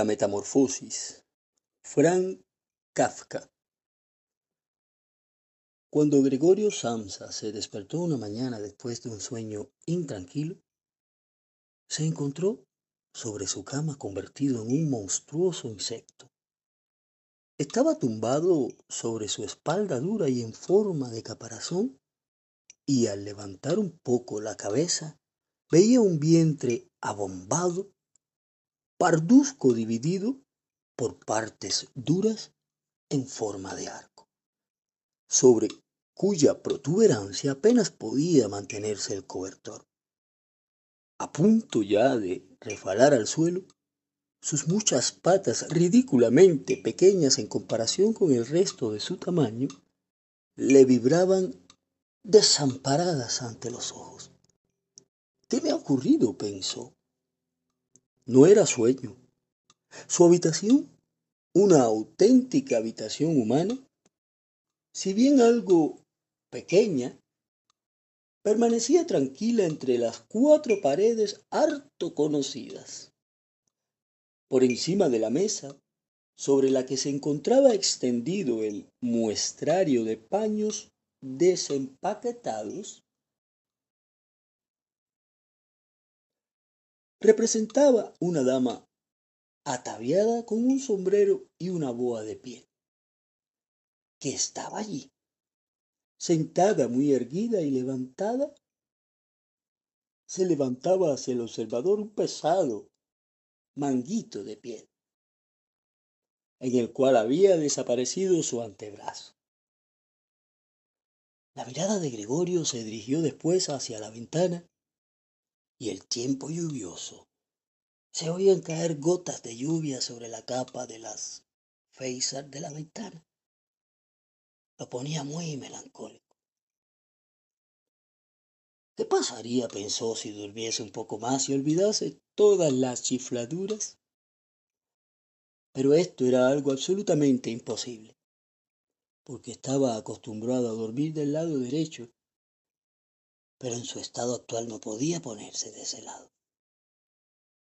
La metamorfosis. Frank Kafka. Cuando Gregorio Samsa se despertó una mañana después de un sueño intranquilo, se encontró sobre su cama convertido en un monstruoso insecto. Estaba tumbado sobre su espalda dura y en forma de caparazón, y al levantar un poco la cabeza veía un vientre abombado parduzco dividido por partes duras en forma de arco, sobre cuya protuberancia apenas podía mantenerse el cobertor. A punto ya de refalar al suelo, sus muchas patas ridículamente pequeñas en comparación con el resto de su tamaño, le vibraban desamparadas ante los ojos. ¿Qué me ha ocurrido? pensó. No era sueño. Su habitación, una auténtica habitación humana, si bien algo pequeña, permanecía tranquila entre las cuatro paredes harto conocidas. Por encima de la mesa, sobre la que se encontraba extendido el muestrario de paños desempaquetados, representaba una dama ataviada con un sombrero y una boa de piel, que estaba allí, sentada muy erguida y levantada. Se levantaba hacia el observador un pesado manguito de piel, en el cual había desaparecido su antebrazo. La mirada de Gregorio se dirigió después hacia la ventana y el tiempo lluvioso. Se oían caer gotas de lluvia sobre la capa de las feisas de la ventana. Lo ponía muy melancólico. ¿Qué pasaría, pensó, si durmiese un poco más y olvidase todas las chifladuras? Pero esto era algo absolutamente imposible, porque estaba acostumbrado a dormir del lado derecho pero en su estado actual no podía ponerse de ese lado.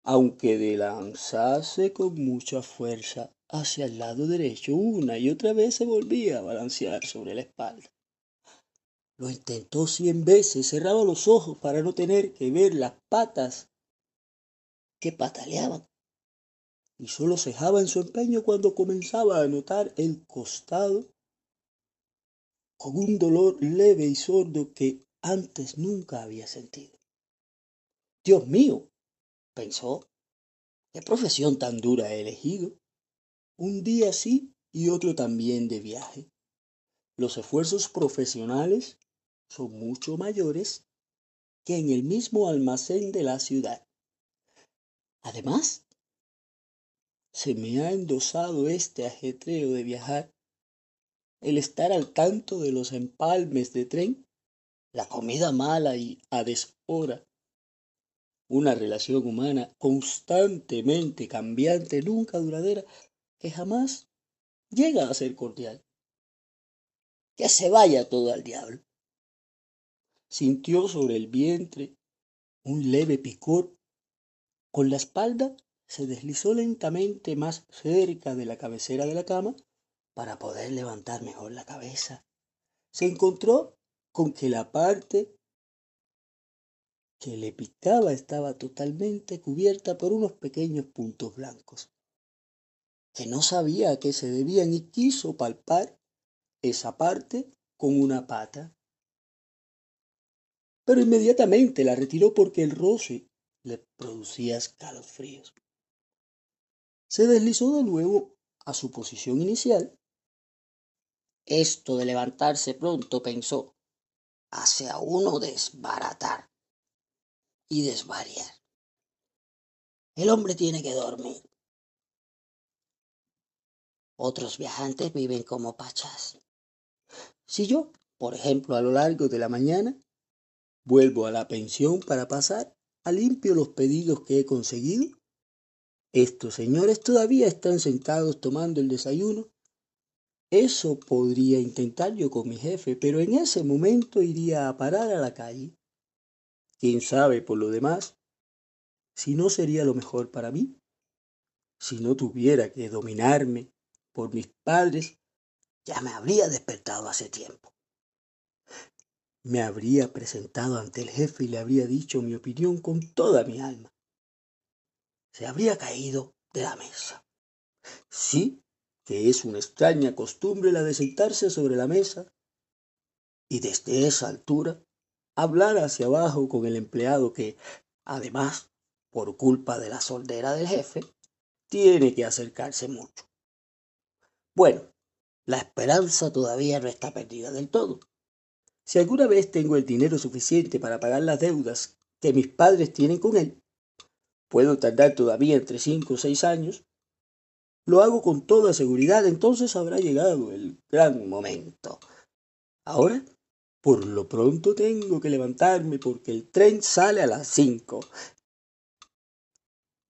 Aunque de lanzase con mucha fuerza hacia el lado derecho una y otra vez se volvía a balancear sobre la espalda. Lo intentó cien veces, cerraba los ojos para no tener que ver las patas que pataleaban. Y solo cejaba en su empeño cuando comenzaba a notar el costado con un dolor leve y sordo que antes nunca había sentido. Dios mío, pensó, qué profesión tan dura he elegido. Un día sí y otro también de viaje. Los esfuerzos profesionales son mucho mayores que en el mismo almacén de la ciudad. Además, se me ha endosado este ajetreo de viajar, el estar al tanto de los empalmes de tren la comida mala y a deshora, una relación humana constantemente cambiante, nunca duradera, que jamás llega a ser cordial. Que se vaya todo al diablo. Sintió sobre el vientre un leve picor. Con la espalda se deslizó lentamente más cerca de la cabecera de la cama para poder levantar mejor la cabeza. Se encontró con que la parte que le picaba estaba totalmente cubierta por unos pequeños puntos blancos, que no sabía a qué se debían y quiso palpar esa parte con una pata. Pero inmediatamente la retiró porque el roce le producía escalofríos. Se deslizó de nuevo a su posición inicial. Esto de levantarse pronto, pensó, hace a uno desbaratar y desvariar. El hombre tiene que dormir. Otros viajantes viven como pachas. Si yo, por ejemplo, a lo largo de la mañana, vuelvo a la pensión para pasar a limpio los pedidos que he conseguido, estos señores todavía están sentados tomando el desayuno eso podría intentar yo con mi jefe, pero en ese momento iría a parar a la calle. Quién sabe por lo demás si no sería lo mejor para mí. si no tuviera que dominarme por mis padres, ya me habría despertado hace tiempo. Me habría presentado ante el jefe y le habría dicho mi opinión con toda mi alma. Se habría caído de la mesa. Sí, que es una extraña costumbre la de sentarse sobre la mesa y desde esa altura hablar hacia abajo con el empleado que, además, por culpa de la soldera del jefe, tiene que acercarse mucho. Bueno, la esperanza todavía no está perdida del todo. Si alguna vez tengo el dinero suficiente para pagar las deudas que mis padres tienen con él, puedo tardar todavía entre cinco o seis años, lo hago con toda seguridad, entonces habrá llegado el gran momento. Ahora, por lo pronto tengo que levantarme porque el tren sale a las cinco.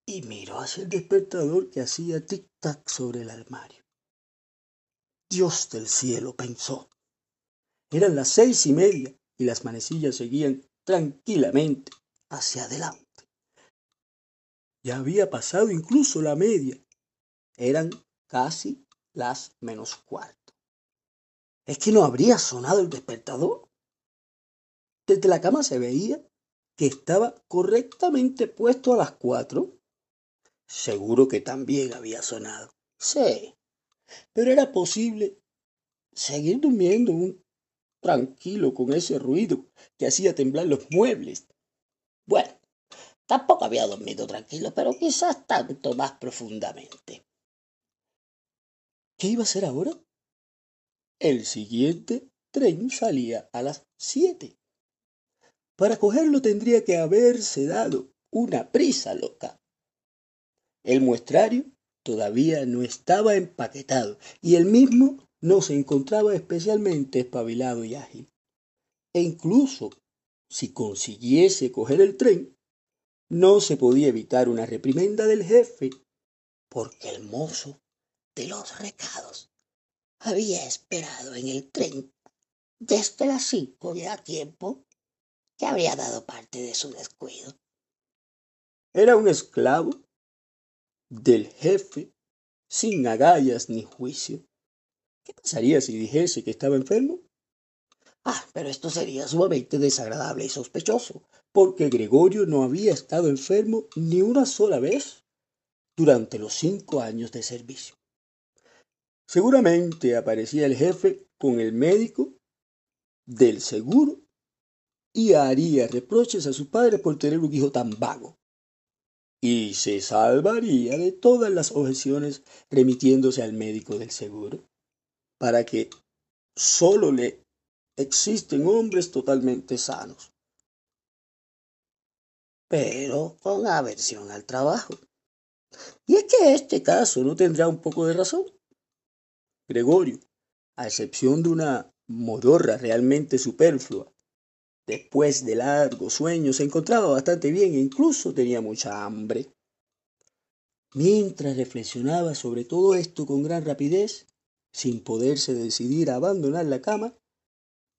Y miró hacia el despertador que hacía tic-tac sobre el armario. Dios del cielo, pensó. Eran las seis y media y las manecillas seguían tranquilamente hacia adelante. Ya había pasado incluso la media. Eran casi las menos cuarto. ¿Es que no habría sonado el despertador? Desde la cama se veía que estaba correctamente puesto a las cuatro. Seguro que también había sonado. Sí, pero era posible seguir durmiendo tranquilo con ese ruido que hacía temblar los muebles. Bueno, tampoco había dormido tranquilo, pero quizás tanto más profundamente. ¿Qué iba a hacer ahora? El siguiente tren salía a las siete. Para cogerlo tendría que haberse dado una prisa loca. El muestrario todavía no estaba empaquetado y él mismo no se encontraba especialmente espabilado y ágil. E incluso si consiguiese coger el tren, no se podía evitar una reprimenda del jefe, porque el mozo de los recados había esperado en el tren desde las cinco ya tiempo que habría dado parte de su descuido. Era un esclavo del jefe sin agallas ni juicio. ¿Qué pasaría si dijese que estaba enfermo? Ah, pero esto sería sumamente desagradable y sospechoso, porque Gregorio no había estado enfermo ni una sola vez durante los cinco años de servicio. Seguramente aparecía el jefe con el médico del seguro y haría reproches a su padre por tener un hijo tan vago y se salvaría de todas las objeciones remitiéndose al médico del seguro, para que sólo le existen hombres totalmente sanos, pero con aversión al trabajo. Y es que este caso no tendrá un poco de razón. Gregorio, a excepción de una modorra realmente superflua, Después de largo sueño se encontraba bastante bien e incluso tenía mucha hambre. Mientras reflexionaba sobre todo esto con gran rapidez, sin poderse decidir a abandonar la cama,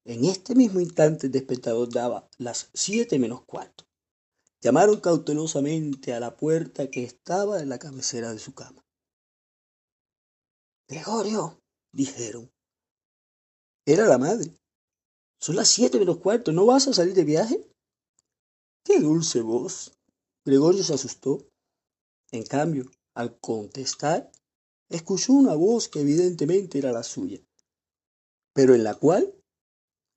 en este mismo instante el despertador daba las siete menos cuarto. Llamaron cautelosamente a la puerta que estaba en la cabecera de su cama. Gregorio, dijeron. Era la madre. Son las siete menos cuarto. ¿No vas a salir de viaje? Qué dulce voz. Gregorio se asustó. En cambio, al contestar, escuchó una voz que evidentemente era la suya, pero en la cual,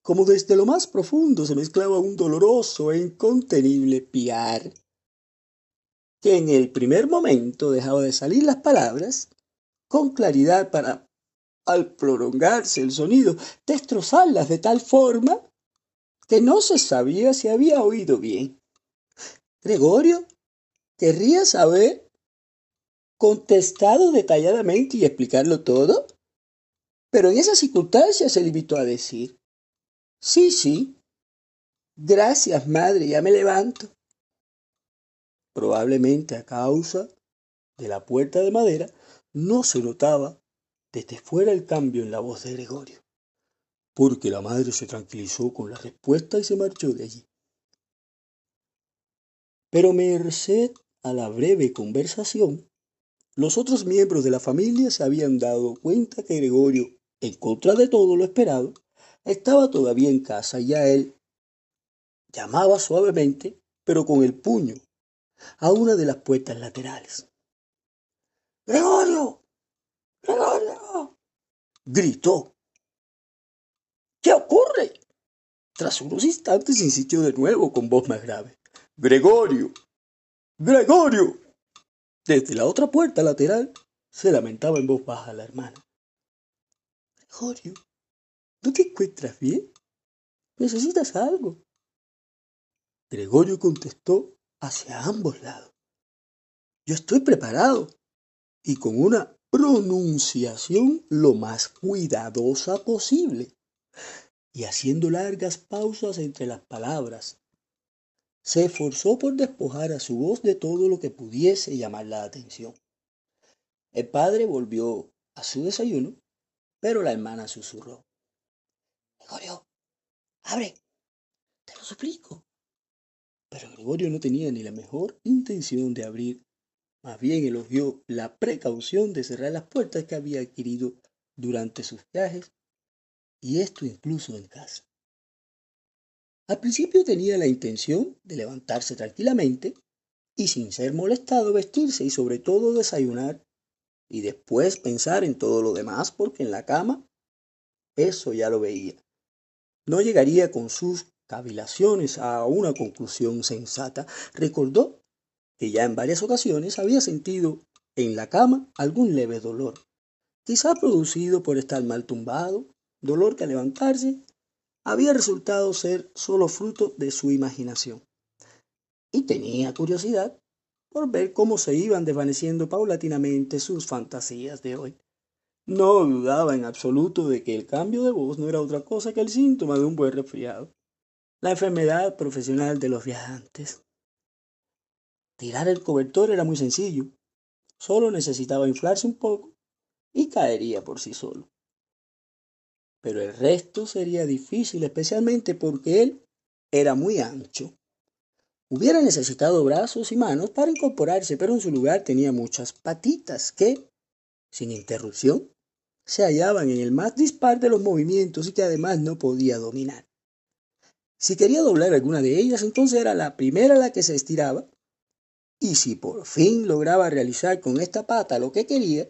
como desde lo más profundo, se mezclaba un doloroso e incontenible piar, que en el primer momento dejaba de salir las palabras con claridad para al prolongarse el sonido, destrozarlas de tal forma que no se sabía si había oído bien. Gregorio querría saber, contestado detalladamente y explicarlo todo, pero en esa circunstancia se limitó a decir, sí, sí, gracias madre, ya me levanto. Probablemente a causa de la puerta de madera no se notaba desde fuera el cambio en la voz de Gregorio, porque la madre se tranquilizó con la respuesta y se marchó de allí. Pero merced a la breve conversación, Los otros miembros de la familia se habían dado cuenta que Gregorio, en contra de todo lo esperado, estaba todavía en casa y a él llamaba suavemente, pero con el puño, a una de las puertas laterales. ¡Gregorio! Gritó. ¿Qué ocurre? Tras unos instantes insistió de nuevo con voz más grave. Gregorio. Gregorio. Desde la otra puerta lateral se lamentaba en voz baja la hermana. Gregorio, ¿no te encuentras bien? ¿Necesitas algo? Gregorio contestó hacia ambos lados. Yo estoy preparado. Y con una pronunciación lo más cuidadosa posible. Y haciendo largas pausas entre las palabras, se esforzó por despojar a su voz de todo lo que pudiese llamar la atención. El padre volvió a su desayuno, pero la hermana susurró. Gregorio, abre, te lo suplico. Pero Gregorio no tenía ni la mejor intención de abrir, más bien elogió la precaución de cerrar las puertas que había adquirido durante sus viajes, y esto incluso en casa. Al principio tenía la intención de levantarse tranquilamente y sin ser molestado vestirse y sobre todo desayunar y después pensar en todo lo demás porque en la cama eso ya lo veía. No llegaría con sus cavilaciones a una conclusión sensata. Recordó que ya en varias ocasiones había sentido en la cama algún leve dolor, quizá producido por estar mal tumbado, dolor que al levantarse había resultado ser solo fruto de su imaginación. Y tenía curiosidad por ver cómo se iban desvaneciendo paulatinamente sus fantasías de hoy. No dudaba en absoluto de que el cambio de voz no era otra cosa que el síntoma de un buen resfriado, la enfermedad profesional de los viajantes. Tirar el cobertor era muy sencillo, solo necesitaba inflarse un poco y caería por sí solo pero el resto sería difícil, especialmente porque él era muy ancho. Hubiera necesitado brazos y manos para incorporarse, pero en su lugar tenía muchas patitas que, sin interrupción, se hallaban en el más dispar de los movimientos y que además no podía dominar. Si quería doblar alguna de ellas, entonces era la primera la que se estiraba, y si por fin lograba realizar con esta pata lo que quería,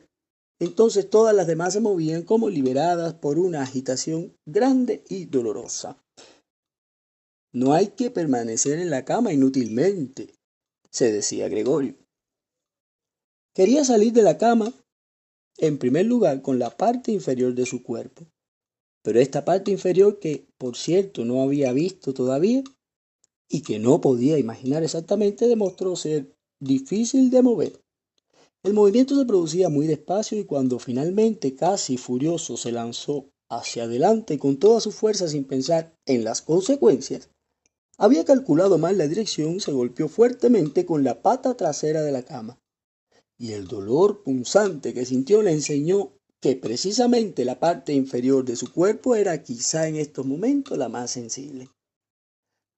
entonces todas las demás se movían como liberadas por una agitación grande y dolorosa. No hay que permanecer en la cama inútilmente, se decía Gregorio. Quería salir de la cama, en primer lugar, con la parte inferior de su cuerpo. Pero esta parte inferior que, por cierto, no había visto todavía y que no podía imaginar exactamente, demostró ser difícil de mover. El movimiento se producía muy despacio y cuando finalmente, casi furioso, se lanzó hacia adelante con toda su fuerza sin pensar en las consecuencias, había calculado mal la dirección y se golpeó fuertemente con la pata trasera de la cama. Y el dolor punzante que sintió le enseñó que precisamente la parte inferior de su cuerpo era quizá en estos momentos la más sensible.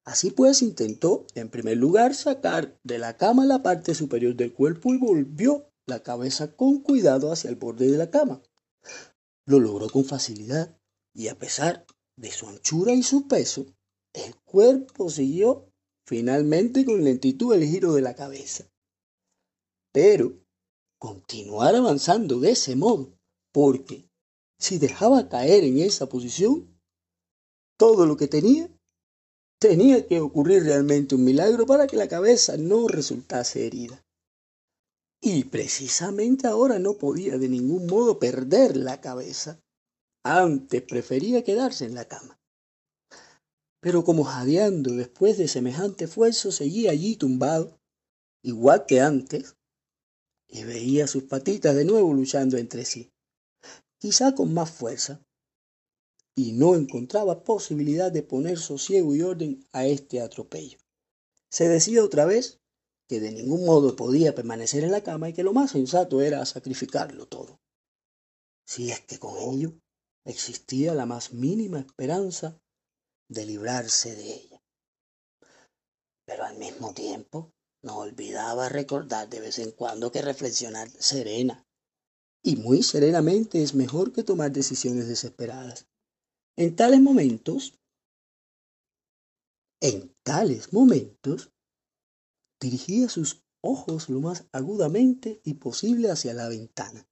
Así pues intentó, en primer lugar, sacar de la cama la parte superior del cuerpo y volvió la cabeza con cuidado hacia el borde de la cama. Lo logró con facilidad y a pesar de su anchura y su peso, el cuerpo siguió finalmente con lentitud el giro de la cabeza. Pero continuar avanzando de ese modo, porque si dejaba caer en esa posición, todo lo que tenía, tenía que ocurrir realmente un milagro para que la cabeza no resultase herida. Y precisamente ahora no podía de ningún modo perder la cabeza. Antes prefería quedarse en la cama. Pero como jadeando después de semejante esfuerzo, seguía allí tumbado, igual que antes, y veía sus patitas de nuevo luchando entre sí, quizá con más fuerza, y no encontraba posibilidad de poner sosiego y orden a este atropello. Se decía otra vez que de ningún modo podía permanecer en la cama y que lo más sensato era sacrificarlo todo. Si es que con ello existía la más mínima esperanza de librarse de ella. Pero al mismo tiempo no olvidaba recordar de vez en cuando que reflexionar serena y muy serenamente es mejor que tomar decisiones desesperadas. En tales momentos, en tales momentos, dirigía sus ojos lo más agudamente y posible hacia la ventana.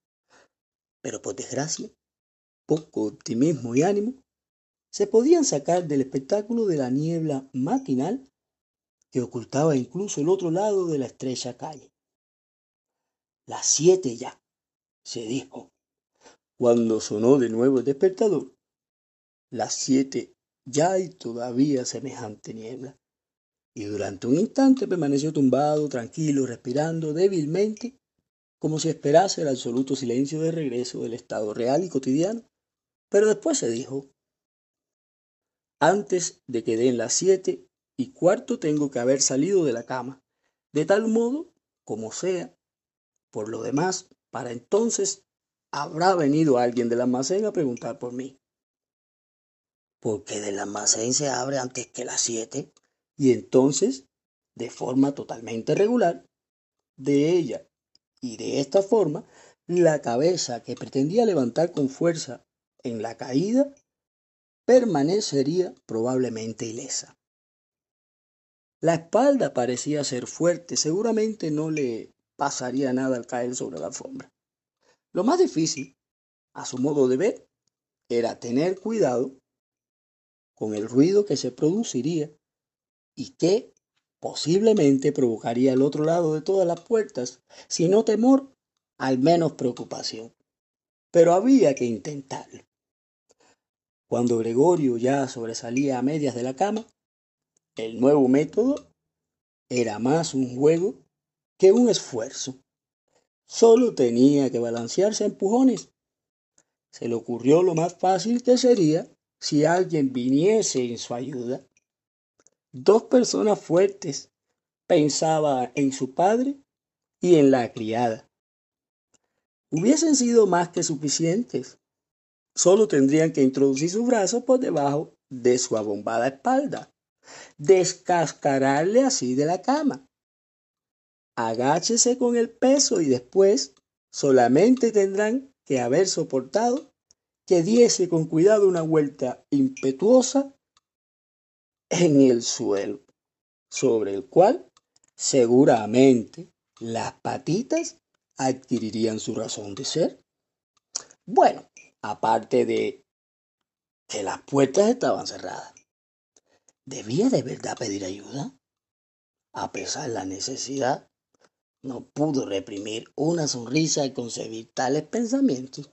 Pero por desgracia, poco optimismo y ánimo se podían sacar del espectáculo de la niebla matinal que ocultaba incluso el otro lado de la estrecha calle. Las siete ya, se dijo, cuando sonó de nuevo el despertador. Las siete ya hay todavía semejante niebla. Y durante un instante permaneció tumbado, tranquilo, respirando débilmente, como si esperase el absoluto silencio de regreso del estado real y cotidiano. Pero después se dijo, antes de que den las siete y cuarto tengo que haber salido de la cama, de tal modo, como sea, por lo demás, para entonces habrá venido alguien del almacén a preguntar por mí. Porque del almacén se abre antes que las siete y entonces, de forma totalmente regular, de ella y de esta forma, la cabeza que pretendía levantar con fuerza en la caída permanecería probablemente ilesa. La espalda parecía ser fuerte, seguramente no le pasaría nada al caer sobre la alfombra. Lo más difícil, a su modo de ver, era tener cuidado con el ruido que se produciría y que posiblemente provocaría al otro lado de todas las puertas, si no temor, al menos preocupación. Pero había que intentarlo. Cuando Gregorio ya sobresalía a medias de la cama, el nuevo método era más un juego que un esfuerzo. Solo tenía que balancearse empujones. Se le ocurrió lo más fácil que sería si alguien viniese en su ayuda. Dos personas fuertes pensaba en su padre y en la criada. Hubiesen sido más que suficientes. Solo tendrían que introducir su brazo por debajo de su abombada espalda, descascararle así de la cama. Agáchese con el peso y después solamente tendrán que haber soportado que diese con cuidado una vuelta impetuosa en el suelo, sobre el cual seguramente las patitas adquirirían su razón de ser. Bueno, aparte de que las puertas estaban cerradas. ¿Debía de verdad pedir ayuda? A pesar de la necesidad, no pudo reprimir una sonrisa y concebir tales pensamientos.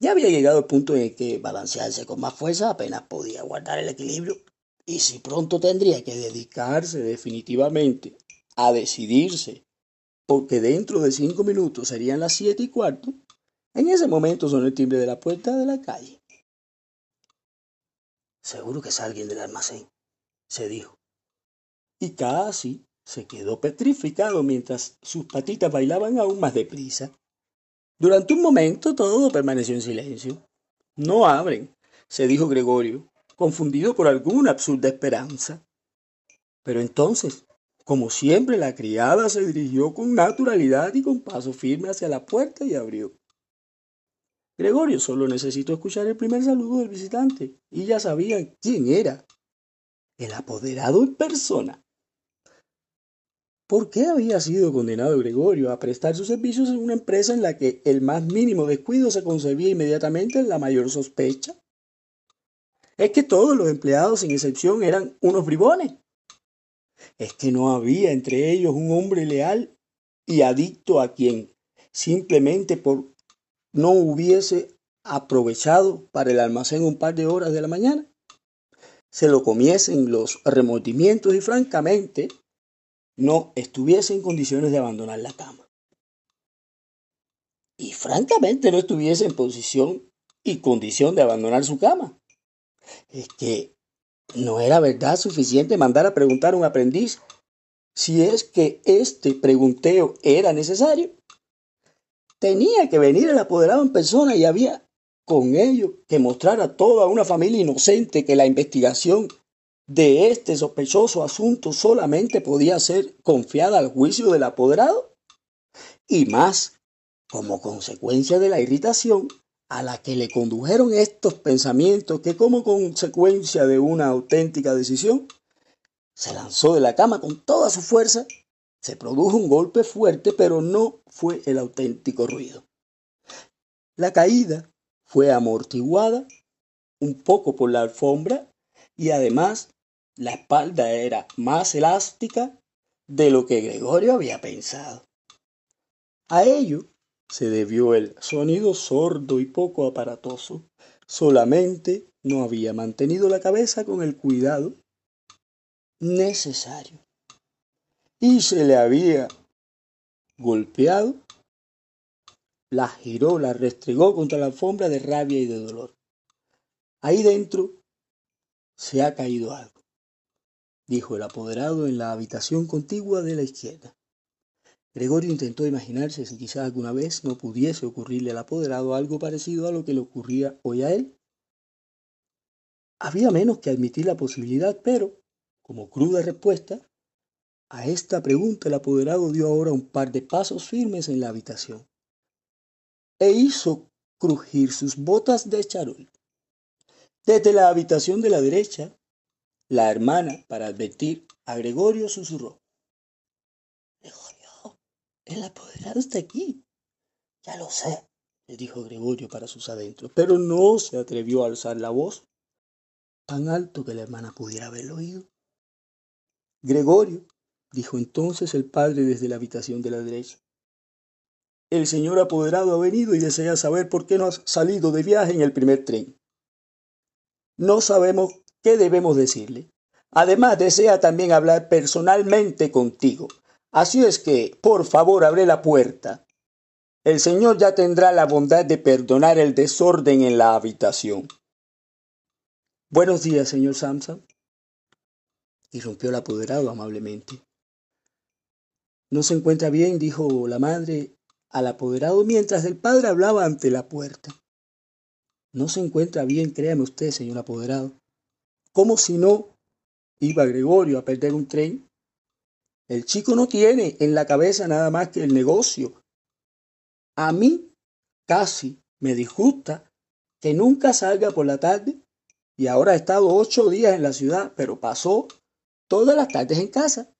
Ya había llegado el punto en que balancearse con más fuerza apenas podía guardar el equilibrio, y si pronto tendría que dedicarse definitivamente a decidirse, porque dentro de cinco minutos serían las siete y cuarto, en ese momento sonó el timbre de la puerta de la calle. Seguro que es alguien del almacén, se dijo. Y casi se quedó petrificado mientras sus patitas bailaban aún más deprisa. Durante un momento todo permaneció en silencio. No abren, se dijo Gregorio, confundido por alguna absurda esperanza. Pero entonces, como siempre, la criada se dirigió con naturalidad y con paso firme hacia la puerta y abrió. Gregorio solo necesitó escuchar el primer saludo del visitante y ya sabían quién era. El apoderado en persona. ¿Por qué había sido condenado Gregorio a prestar sus servicios en una empresa en la que el más mínimo descuido se concebía inmediatamente en la mayor sospecha? Es que todos los empleados, sin excepción, eran unos bribones. Es que no había entre ellos un hombre leal y adicto a quien, simplemente por no hubiese aprovechado para el almacén un par de horas de la mañana, se lo comiesen los remordimientos y francamente no estuviese en condiciones de abandonar la cama. Y francamente no estuviese en posición y condición de abandonar su cama. Es que no era verdad suficiente mandar a preguntar a un aprendiz si es que este pregunteo era necesario. Tenía que venir el apoderado en persona y había con ello que mostrar a toda una familia inocente que la investigación de este sospechoso asunto solamente podía ser confiada al juicio del apoderado? Y más, como consecuencia de la irritación a la que le condujeron estos pensamientos que como consecuencia de una auténtica decisión, se lanzó de la cama con toda su fuerza, se produjo un golpe fuerte, pero no fue el auténtico ruido. La caída fue amortiguada un poco por la alfombra y además la espalda era más elástica de lo que Gregorio había pensado. A ello se debió el sonido sordo y poco aparatoso. Solamente no había mantenido la cabeza con el cuidado necesario. Y se le había golpeado, la giró, la restregó contra la alfombra de rabia y de dolor. Ahí dentro se ha caído algo, dijo el apoderado en la habitación contigua de la izquierda. Gregorio intentó imaginarse si quizás alguna vez no pudiese ocurrirle al apoderado algo parecido a lo que le ocurría hoy a él. Había menos que admitir la posibilidad, pero, como cruda respuesta, a esta pregunta el apoderado dio ahora un par de pasos firmes en la habitación e hizo crujir sus botas de charol. Desde la habitación de la derecha, la hermana, para advertir a Gregorio, susurró. El apoderado está aquí. Ya lo sé, le dijo Gregorio para sus adentros, pero no se atrevió a alzar la voz tan alto que la hermana pudiera haberlo oído. Gregorio, dijo entonces el padre desde la habitación de la derecha. El señor apoderado ha venido y desea saber por qué no has salido de viaje en el primer tren. No sabemos qué debemos decirle. Además, desea también hablar personalmente contigo. Así es que, por favor, abre la puerta. El Señor ya tendrá la bondad de perdonar el desorden en la habitación. Buenos días, señor Samson. Irrumpió el apoderado amablemente. No se encuentra bien, dijo la madre al apoderado mientras el padre hablaba ante la puerta. No se encuentra bien, créame usted, señor apoderado. ¿Cómo si no iba Gregorio a perder un tren? El chico no tiene en la cabeza nada más que el negocio. A mí casi me disgusta que nunca salga por la tarde y ahora ha estado ocho días en la ciudad, pero pasó todas las tardes en casa.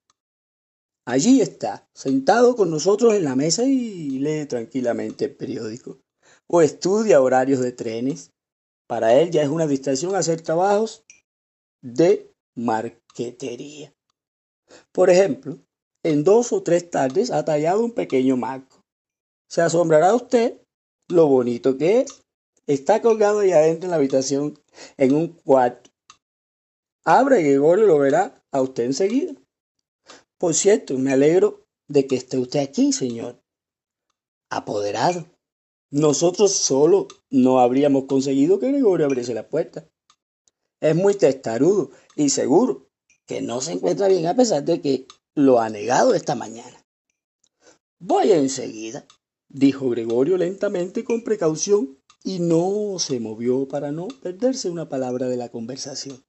Allí está, sentado con nosotros en la mesa y lee tranquilamente el periódico. O estudia horarios de trenes. Para él ya es una distracción hacer trabajos de marquetería. Por ejemplo, en dos o tres tardes ha tallado un pequeño marco. Se asombrará usted lo bonito que es. Está colgado ahí adentro en la habitación, en un cuarto. Abre y lo verá a usted enseguida. Por cierto, me alegro de que esté usted aquí, señor. Apoderado. Nosotros solo no habríamos conseguido que Gregorio abriese la puerta. Es muy testarudo y seguro que no se encuentra bien a pesar de que lo ha negado esta mañana. Voy enseguida, dijo Gregorio lentamente con precaución y no se movió para no perderse una palabra de la conversación.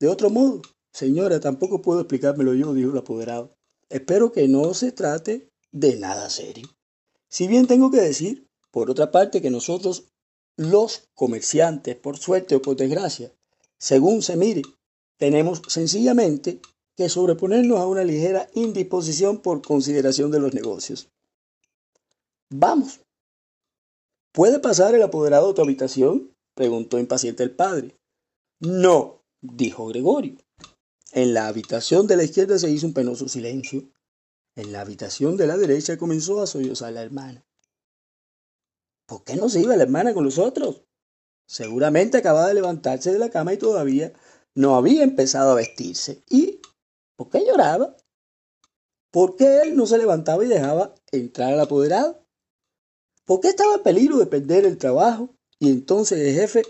De otro modo, señora, tampoco puedo explicármelo yo, dijo el apoderado. Espero que no se trate de nada serio. Si bien tengo que decir, por otra parte, que nosotros, los comerciantes, por suerte o por desgracia, según se mire, tenemos sencillamente que sobreponernos a una ligera indisposición por consideración de los negocios. Vamos. ¿Puede pasar el apoderado a tu habitación? preguntó impaciente el padre. No, dijo Gregorio. En la habitación de la izquierda se hizo un penoso silencio. En la habitación de la derecha comenzó a sollozar la hermana. ¿Por qué no se iba la hermana con los otros? Seguramente acababa de levantarse de la cama y todavía no había empezado a vestirse. ¿Y por qué lloraba? ¿Por qué él no se levantaba y dejaba entrar al apoderado? ¿Por qué estaba en peligro de perder el trabajo y entonces el jefe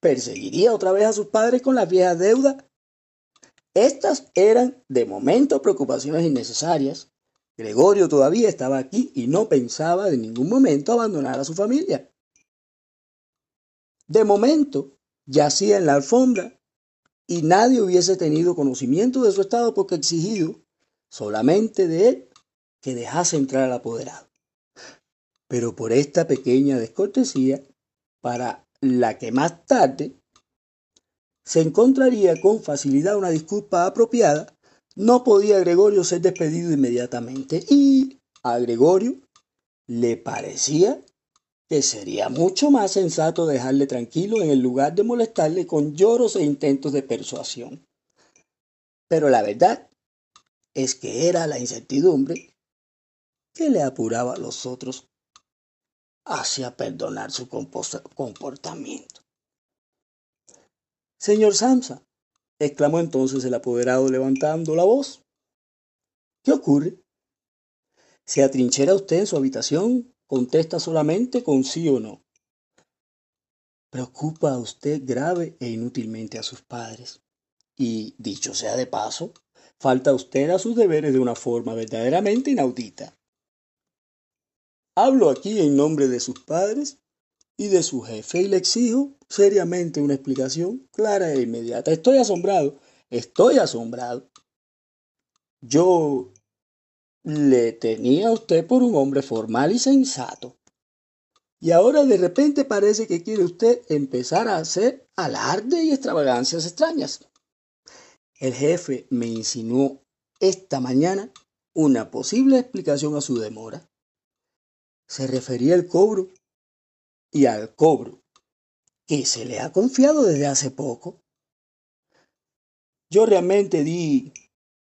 perseguiría otra vez a sus padres con las viejas deudas? Estas eran de momento preocupaciones innecesarias. Gregorio todavía estaba aquí y no pensaba de ningún momento abandonar a su familia. De momento, yacía en la alfombra y nadie hubiese tenido conocimiento de su estado porque exigido solamente de él que dejase entrar al apoderado. Pero por esta pequeña descortesía, para la que más tarde se encontraría con facilidad una disculpa apropiada, no podía Gregorio ser despedido inmediatamente y a Gregorio le parecía que sería mucho más sensato dejarle tranquilo en el lugar de molestarle con lloros e intentos de persuasión. Pero la verdad es que era la incertidumbre que le apuraba a los otros hacia perdonar su comportamiento. Señor Samsa, exclamó entonces el apoderado levantando la voz. ¿Qué ocurre? ¿Se atrinchera usted en su habitación contesta solamente con sí o no. Preocupa a usted grave e inútilmente a sus padres. Y, dicho sea de paso, falta usted a sus deberes de una forma verdaderamente inaudita. Hablo aquí en nombre de sus padres y de su jefe y le exijo seriamente una explicación clara e inmediata. Estoy asombrado, estoy asombrado. Yo le tenía a usted por un hombre formal y sensato. Y ahora de repente parece que quiere usted empezar a hacer alarde y extravagancias extrañas. El jefe me insinuó esta mañana una posible explicación a su demora. Se refería al cobro y al cobro que se le ha confiado desde hace poco. Yo realmente di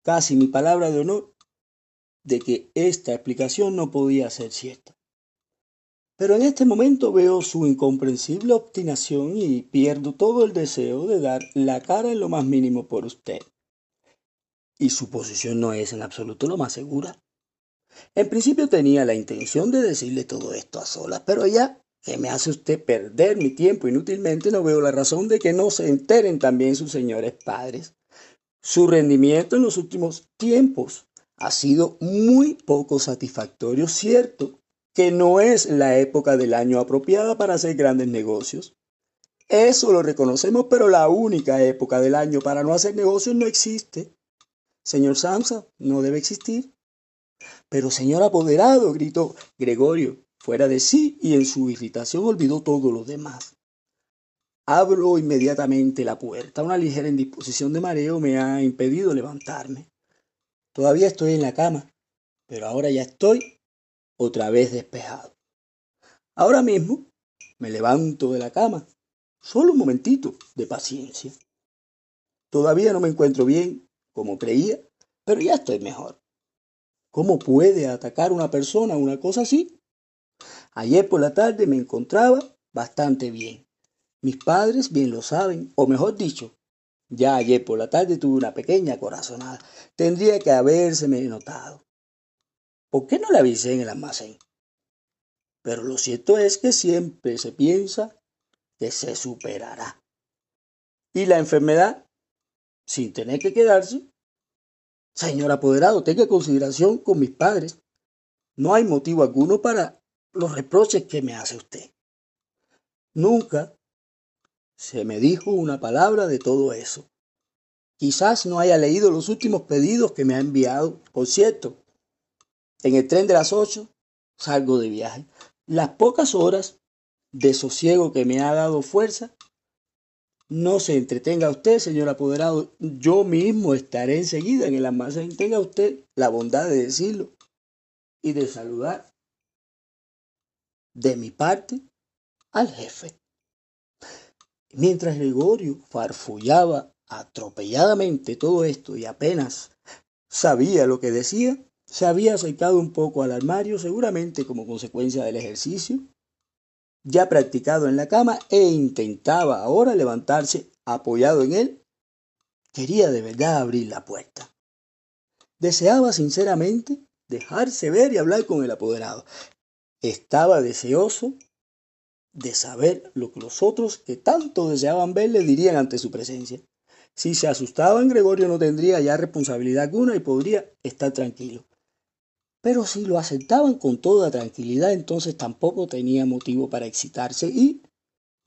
casi mi palabra de honor de que esta explicación no podía ser cierta. Pero en este momento veo su incomprensible obstinación y pierdo todo el deseo de dar la cara en lo más mínimo por usted. Y su posición no es en absoluto lo más segura. En principio tenía la intención de decirle todo esto a solas, pero ya que me hace usted perder mi tiempo inútilmente, no veo la razón de que no se enteren también sus señores padres. Su rendimiento en los últimos tiempos ha sido muy poco satisfactorio, cierto que no es la época del año apropiada para hacer grandes negocios. Eso lo reconocemos, pero la única época del año para no hacer negocios no existe. Señor Samsa, no debe existir. Pero señor apoderado, gritó Gregorio, fuera de sí y en su irritación olvidó todo lo demás. Abro inmediatamente la puerta. Una ligera indisposición de mareo me ha impedido levantarme. Todavía estoy en la cama, pero ahora ya estoy otra vez despejado. Ahora mismo me levanto de la cama. Solo un momentito de paciencia. Todavía no me encuentro bien, como creía, pero ya estoy mejor. ¿Cómo puede atacar una persona una cosa así? Ayer por la tarde me encontraba bastante bien. Mis padres bien lo saben, o mejor dicho, ya ayer por la tarde tuve una pequeña corazonada. Tendría que habérseme notado. ¿Por qué no la avisé en el almacén? Pero lo cierto es que siempre se piensa que se superará. Y la enfermedad, sin tener que quedarse, señor apoderado, tenga consideración con mis padres. No hay motivo alguno para los reproches que me hace usted. Nunca se me dijo una palabra de todo eso. Quizás no haya leído los últimos pedidos que me ha enviado. Por cierto, en el tren de las ocho salgo de viaje. Las pocas horas de sosiego que me ha dado fuerza, no se entretenga usted, señor apoderado. Yo mismo estaré enseguida en el almacén. Tenga usted la bondad de decirlo y de saludar de mi parte al jefe. Mientras Gregorio farfullaba atropelladamente todo esto y apenas sabía lo que decía, se había acercado un poco al armario, seguramente como consecuencia del ejercicio, ya practicado en la cama, e intentaba ahora levantarse apoyado en él. Quería de verdad abrir la puerta. Deseaba sinceramente dejarse ver y hablar con el apoderado. Estaba deseoso de saber lo que los otros que tanto deseaban verle dirían ante su presencia. Si se asustaban, Gregorio no tendría ya responsabilidad alguna y podría estar tranquilo. Pero si lo aceptaban con toda tranquilidad, entonces tampoco tenía motivo para excitarse y,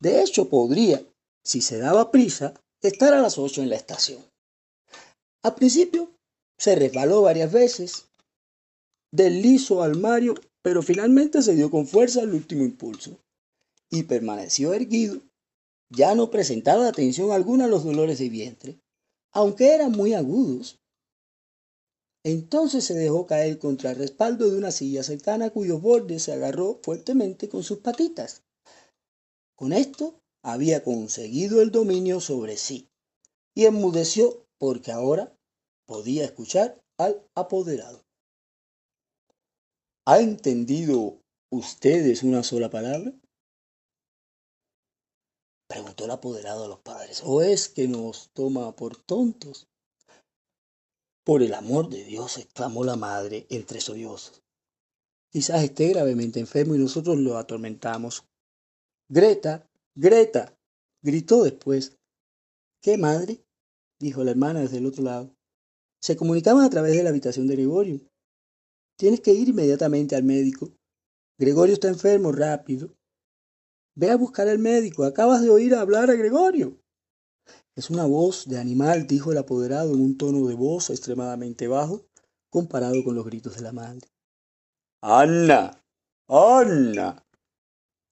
de hecho, podría, si se daba prisa, estar a las ocho en la estación. Al principio se resbaló varias veces del liso al Mario, pero finalmente se dio con fuerza al último impulso y permaneció erguido. Ya no presentaba atención alguna a los dolores de vientre, aunque eran muy agudos. Entonces se dejó caer contra el respaldo de una silla cercana cuyos bordes se agarró fuertemente con sus patitas. Con esto había conseguido el dominio sobre sí y enmudeció porque ahora podía escuchar al apoderado. ¿Ha entendido ustedes una sola palabra? Preguntó el apoderado a los padres. ¿O es que nos toma por tontos? Por el amor de Dios, exclamó la madre entre sollozos. Quizás esté gravemente enfermo y nosotros lo atormentamos. Greta, Greta, gritó después. ¿Qué madre? dijo la hermana desde el otro lado. Se comunicaban a través de la habitación de Gregorio. Tienes que ir inmediatamente al médico. Gregorio está enfermo, rápido. Ve a buscar al médico. Acabas de oír hablar a Gregorio. Es una voz de animal, dijo el apoderado en un tono de voz extremadamente bajo, comparado con los gritos de la madre. Anna. Anna.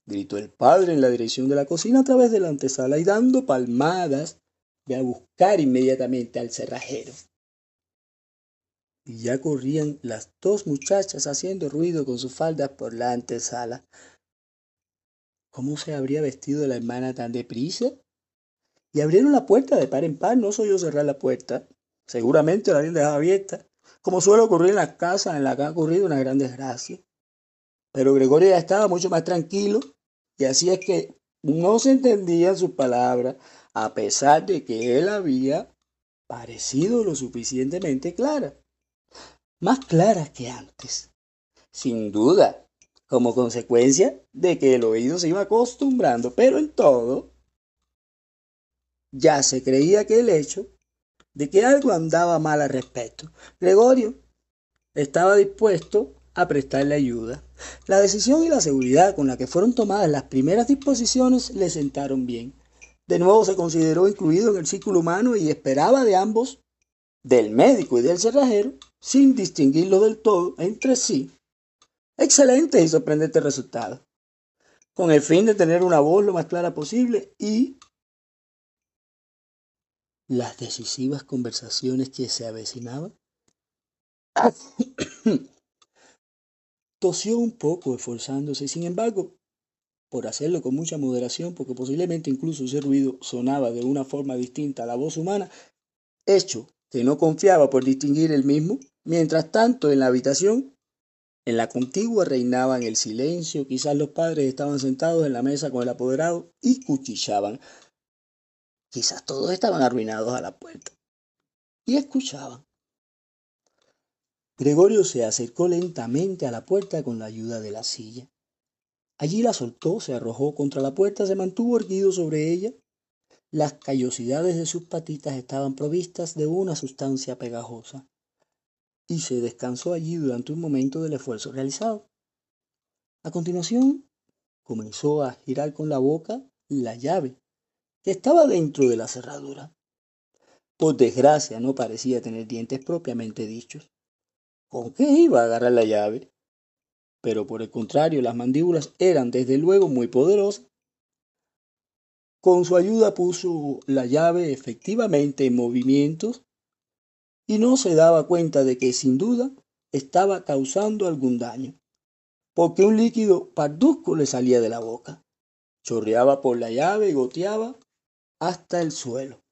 gritó el padre en la dirección de la cocina a través de la antesala y dando palmadas, ve a buscar inmediatamente al cerrajero y ya corrían las dos muchachas haciendo ruido con sus faldas por la antesala. ¿Cómo se habría vestido la hermana tan deprisa? Y abrieron la puerta de par en par, no soy yo cerrar la puerta. Seguramente la habían dejado abierta, como suele ocurrir en las casas en las que ha ocurrido una gran desgracia. Pero Gregorio ya estaba mucho más tranquilo, y así es que no se entendían sus palabras, a pesar de que él había parecido lo suficientemente clara más claras que antes. Sin duda, como consecuencia de que el oído se iba acostumbrando, pero en todo, ya se creía que el hecho de que algo andaba mal al respecto. Gregorio estaba dispuesto a prestarle ayuda. La decisión y la seguridad con la que fueron tomadas las primeras disposiciones le sentaron bien. De nuevo se consideró incluido en el círculo humano y esperaba de ambos, del médico y del cerrajero, sin distinguirlo del todo entre sí. Excelente y sorprendente resultado. Con el fin de tener una voz lo más clara posible y las decisivas conversaciones que se avecinaban. Tosió un poco esforzándose, sin embargo, por hacerlo con mucha moderación, porque posiblemente incluso ese ruido sonaba de una forma distinta a la voz humana, hecho que no confiaba por distinguir el mismo, Mientras tanto, en la habitación, en la contigua reinaban el silencio, quizás los padres estaban sentados en la mesa con el apoderado y cuchillaban. Quizás todos estaban arruinados a la puerta y escuchaban. Gregorio se acercó lentamente a la puerta con la ayuda de la silla. Allí la soltó, se arrojó contra la puerta, se mantuvo erguido sobre ella. Las callosidades de sus patitas estaban provistas de una sustancia pegajosa y se descansó allí durante un momento del esfuerzo realizado. A continuación, comenzó a girar con la boca la llave que estaba dentro de la cerradura. Por desgracia no parecía tener dientes propiamente dichos. ¿Con qué iba a agarrar la llave? Pero por el contrario, las mandíbulas eran desde luego muy poderosas. Con su ayuda puso la llave efectivamente en movimientos y no se daba cuenta de que sin duda estaba causando algún daño, porque un líquido parduzco le salía de la boca, chorreaba por la llave y goteaba hasta el suelo.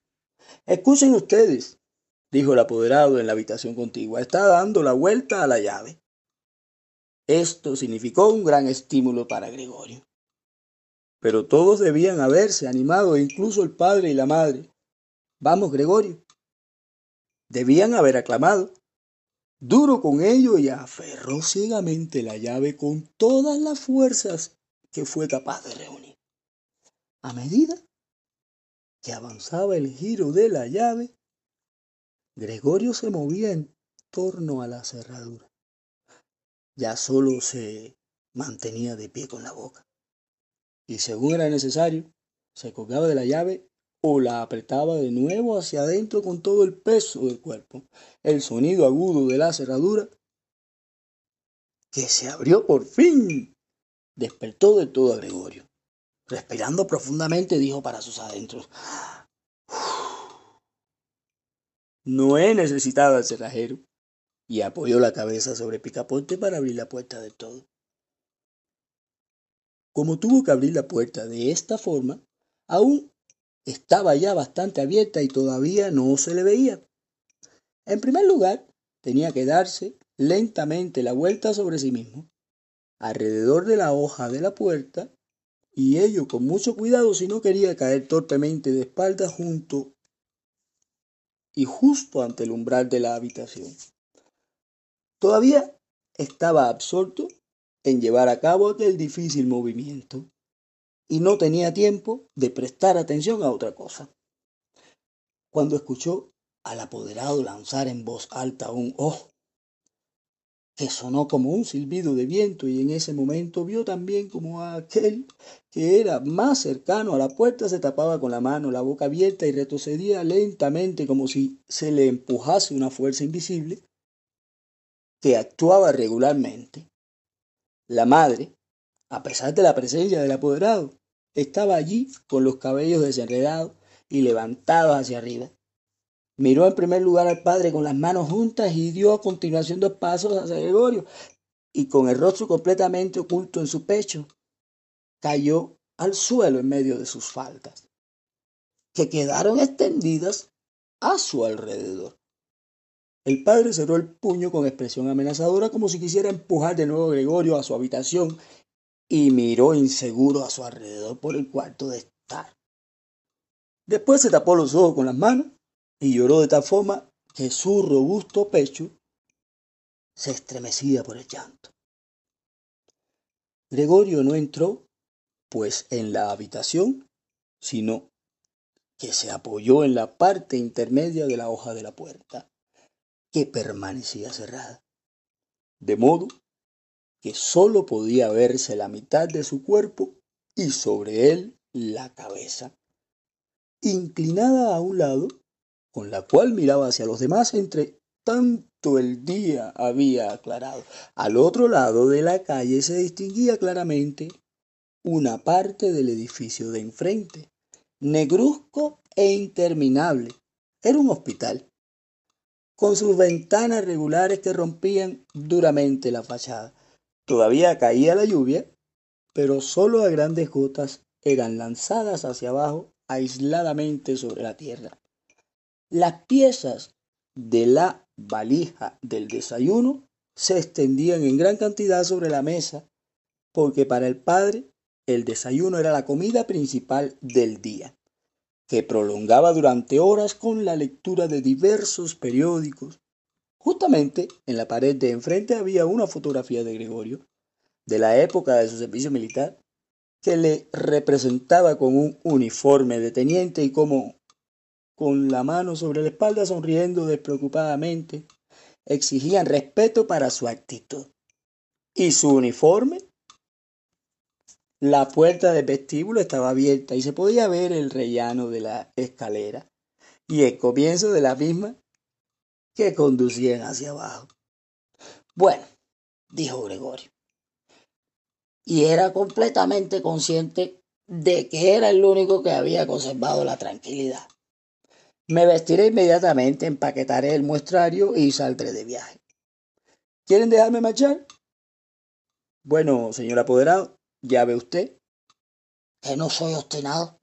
Escuchen ustedes, dijo el apoderado en la habitación contigua, está dando la vuelta a la llave. Esto significó un gran estímulo para Gregorio. Pero todos debían haberse animado, incluso el padre y la madre. Vamos, Gregorio, Debían haber aclamado. Duro con ello y aferró ciegamente la llave con todas las fuerzas que fue capaz de reunir. A medida que avanzaba el giro de la llave, Gregorio se movía en torno a la cerradura. Ya solo se mantenía de pie con la boca. Y según era necesario, se colgaba de la llave o la apretaba de nuevo hacia adentro con todo el peso del cuerpo. El sonido agudo de la cerradura, que se abrió por fin, despertó de todo a Gregorio. Respirando profundamente, dijo para sus adentros, no he necesitado al cerrajero. Y apoyó la cabeza sobre Picaponte para abrir la puerta del todo. Como tuvo que abrir la puerta de esta forma, aún estaba ya bastante abierta y todavía no se le veía. En primer lugar, tenía que darse lentamente la vuelta sobre sí mismo, alrededor de la hoja de la puerta, y ello con mucho cuidado si no quería caer torpemente de espalda junto y justo ante el umbral de la habitación. Todavía estaba absorto en llevar a cabo aquel difícil movimiento y no tenía tiempo de prestar atención a otra cosa. Cuando escuchó al apoderado lanzar en voz alta un oh, que sonó como un silbido de viento y en ese momento vio también como aquel que era más cercano a la puerta se tapaba con la mano la boca abierta y retrocedía lentamente como si se le empujase una fuerza invisible que actuaba regularmente. La madre, a pesar de la presencia del apoderado, estaba allí con los cabellos desenredados y levantados hacia arriba. Miró en primer lugar al padre con las manos juntas y dio a continuación dos pasos hacia Gregorio, y con el rostro completamente oculto en su pecho, cayó al suelo en medio de sus faldas, que quedaron extendidas a su alrededor. El padre cerró el puño con expresión amenazadora como si quisiera empujar de nuevo a Gregorio a su habitación y miró inseguro a su alrededor por el cuarto de estar. Después se tapó los ojos con las manos y lloró de tal forma que su robusto pecho se estremecía por el llanto. Gregorio no entró, pues, en la habitación, sino que se apoyó en la parte intermedia de la hoja de la puerta, que permanecía cerrada, de modo que sólo podía verse la mitad de su cuerpo y sobre él la cabeza, inclinada a un lado, con la cual miraba hacia los demás entre tanto el día había aclarado. Al otro lado de la calle se distinguía claramente una parte del edificio de enfrente, negruzco e interminable. Era un hospital, con sus ventanas regulares que rompían duramente la fachada. Todavía caía la lluvia, pero solo a grandes gotas eran lanzadas hacia abajo aisladamente sobre la tierra. Las piezas de la valija del desayuno se extendían en gran cantidad sobre la mesa, porque para el padre el desayuno era la comida principal del día, que prolongaba durante horas con la lectura de diversos periódicos Justamente en la pared de enfrente había una fotografía de Gregorio, de la época de su servicio militar, que le representaba con un uniforme de teniente y como con la mano sobre la espalda sonriendo despreocupadamente, exigían respeto para su actitud. ¿Y su uniforme? La puerta del vestíbulo estaba abierta y se podía ver el rellano de la escalera y el comienzo de la misma que conducían hacia abajo. Bueno, dijo Gregorio. Y era completamente consciente de que era el único que había conservado la tranquilidad. Me vestiré inmediatamente, empaquetaré el muestrario y saldré de viaje. ¿Quieren dejarme marchar? Bueno, señor apoderado, ya ve usted que no soy obstinado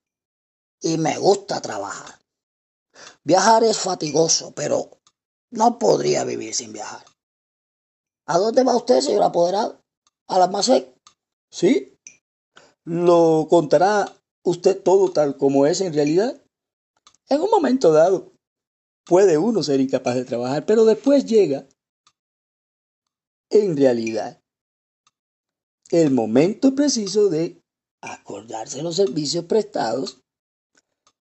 y me gusta trabajar. Viajar es fatigoso, pero no podría vivir sin viajar. ¿A dónde va usted, señor apoderado? ¿A la Masec? Sí. ¿Lo contará usted todo tal como es en realidad? En un momento dado, puede uno ser incapaz de trabajar, pero después llega, en realidad, el momento preciso de acordarse los servicios prestados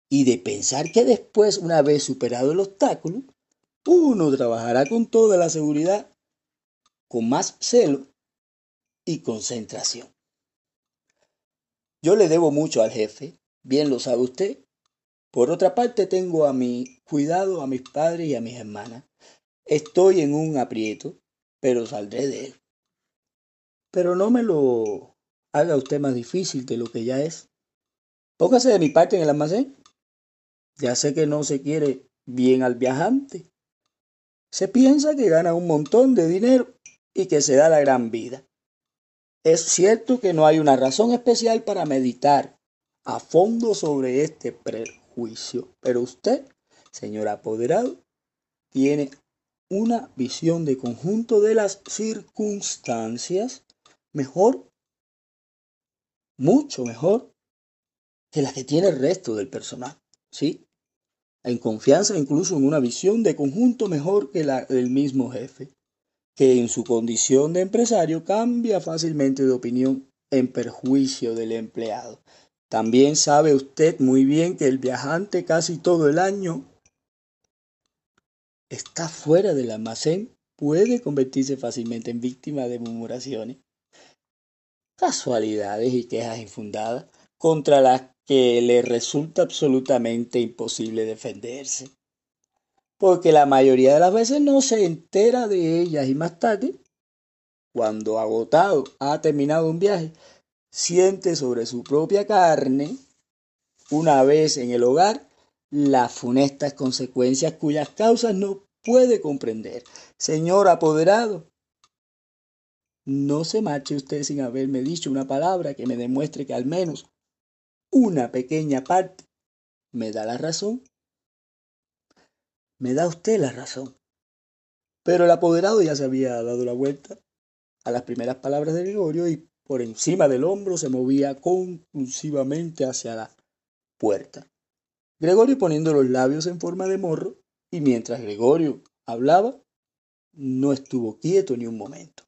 y de pensar que después, una vez superado el obstáculo, uno trabajará con toda la seguridad, con más celo y concentración. Yo le debo mucho al jefe, bien lo sabe usted, Por otra parte, tengo a mi cuidado a mis padres y a mis hermanas. Estoy en un aprieto, pero saldré de él. Pero no me lo haga usted más difícil de lo que ya es. Póngase de mi parte en el almacén. Ya sé que no se quiere bien al viajante. Se piensa que gana un montón de dinero y que se da la gran vida. Es cierto que no hay una razón especial para meditar a fondo sobre este prejuicio, pero usted, señor apoderado, tiene una visión de conjunto de las circunstancias mejor, mucho mejor que la que tiene el resto del personal, ¿sí? En confianza incluso en una visión de conjunto mejor que la del mismo jefe, que en su condición de empresario cambia fácilmente de opinión en perjuicio del empleado. También sabe usted muy bien que el viajante casi todo el año está fuera del almacén, puede convertirse fácilmente en víctima de murmuraciones, casualidades y quejas infundadas contra las que le resulta absolutamente imposible defenderse. Porque la mayoría de las veces no se entera de ellas y más tarde, cuando agotado ha terminado un viaje, siente sobre su propia carne, una vez en el hogar, las funestas consecuencias cuyas causas no puede comprender. Señor apoderado, no se marche usted sin haberme dicho una palabra que me demuestre que al menos una pequeña parte me da la razón. Me da usted la razón. Pero el apoderado ya se había dado la vuelta a las primeras palabras de Gregorio y por encima del hombro se movía conclusivamente hacia la puerta. Gregorio poniendo los labios en forma de morro, y mientras Gregorio hablaba, no estuvo quieto ni un momento,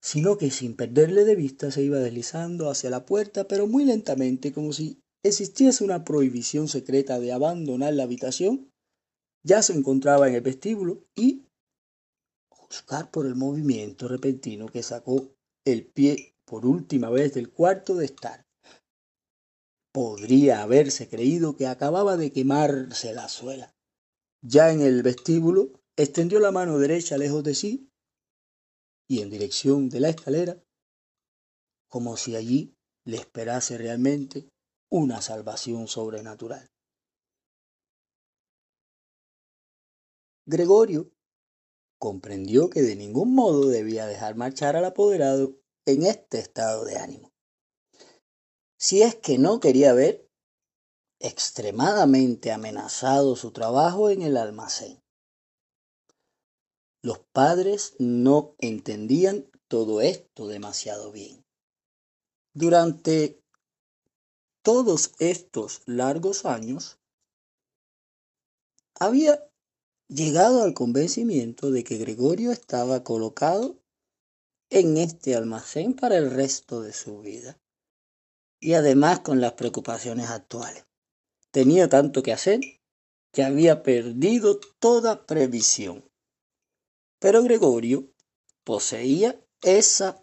sino que sin perderle de vista se iba deslizando hacia la puerta, pero muy lentamente, como si existiese una prohibición secreta de abandonar la habitación, ya se encontraba en el vestíbulo y, juzgar por el movimiento repentino que sacó el pie por última vez del cuarto de estar, Podría haberse creído que acababa de quemarse la suela. Ya en el vestíbulo, extendió la mano derecha lejos de sí y en dirección de la escalera, como si allí le esperase realmente una salvación sobrenatural. Gregorio comprendió que de ningún modo debía dejar marchar al apoderado en este estado de ánimo si es que no quería ver extremadamente amenazado su trabajo en el almacén. Los padres no entendían todo esto demasiado bien. Durante todos estos largos años, había llegado al convencimiento de que Gregorio estaba colocado en este almacén para el resto de su vida y además con las preocupaciones actuales. Tenía tanto que hacer que había perdido toda previsión. Pero Gregorio poseía esa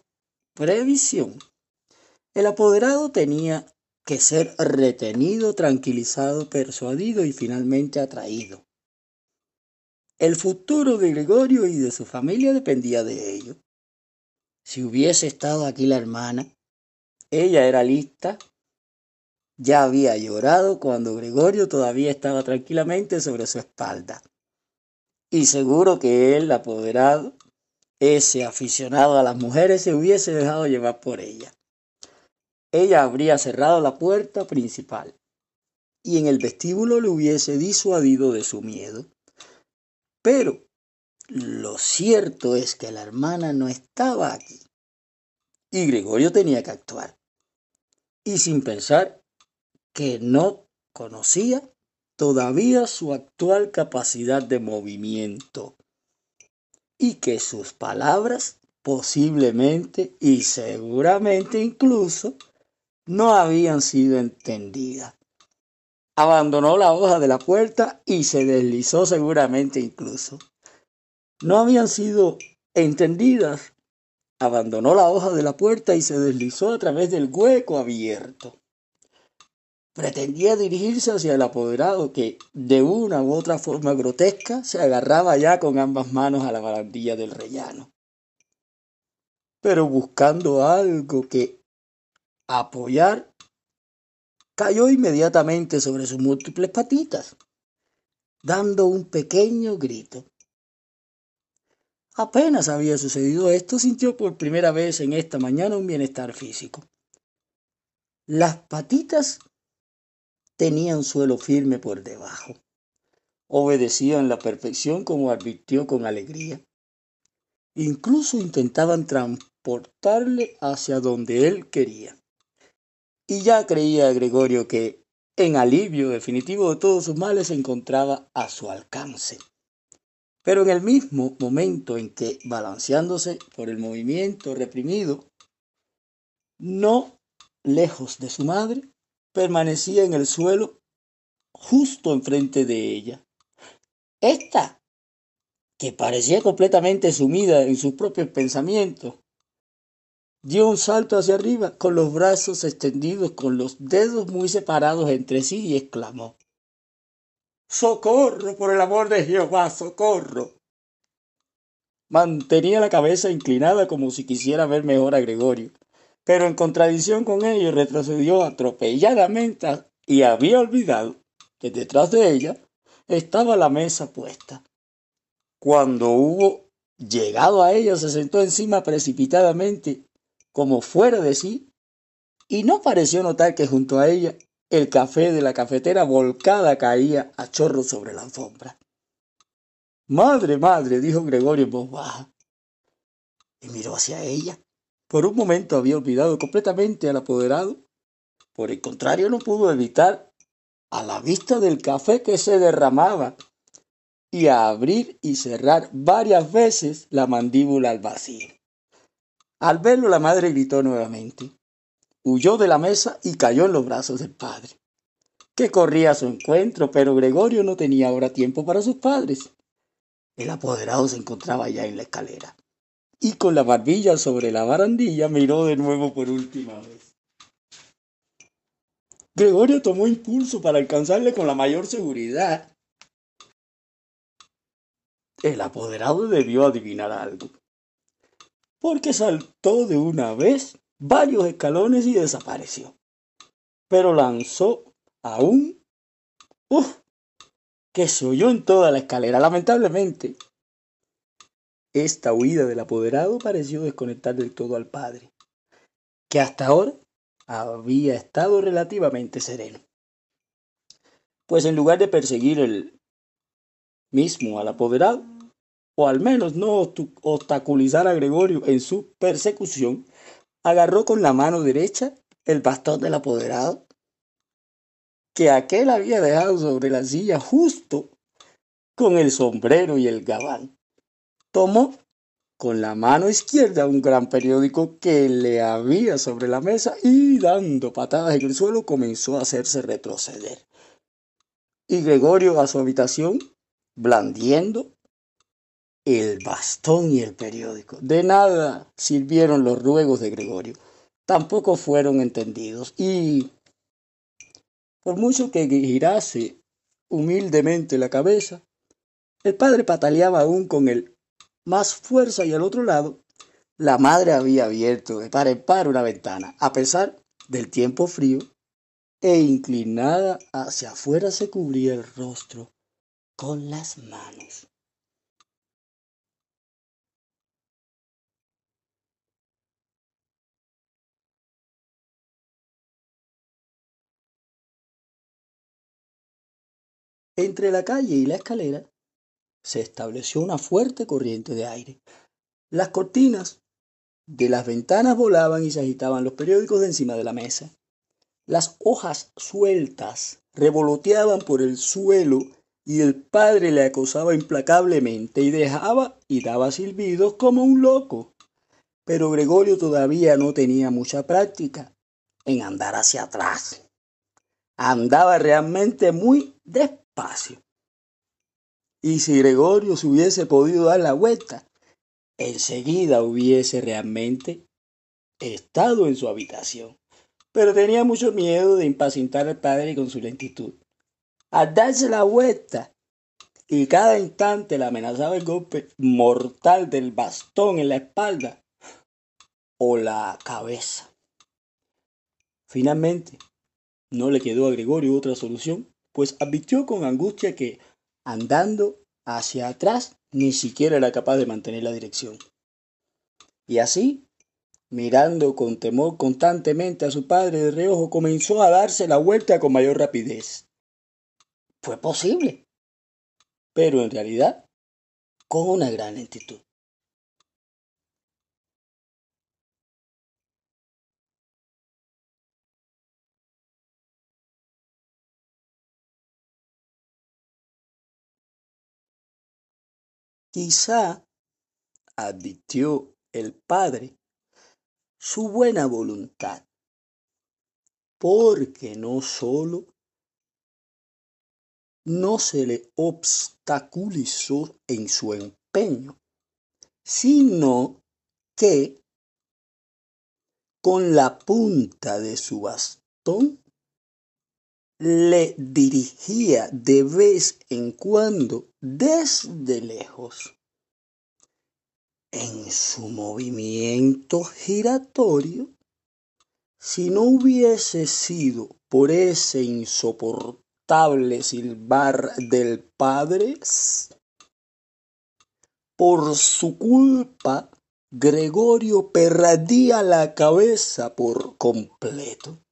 previsión. El apoderado tenía que ser retenido, tranquilizado, persuadido y finalmente atraído. El futuro de Gregorio y de su familia dependía de ello. Si hubiese estado aquí la hermana, ella era lista, ya había llorado cuando Gregorio todavía estaba tranquilamente sobre su espalda. Y seguro que él, apoderado, ese aficionado a las mujeres, se hubiese dejado llevar por ella. Ella habría cerrado la puerta principal y en el vestíbulo le hubiese disuadido de su miedo. Pero lo cierto es que la hermana no estaba aquí y Gregorio tenía que actuar. Y sin pensar que no conocía todavía su actual capacidad de movimiento y que sus palabras posiblemente y seguramente incluso no habían sido entendidas. Abandonó la hoja de la puerta y se deslizó seguramente incluso. No habían sido entendidas abandonó la hoja de la puerta y se deslizó a través del hueco abierto. Pretendía dirigirse hacia el apoderado que, de una u otra forma grotesca, se agarraba ya con ambas manos a la barandilla del rellano. Pero buscando algo que apoyar, cayó inmediatamente sobre sus múltiples patitas, dando un pequeño grito. Apenas había sucedido esto, sintió por primera vez en esta mañana un bienestar físico. Las patitas tenían suelo firme por debajo. Obedecían la perfección como advirtió con alegría. Incluso intentaban transportarle hacia donde él quería. Y ya creía Gregorio que, en alivio definitivo de todos sus males, se encontraba a su alcance. Pero en el mismo momento en que, balanceándose por el movimiento reprimido, no lejos de su madre, permanecía en el suelo justo enfrente de ella. Esta, que parecía completamente sumida en sus propios pensamientos, dio un salto hacia arriba con los brazos extendidos, con los dedos muy separados entre sí y exclamó Socorro, por el amor de Jehová, socorro. Mantenía la cabeza inclinada como si quisiera ver mejor a Gregorio, pero en contradicción con ello retrocedió atropelladamente y había olvidado que detrás de ella estaba la mesa puesta. Cuando hubo llegado a ella se sentó encima precipitadamente como fuera de sí, y no pareció notar que junto a ella el café de la cafetera volcada caía a chorro sobre la alfombra. Madre, madre, dijo Gregorio en voz baja, y miró hacia ella. Por un momento había olvidado completamente al apoderado. Por el contrario, no pudo evitar, a la vista del café que se derramaba, y a abrir y cerrar varias veces la mandíbula al vacío. Al verlo la madre gritó nuevamente. Huyó de la mesa y cayó en los brazos del padre, que corría a su encuentro, pero Gregorio no tenía ahora tiempo para sus padres. El apoderado se encontraba ya en la escalera y con la barbilla sobre la barandilla miró de nuevo por última vez. Gregorio tomó impulso para alcanzarle con la mayor seguridad. El apoderado debió adivinar algo porque saltó de una vez varios escalones y desapareció. Pero lanzó aún... ¡Uf! que se oyó en toda la escalera. Lamentablemente, esta huida del apoderado pareció desconectar del todo al padre, que hasta ahora había estado relativamente sereno. Pues en lugar de perseguir el mismo al apoderado, o al menos no obstaculizar a Gregorio en su persecución, agarró con la mano derecha el bastón del apoderado, que aquel había dejado sobre la silla justo con el sombrero y el gabán. Tomó con la mano izquierda un gran periódico que le había sobre la mesa y dando patadas en el suelo comenzó a hacerse retroceder. Y Gregorio a su habitación, blandiendo el bastón y el periódico. De nada sirvieron los ruegos de Gregorio. Tampoco fueron entendidos. Y por mucho que girase humildemente la cabeza, el padre pataleaba aún con el más fuerza y al otro lado, la madre había abierto de par en par una ventana, a pesar del tiempo frío, e inclinada hacia afuera se cubría el rostro con las manos. Entre la calle y la escalera se estableció una fuerte corriente de aire. Las cortinas de las ventanas volaban y se agitaban los periódicos de encima de la mesa. Las hojas sueltas revoloteaban por el suelo y el padre le acosaba implacablemente y dejaba y daba silbidos como un loco. Pero Gregorio todavía no tenía mucha práctica en andar hacia atrás. Andaba realmente muy despacio y si Gregorio se hubiese podido dar la vuelta, enseguida hubiese realmente estado en su habitación. pero tenía mucho miedo de impacientar al padre con su lentitud. Al darse la vuelta y cada instante le amenazaba el golpe mortal del bastón en la espalda o la cabeza. Finalmente, no le quedó a Gregorio otra solución, pues advirtió con angustia que, andando hacia atrás, ni siquiera era capaz de mantener la dirección. Y así mirando con temor constantemente a su padre de reojo, comenzó a darse la vuelta con mayor rapidez. Fue posible, pero en realidad con una gran lentitud. Quizá, advirtió el padre, su buena voluntad, porque no solo no se le obstaculizó en su empeño, sino que con la punta de su bastón le dirigía de vez en cuando desde lejos en su movimiento giratorio, si no hubiese sido por ese insoportable silbar del padre, por su culpa, Gregorio perdía la cabeza por completo.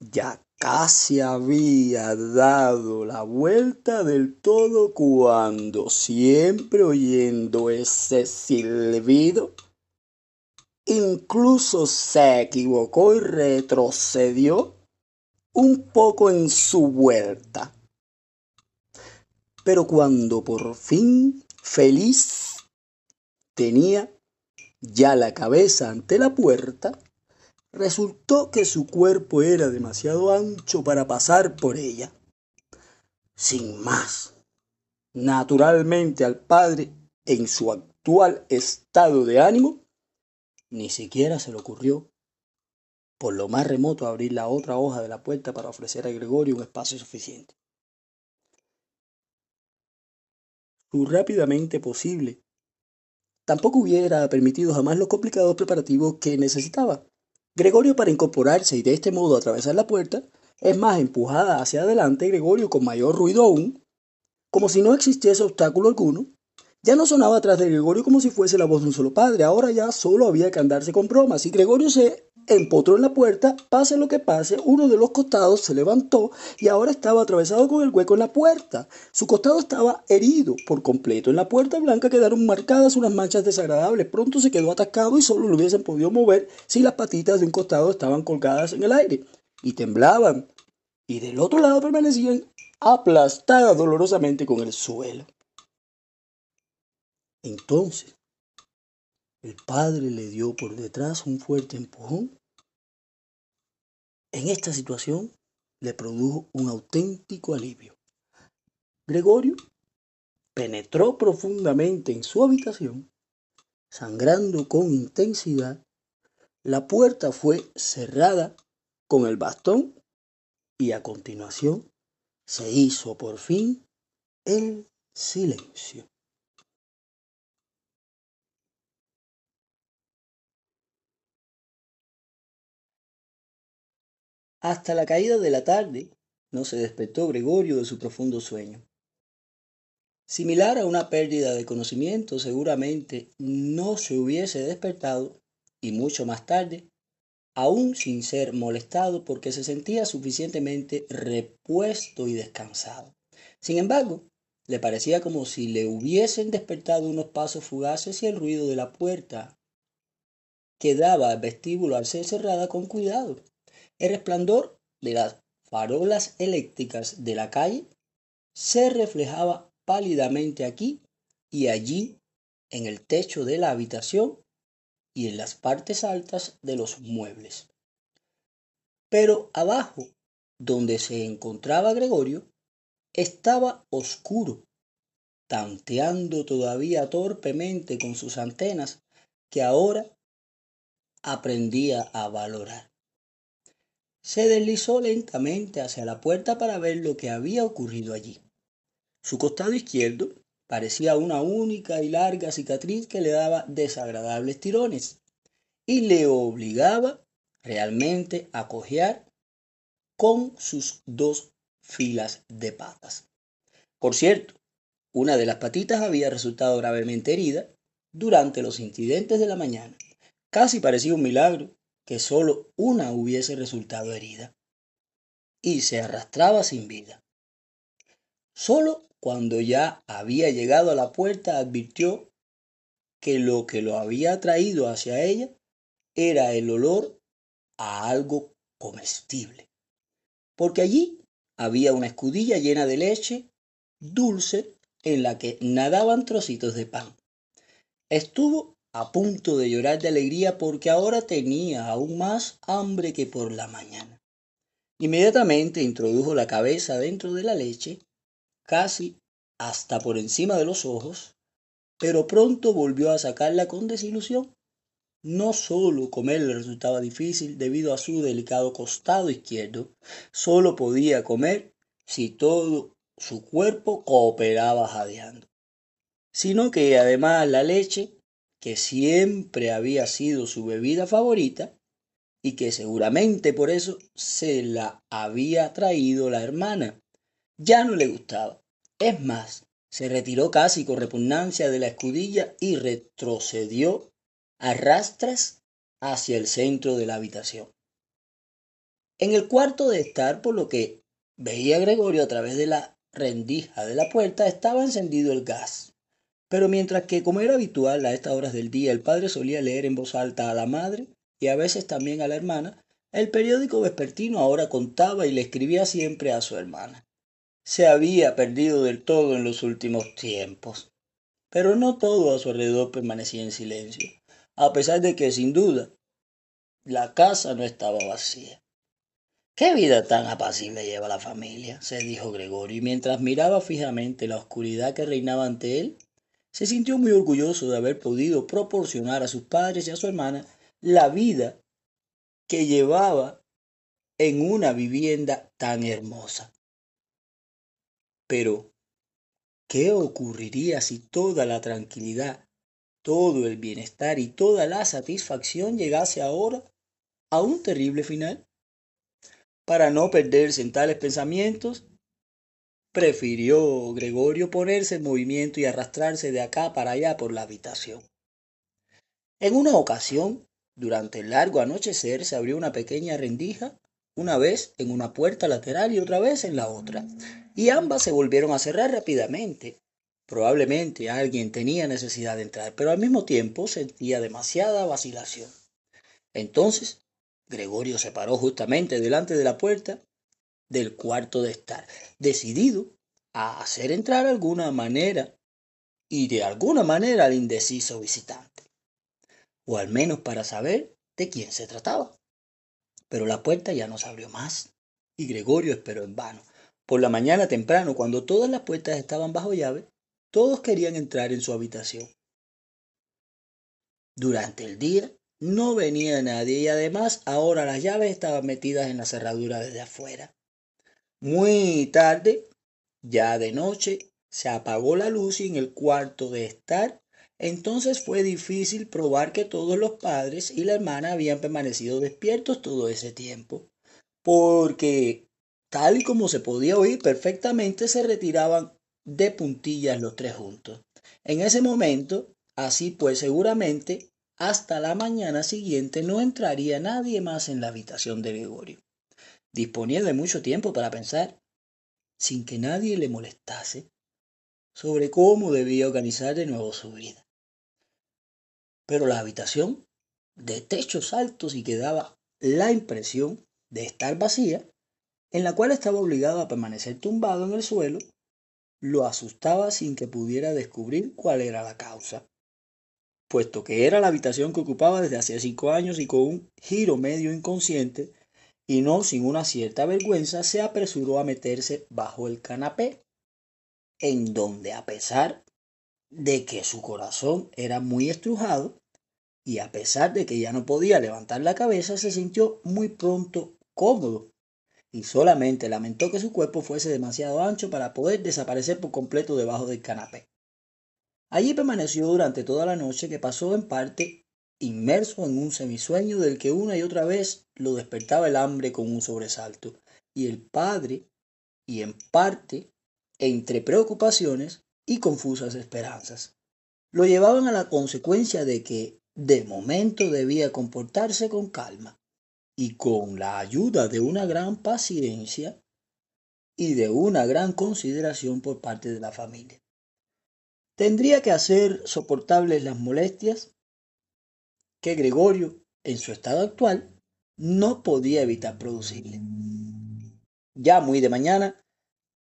Ya casi había dado la vuelta del todo cuando, siempre oyendo ese silbido, incluso se equivocó y retrocedió un poco en su vuelta. Pero cuando por fin, feliz, tenía ya la cabeza ante la puerta, Resultó que su cuerpo era demasiado ancho para pasar por ella. Sin más, naturalmente al padre, en su actual estado de ánimo, ni siquiera se le ocurrió, por lo más remoto, abrir la otra hoja de la puerta para ofrecer a Gregorio un espacio suficiente. Su rápidamente posible tampoco hubiera permitido jamás los complicados preparativos que necesitaba. Gregorio para incorporarse y de este modo atravesar la puerta, es más empujada hacia adelante Gregorio con mayor ruido aún, como si no existiese obstáculo alguno. Ya no sonaba atrás de Gregorio como si fuese la voz de un solo padre, ahora ya solo había que andarse con bromas, y Gregorio se empotró en la puerta, pase lo que pase, uno de los costados se levantó y ahora estaba atravesado con el hueco en la puerta. Su costado estaba herido por completo. En la puerta blanca quedaron marcadas unas manchas desagradables. Pronto se quedó atascado y solo lo hubiesen podido mover si las patitas de un costado estaban colgadas en el aire y temblaban. Y del otro lado permanecían aplastadas dolorosamente con el suelo. Entonces, el padre le dio por detrás un fuerte empujón. En esta situación le produjo un auténtico alivio. Gregorio penetró profundamente en su habitación, sangrando con intensidad. La puerta fue cerrada con el bastón y a continuación se hizo por fin el silencio. Hasta la caída de la tarde no se despertó Gregorio de su profundo sueño. Similar a una pérdida de conocimiento, seguramente no se hubiese despertado, y mucho más tarde, aún sin ser molestado porque se sentía suficientemente repuesto y descansado. Sin embargo, le parecía como si le hubiesen despertado unos pasos fugaces y el ruido de la puerta que daba al vestíbulo al ser cerrada con cuidado. El resplandor de las farolas eléctricas de la calle se reflejaba pálidamente aquí y allí en el techo de la habitación y en las partes altas de los muebles. Pero abajo, donde se encontraba Gregorio, estaba oscuro, tanteando todavía torpemente con sus antenas que ahora aprendía a valorar. Se deslizó lentamente hacia la puerta para ver lo que había ocurrido allí. Su costado izquierdo parecía una única y larga cicatriz que le daba desagradables tirones y le obligaba realmente a cojear con sus dos filas de patas. Por cierto, una de las patitas había resultado gravemente herida durante los incidentes de la mañana. Casi parecía un milagro que solo una hubiese resultado herida. Y se arrastraba sin vida. Solo cuando ya había llegado a la puerta advirtió que lo que lo había traído hacia ella era el olor a algo comestible. Porque allí había una escudilla llena de leche dulce en la que nadaban trocitos de pan. Estuvo a punto de llorar de alegría porque ahora tenía aún más hambre que por la mañana. Inmediatamente introdujo la cabeza dentro de la leche, casi hasta por encima de los ojos, pero pronto volvió a sacarla con desilusión. No solo comer le resultaba difícil debido a su delicado costado izquierdo, solo podía comer si todo su cuerpo cooperaba jadeando, sino que además la leche, que siempre había sido su bebida favorita, y que seguramente por eso se la había traído la hermana, ya no le gustaba. Es más, se retiró casi con repugnancia de la escudilla y retrocedió a rastras hacia el centro de la habitación. En el cuarto de estar, por lo que veía Gregorio a través de la rendija de la puerta estaba encendido el gas. Pero mientras que, como era habitual a estas horas del día, el padre solía leer en voz alta a la madre y a veces también a la hermana, el periódico vespertino ahora contaba y le escribía siempre a su hermana. Se había perdido del todo en los últimos tiempos. Pero no todo a su alrededor permanecía en silencio, a pesar de que, sin duda, la casa no estaba vacía. Qué vida tan apacible lleva la familia, se dijo Gregorio, y mientras miraba fijamente la oscuridad que reinaba ante él, se sintió muy orgulloso de haber podido proporcionar a sus padres y a su hermana la vida que llevaba en una vivienda tan hermosa. Pero, ¿qué ocurriría si toda la tranquilidad, todo el bienestar y toda la satisfacción llegase ahora a un terrible final? Para no perderse en tales pensamientos, prefirió Gregorio ponerse en movimiento y arrastrarse de acá para allá por la habitación. En una ocasión, durante el largo anochecer, se abrió una pequeña rendija, una vez en una puerta lateral y otra vez en la otra, y ambas se volvieron a cerrar rápidamente. Probablemente alguien tenía necesidad de entrar, pero al mismo tiempo sentía demasiada vacilación. Entonces Gregorio se paró justamente delante de la puerta del cuarto de estar, decidido a hacer entrar alguna manera y de alguna manera al indeciso visitante, o al menos para saber de quién se trataba. Pero la puerta ya no se abrió más, y Gregorio esperó en vano. Por la mañana temprano, cuando todas las puertas estaban bajo llave, todos querían entrar en su habitación. Durante el día, no venía nadie y además ahora las llaves estaban metidas en la cerradura desde afuera. Muy tarde, ya de noche, se apagó la luz y en el cuarto de estar, entonces fue difícil probar que todos los padres y la hermana habían permanecido despiertos todo ese tiempo, porque tal y como se podía oír perfectamente se retiraban de puntillas los tres juntos. En ese momento, así pues seguramente hasta la mañana siguiente no entraría nadie más en la habitación de Gregorio. Disponía de mucho tiempo para pensar, sin que nadie le molestase, sobre cómo debía organizar de nuevo su vida. Pero la habitación, de techos altos y que daba la impresión de estar vacía, en la cual estaba obligado a permanecer tumbado en el suelo, lo asustaba sin que pudiera descubrir cuál era la causa puesto que era la habitación que ocupaba desde hacía cinco años y con un giro medio inconsciente, y no sin una cierta vergüenza, se apresuró a meterse bajo el canapé, en donde a pesar de que su corazón era muy estrujado, y a pesar de que ya no podía levantar la cabeza, se sintió muy pronto cómodo y solamente lamentó que su cuerpo fuese demasiado ancho para poder desaparecer por completo debajo del canapé. Allí permaneció durante toda la noche que pasó en parte inmerso en un semisueño del que una y otra vez lo despertaba el hambre con un sobresalto, y el padre, y en parte, entre preocupaciones y confusas esperanzas, lo llevaban a la consecuencia de que de momento debía comportarse con calma y con la ayuda de una gran paciencia y de una gran consideración por parte de la familia. Tendría que hacer soportables las molestias que Gregorio, en su estado actual, no podía evitar producirle. Ya muy de mañana,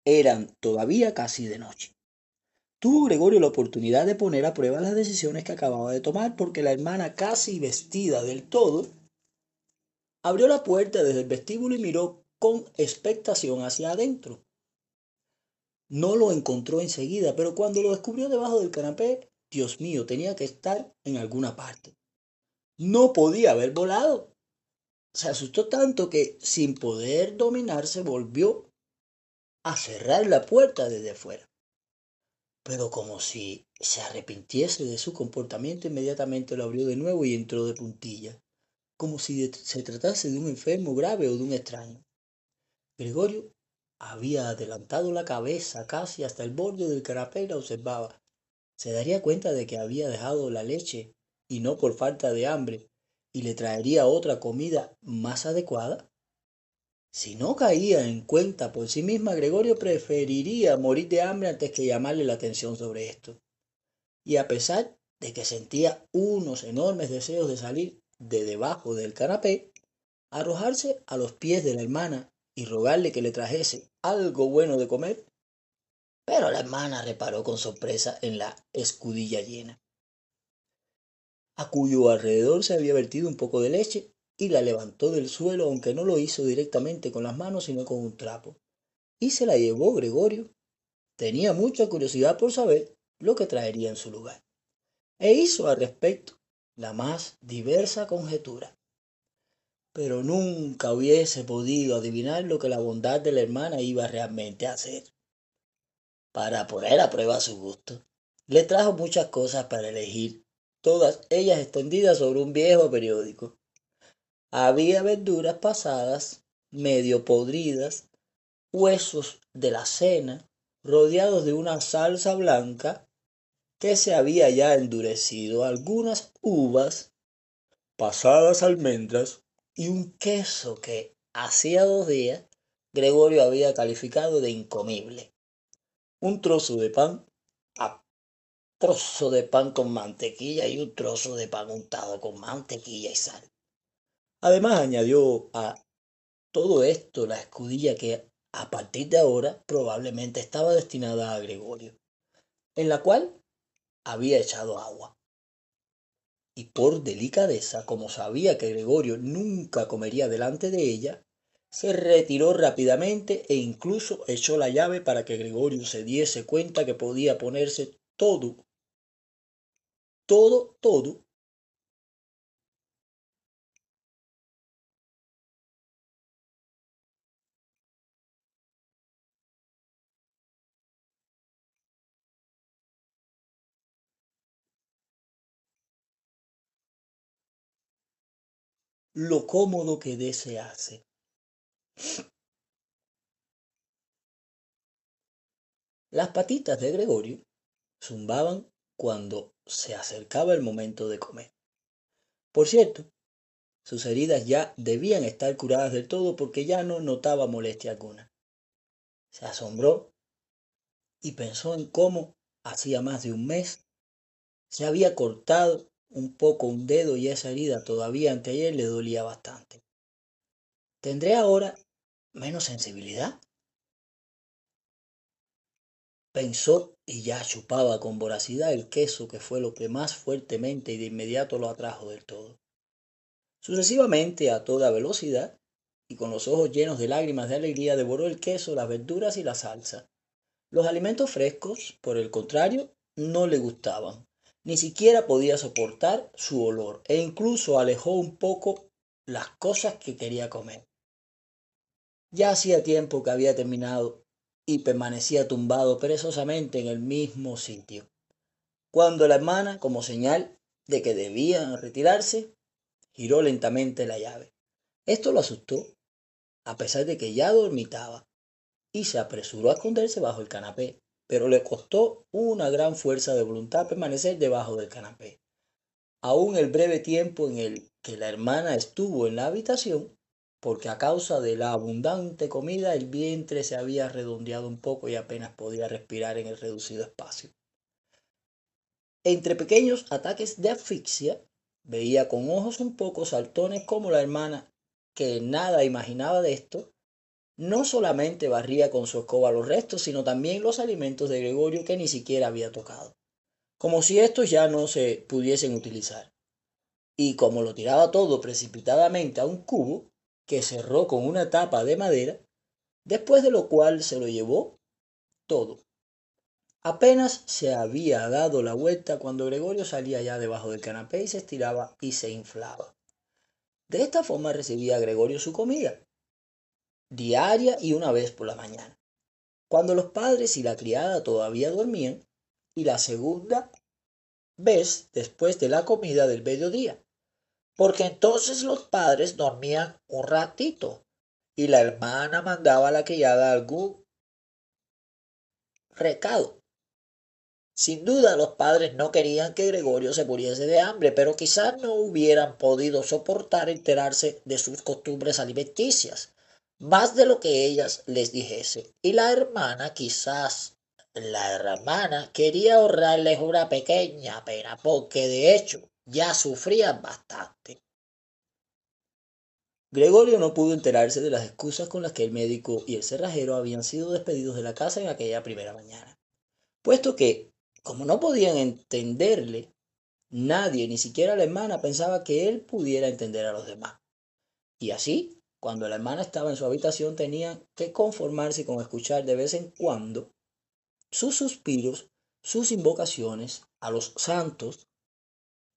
eran todavía casi de noche. Tuvo Gregorio la oportunidad de poner a prueba las decisiones que acababa de tomar porque la hermana, casi vestida del todo, Abrió la puerta desde el vestíbulo y miró con expectación hacia adentro. No lo encontró enseguida, pero cuando lo descubrió debajo del canapé, Dios mío, tenía que estar en alguna parte. No podía haber volado. Se asustó tanto que, sin poder dominarse, volvió a cerrar la puerta desde fuera. Pero como si se arrepintiese de su comportamiento, inmediatamente lo abrió de nuevo y entró de puntilla como si se tratase de un enfermo grave o de un extraño. Gregorio había adelantado la cabeza casi hasta el borde del canapé y la observaba. Se daría cuenta de que había dejado la leche y no por falta de hambre y le traería otra comida más adecuada. Si no caía en cuenta por sí misma, Gregorio preferiría morir de hambre antes que llamarle la atención sobre esto. Y a pesar de que sentía unos enormes deseos de salir, de debajo del canapé, arrojarse a los pies de la hermana y rogarle que le trajese algo bueno de comer. Pero la hermana reparó con sorpresa en la escudilla llena, a cuyo alrededor se había vertido un poco de leche y la levantó del suelo, aunque no lo hizo directamente con las manos, sino con un trapo. Y se la llevó Gregorio. Tenía mucha curiosidad por saber lo que traería en su lugar. E hizo al respecto la más diversa conjetura. Pero nunca hubiese podido adivinar lo que la bondad de la hermana iba realmente a hacer. Para poner a prueba su gusto, le trajo muchas cosas para elegir, todas ellas extendidas sobre un viejo periódico. Había verduras pasadas, medio podridas, huesos de la cena, rodeados de una salsa blanca que se había ya endurecido, algunas uvas, pasadas almendras y un queso que hacía dos días Gregorio había calificado de incomible. Un trozo de pan, trozo de pan con mantequilla y un trozo de pan untado con mantequilla y sal. Además añadió a todo esto la escudilla que a partir de ahora probablemente estaba destinada a Gregorio, en la cual había echado agua. Y por delicadeza, como sabía que Gregorio nunca comería delante de ella, se retiró rápidamente e incluso echó la llave para que Gregorio se diese cuenta que podía ponerse todo, todo, todo lo cómodo que desease. Las patitas de Gregorio zumbaban cuando se acercaba el momento de comer. Por cierto, sus heridas ya debían estar curadas del todo porque ya no notaba molestia alguna. Se asombró y pensó en cómo hacía más de un mes se había cortado un poco un dedo y esa herida todavía anteayer le dolía bastante. ¿Tendré ahora menos sensibilidad? Pensó y ya chupaba con voracidad el queso que fue lo que más fuertemente y de inmediato lo atrajo del todo. Sucesivamente, a toda velocidad, y con los ojos llenos de lágrimas de alegría, devoró el queso, las verduras y la salsa. Los alimentos frescos, por el contrario, no le gustaban ni siquiera podía soportar su olor e incluso alejó un poco las cosas que quería comer. Ya hacía tiempo que había terminado y permanecía tumbado perezosamente en el mismo sitio. Cuando la hermana, como señal de que debían retirarse, giró lentamente la llave. Esto lo asustó, a pesar de que ya dormitaba, y se apresuró a esconderse bajo el canapé, pero le costó una gran fuerza de voluntad permanecer debajo del canapé. Aún el breve tiempo en el que la hermana estuvo en la habitación, porque a causa de la abundante comida el vientre se había redondeado un poco y apenas podía respirar en el reducido espacio. Entre pequeños ataques de asfixia, veía con ojos un poco saltones como la hermana, que nada imaginaba de esto, no solamente barría con su escoba los restos, sino también los alimentos de Gregorio que ni siquiera había tocado, como si estos ya no se pudiesen utilizar. Y como lo tiraba todo precipitadamente a un cubo, que cerró con una tapa de madera, después de lo cual se lo llevó todo. Apenas se había dado la vuelta cuando Gregorio salía ya debajo del canapé y se estiraba y se inflaba. De esta forma recibía Gregorio su comida, diaria y una vez por la mañana, cuando los padres y la criada todavía dormían, y la segunda vez después de la comida del mediodía, porque entonces los padres dormían un ratito y la hermana mandaba a la criada algún recado. Sin duda los padres no querían que Gregorio se muriese de hambre, pero quizás no hubieran podido soportar enterarse de sus costumbres alimenticias, más de lo que ellas les dijese. Y la hermana quizás la hermana quería ahorrarles una pequeña pena, porque de hecho ya sufrían bastante. Gregorio no pudo enterarse de las excusas con las que el médico y el cerrajero habían sido despedidos de la casa en aquella primera mañana, puesto que, como no podían entenderle, nadie, ni siquiera la hermana, pensaba que él pudiera entender a los demás. Y así, cuando la hermana estaba en su habitación, tenía que conformarse con escuchar de vez en cuando sus suspiros, sus invocaciones a los santos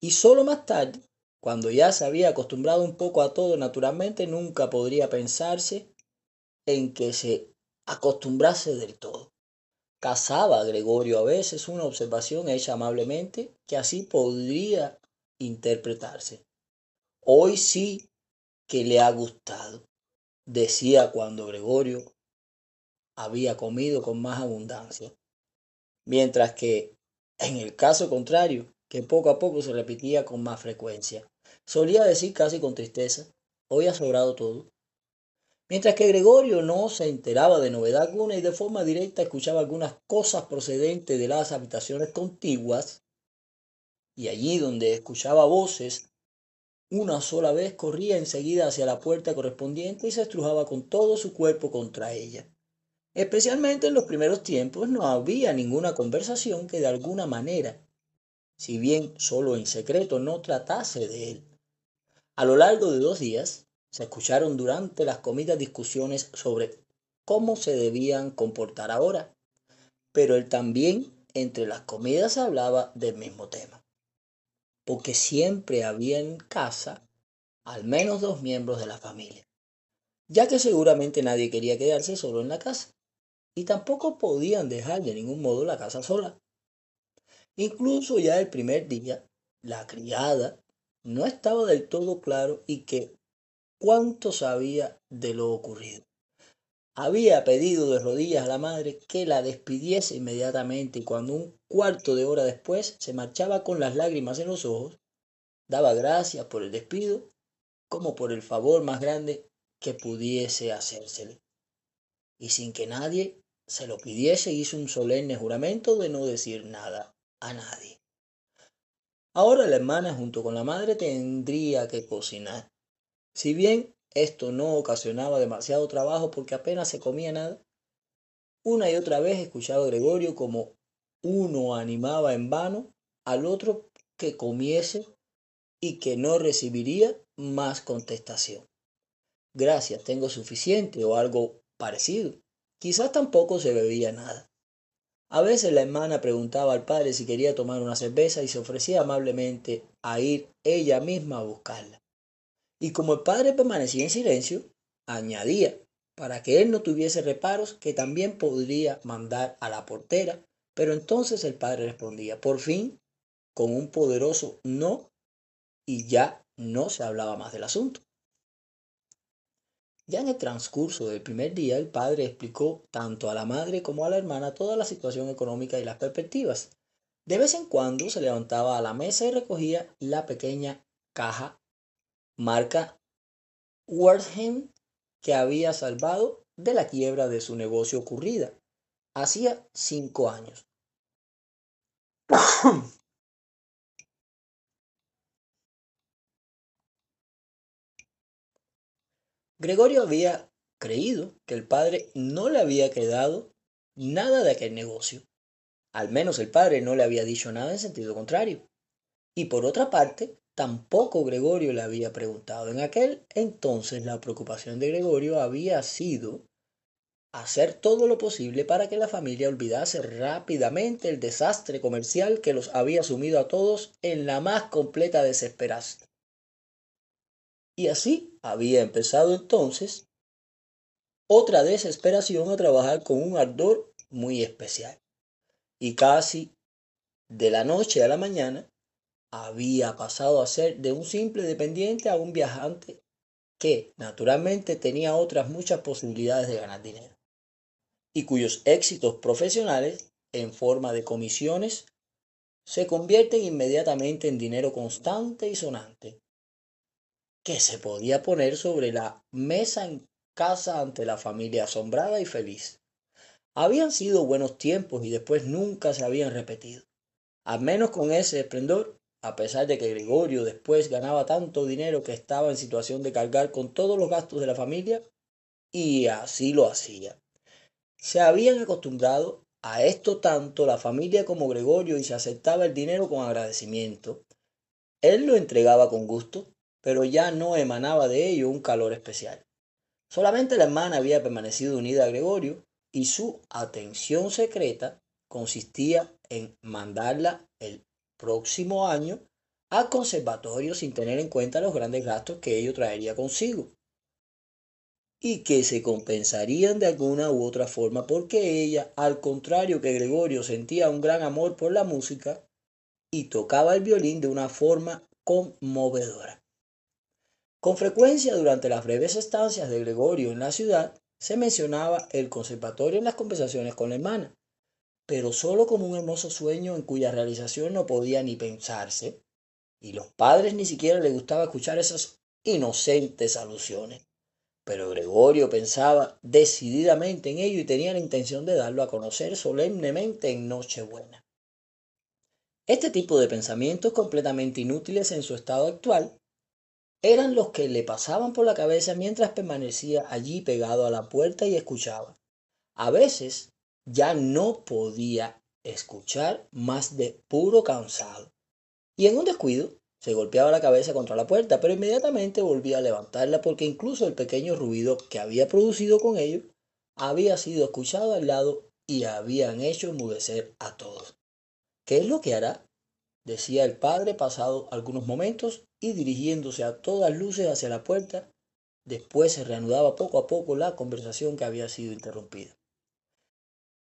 y solo más tarde, cuando ya se había acostumbrado un poco a todo naturalmente, nunca podría pensarse en que se acostumbrase del todo. Cazaba a Gregorio a veces una observación hecha amablemente que así podría interpretarse. Hoy sí que le ha gustado, decía cuando Gregorio había comido con más abundancia. Mientras que, en el caso contrario, que poco a poco se repetía con más frecuencia. Solía decir casi con tristeza, hoy ha sobrado todo. Mientras que Gregorio no se enteraba de novedad alguna y de forma directa escuchaba algunas cosas procedentes de las habitaciones contiguas, y allí donde escuchaba voces, una sola vez corría enseguida hacia la puerta correspondiente y se estrujaba con todo su cuerpo contra ella. Especialmente en los primeros tiempos no había ninguna conversación que de alguna manera si bien solo en secreto no tratase de él. A lo largo de dos días se escucharon durante las comidas discusiones sobre cómo se debían comportar ahora, pero él también entre las comidas hablaba del mismo tema, porque siempre había en casa al menos dos miembros de la familia, ya que seguramente nadie quería quedarse solo en la casa, y tampoco podían dejar de ningún modo la casa sola. Incluso ya el primer día, la criada no estaba del todo claro y que cuánto sabía de lo ocurrido. Había pedido de rodillas a la madre que la despidiese inmediatamente y cuando un cuarto de hora después se marchaba con las lágrimas en los ojos, daba gracias por el despido como por el favor más grande que pudiese hacérsele. Y sin que nadie se lo pidiese hizo un solemne juramento de no decir nada a nadie. Ahora la hermana junto con la madre tendría que cocinar. Si bien esto no ocasionaba demasiado trabajo porque apenas se comía nada, una y otra vez escuchaba a Gregorio como uno animaba en vano al otro que comiese y que no recibiría más contestación. Gracias, tengo suficiente o algo parecido. Quizás tampoco se bebía nada. A veces la hermana preguntaba al padre si quería tomar una cerveza y se ofrecía amablemente a ir ella misma a buscarla. Y como el padre permanecía en silencio, añadía, para que él no tuviese reparos que también podría mandar a la portera, pero entonces el padre respondía, por fin, con un poderoso no, y ya no se hablaba más del asunto. Ya en el transcurso del primer día, el padre explicó tanto a la madre como a la hermana toda la situación económica y las perspectivas. De vez en cuando se levantaba a la mesa y recogía la pequeña caja marca Wortham que había salvado de la quiebra de su negocio ocurrida hacía cinco años. Gregorio había creído que el padre no le había quedado nada de aquel negocio. Al menos el padre no le había dicho nada en sentido contrario. Y por otra parte, tampoco Gregorio le había preguntado. En aquel entonces la preocupación de Gregorio había sido hacer todo lo posible para que la familia olvidase rápidamente el desastre comercial que los había sumido a todos en la más completa desesperación. Y así había empezado entonces otra desesperación a trabajar con un ardor muy especial. Y casi de la noche a la mañana había pasado a ser de un simple dependiente a un viajante que, naturalmente, tenía otras muchas posibilidades de ganar dinero y cuyos éxitos profesionales, en forma de comisiones, se convierten inmediatamente en dinero constante y sonante, que se podía poner sobre la mesa en casa ante la familia asombrada y feliz. Habían sido buenos tiempos y después nunca se habían repetido, al menos con ese esplendor, a pesar de que Gregorio después ganaba tanto dinero que estaba en situación de cargar con todos los gastos de la familia, y así lo hacía. Se habían acostumbrado a esto tanto la familia como Gregorio y se aceptaba el dinero con agradecimiento. Él lo entregaba con gusto, pero ya no emanaba de ello un calor especial. Solamente la hermana había permanecido unida a Gregorio y su atención secreta consistía en mandarla el próximo año al conservatorio sin tener en cuenta los grandes gastos que ello traería consigo y que se compensarían de alguna u otra forma porque ella, al contrario que Gregorio, sentía un gran amor por la música y tocaba el violín de una forma conmovedora. Con frecuencia durante las breves estancias de Gregorio en la ciudad se mencionaba el conservatorio en las conversaciones con la hermana, pero solo como un hermoso sueño en cuya realización no podía ni pensarse, y los padres ni siquiera les gustaba escuchar esas inocentes alusiones. Pero Gregorio pensaba decididamente en ello y tenía la intención de darlo a conocer solemnemente en Nochebuena. Este tipo de pensamientos completamente inútiles en su estado actual eran los que le pasaban por la cabeza mientras permanecía allí pegado a la puerta y escuchaba. A veces ya no podía escuchar más de puro cansado. Y en un descuido se golpeaba la cabeza contra la puerta, pero inmediatamente volvía a levantarla porque incluso el pequeño ruido que había producido con ello había sido escuchado al lado y habían hecho enmudecer a todos. ¿Qué es lo que hará? Decía el padre pasado algunos momentos y dirigiéndose a todas luces hacia la puerta, después se reanudaba poco a poco la conversación que había sido interrumpida.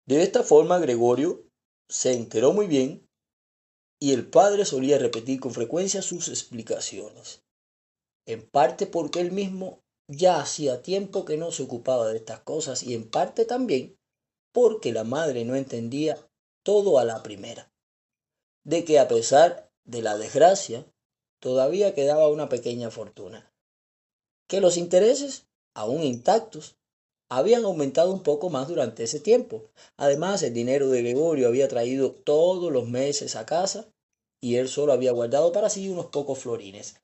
De esta forma Gregorio se enteró muy bien y el padre solía repetir con frecuencia sus explicaciones, en parte porque él mismo ya hacía tiempo que no se ocupaba de estas cosas y en parte también porque la madre no entendía todo a la primera de que a pesar de la desgracia, todavía quedaba una pequeña fortuna, que los intereses, aún intactos, habían aumentado un poco más durante ese tiempo. Además, el dinero de Gregorio había traído todos los meses a casa y él solo había guardado para sí unos pocos florines.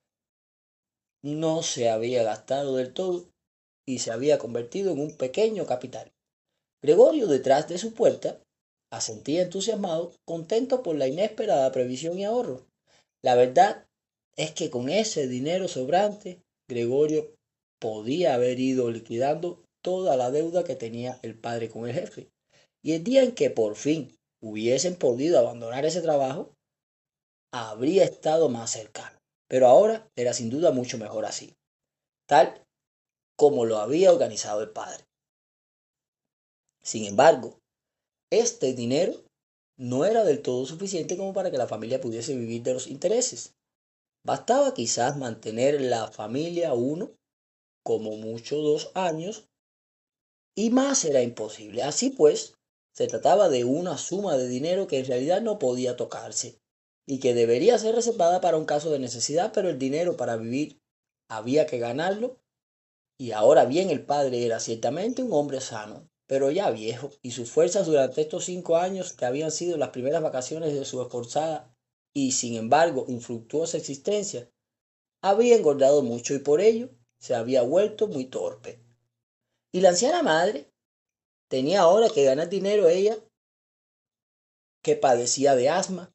No se había gastado del todo y se había convertido en un pequeño capital. Gregorio detrás de su puerta asentía entusiasmado, contento por la inesperada previsión y ahorro. La verdad es que con ese dinero sobrante, Gregorio podía haber ido liquidando toda la deuda que tenía el padre con el jefe. Y el día en que por fin hubiesen podido abandonar ese trabajo, habría estado más cercano. Pero ahora era sin duda mucho mejor así, tal como lo había organizado el padre. Sin embargo, este dinero no era del todo suficiente como para que la familia pudiese vivir de los intereses. Bastaba quizás mantener la familia uno, como mucho dos años, y más era imposible. Así pues, se trataba de una suma de dinero que en realidad no podía tocarse y que debería ser reservada para un caso de necesidad, pero el dinero para vivir había que ganarlo. Y ahora bien, el padre era ciertamente un hombre sano, pero ya viejo, y sus fuerzas durante estos cinco años que habían sido las primeras vacaciones de su esforzada y sin embargo infructuosa existencia, había engordado mucho y por ello se había vuelto muy torpe. Y la anciana madre tenía ahora que ganar dinero ella, que padecía de asma,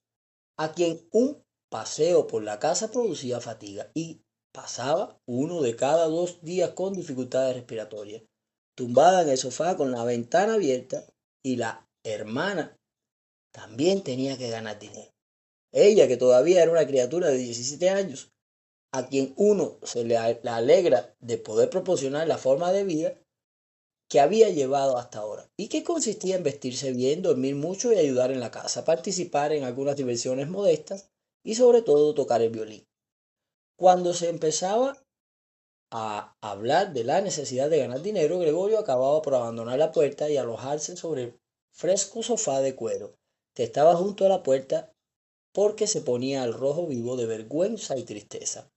a quien un paseo por la casa producía fatiga y pasaba uno de cada dos días con dificultades respiratorias tumbada en el sofá con la ventana abierta y la hermana también tenía que ganar dinero. Ella, que todavía era una criatura de 17 años, a quien uno se le alegra de poder proporcionar la forma de vida que había llevado hasta ahora y que consistía en vestirse bien, dormir mucho y ayudar en la casa, participar en algunas diversiones modestas y sobre todo tocar el violín. Cuando se empezaba a hablar de la necesidad de ganar dinero, Gregorio acababa por abandonar la puerta y alojarse sobre el fresco sofá de cuero que estaba junto a la puerta porque se ponía al rojo vivo de vergüenza y tristeza.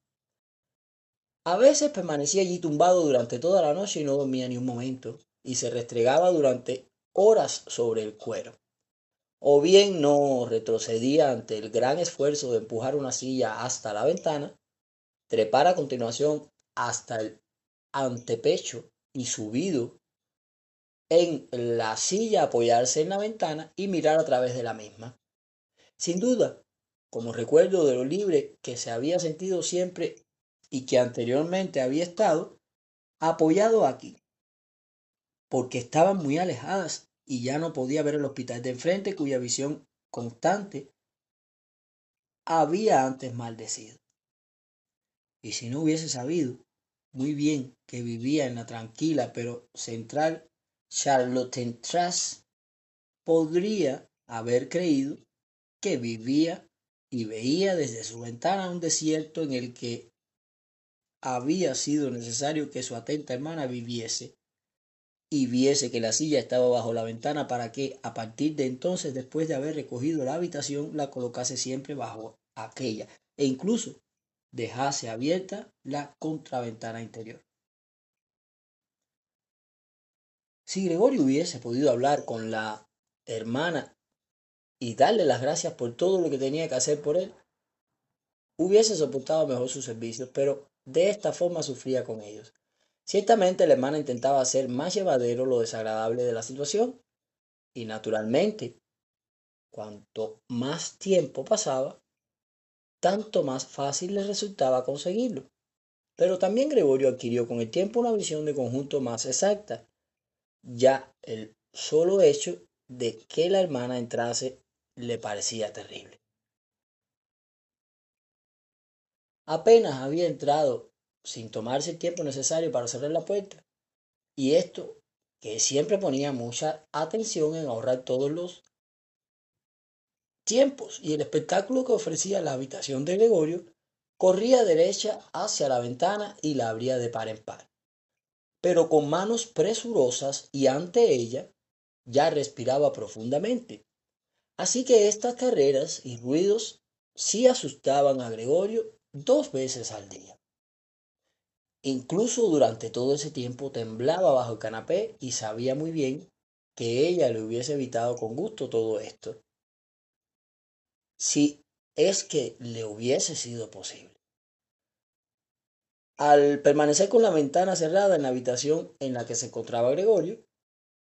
A veces permanecía allí tumbado durante toda la noche y no dormía ni un momento, y se restregaba durante horas sobre el cuero. O bien no retrocedía ante el gran esfuerzo de empujar una silla hasta la ventana, trepar a continuación hasta el antepecho y subido en la silla apoyarse en la ventana y mirar a través de la misma. Sin duda, como recuerdo de lo libre que se había sentido siempre y que anteriormente había estado, apoyado aquí, porque estaban muy alejadas y ya no podía ver el hospital de enfrente cuya visión constante había antes maldecido. Y si no hubiese sabido muy bien que vivía en la tranquila pero central Charlottentras, podría haber creído que vivía y veía desde su ventana un desierto en el que había sido necesario que su atenta hermana viviese y viese que la silla estaba bajo la ventana para que a partir de entonces después de haber recogido la habitación la colocase siempre bajo aquella. E incluso dejase abierta la contraventana interior. Si Gregorio hubiese podido hablar con la hermana y darle las gracias por todo lo que tenía que hacer por él, hubiese soportado mejor sus servicios, pero de esta forma sufría con ellos. Ciertamente la hermana intentaba hacer más llevadero lo desagradable de la situación, y naturalmente, cuanto más tiempo pasaba, tanto más fácil le resultaba conseguirlo. Pero también Gregorio adquirió con el tiempo una visión de conjunto más exacta. Ya el solo hecho de que la hermana entrase le parecía terrible. Apenas había entrado sin tomarse el tiempo necesario para cerrar la puerta, y esto que siempre ponía mucha atención en ahorrar todos los tiempos y el espectáculo que ofrecía la habitación de Gregorio corría derecha hacia la ventana y la abría de par en par. Pero con manos presurosas y ante ella ya respiraba profundamente. Así que estas carreras y ruidos sí asustaban a Gregorio dos veces al día. Incluso durante todo ese tiempo temblaba bajo el canapé y sabía muy bien que ella le hubiese evitado con gusto todo esto si es que le hubiese sido posible. Al permanecer con la ventana cerrada en la habitación en la que se encontraba Gregorio,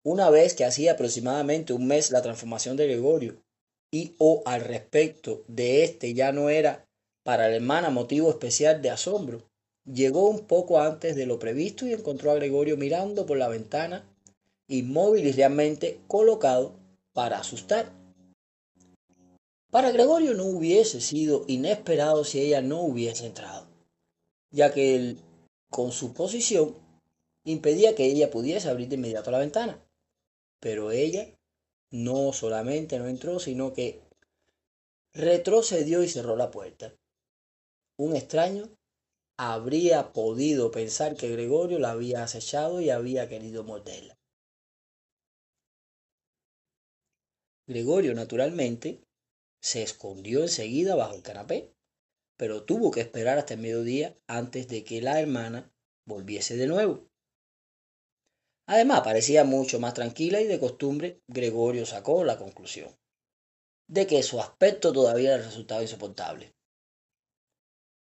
una vez que hacía aproximadamente un mes la transformación de Gregorio y o al respecto de éste ya no era para la hermana motivo especial de asombro, llegó un poco antes de lo previsto y encontró a Gregorio mirando por la ventana, inmóvil y realmente colocado para asustar. Para Gregorio no hubiese sido inesperado si ella no hubiese entrado, ya que él, con su posición, impedía que ella pudiese abrir de inmediato la ventana. Pero ella no solamente no entró, sino que retrocedió y cerró la puerta. Un extraño habría podido pensar que Gregorio la había acechado y había querido morderla. Gregorio, naturalmente, se escondió enseguida bajo el canapé, pero tuvo que esperar hasta el mediodía antes de que la hermana volviese de nuevo. Además, parecía mucho más tranquila y de costumbre Gregorio sacó la conclusión de que su aspecto todavía le resultaba insoportable.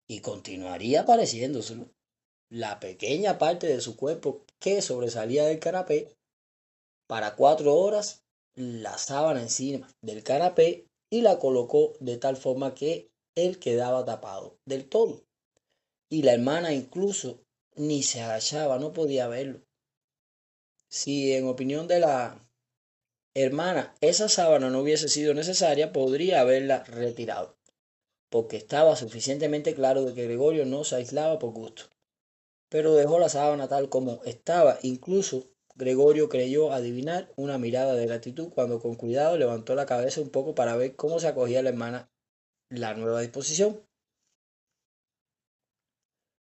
Y continuaría pareciéndoselo. La pequeña parte de su cuerpo que sobresalía del canapé, para cuatro horas, la sábana encima del canapé y la colocó de tal forma que él quedaba tapado del todo. Y la hermana incluso ni se agachaba, no podía verlo. Si en opinión de la hermana esa sábana no hubiese sido necesaria, podría haberla retirado, porque estaba suficientemente claro de que Gregorio no se aislaba por gusto. Pero dejó la sábana tal como estaba, incluso Gregorio creyó adivinar una mirada de gratitud cuando con cuidado levantó la cabeza un poco para ver cómo se acogía la hermana la nueva disposición.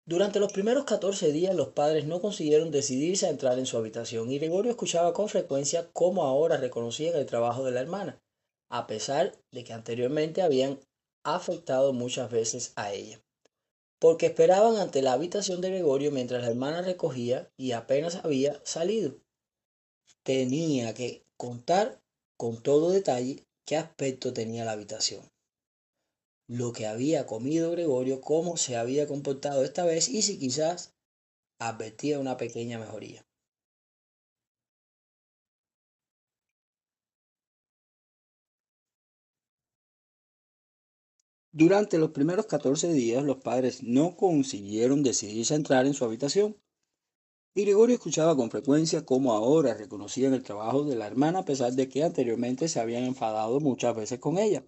Durante los primeros catorce días los padres no consiguieron decidirse a entrar en su habitación y Gregorio escuchaba con frecuencia cómo ahora reconocían el trabajo de la hermana, a pesar de que anteriormente habían afectado muchas veces a ella. Porque esperaban ante la habitación de Gregorio mientras la hermana recogía y apenas había salido. Tenía que contar con todo detalle qué aspecto tenía la habitación lo que había comido Gregorio, cómo se había comportado esta vez y si quizás advertía una pequeña mejoría. Durante los primeros 14 días los padres no consiguieron decidirse a entrar en su habitación. Y Gregorio escuchaba con frecuencia cómo ahora reconocían el trabajo de la hermana a pesar de que anteriormente se habían enfadado muchas veces con ella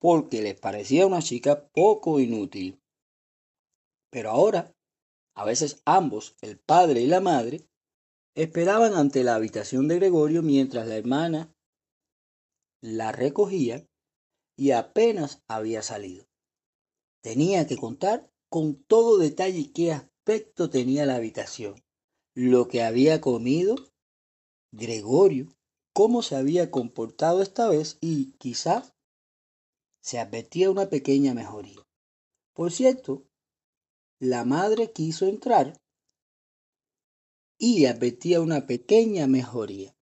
porque les parecía una chica poco inútil. Pero ahora, a veces ambos, el padre y la madre, esperaban ante la habitación de Gregorio mientras la hermana la recogía y apenas había salido. Tenía que contar con todo detalle qué aspecto tenía la habitación, lo que había comido Gregorio, cómo se había comportado esta vez y quizás se advertía una pequeña mejoría. Por cierto, la madre quiso entrar y advertía una pequeña mejoría.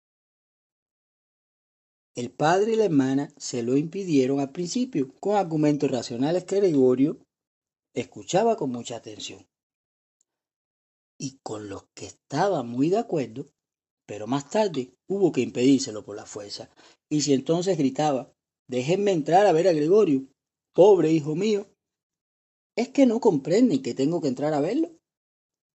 El padre y la hermana se lo impidieron al principio con argumentos racionales que Gregorio escuchaba con mucha atención y con los que estaba muy de acuerdo, pero más tarde hubo que impedírselo por la fuerza. Y si entonces gritaba, Déjenme entrar a ver a Gregorio. Pobre hijo mío. ¿Es que no comprenden que tengo que entrar a verlo?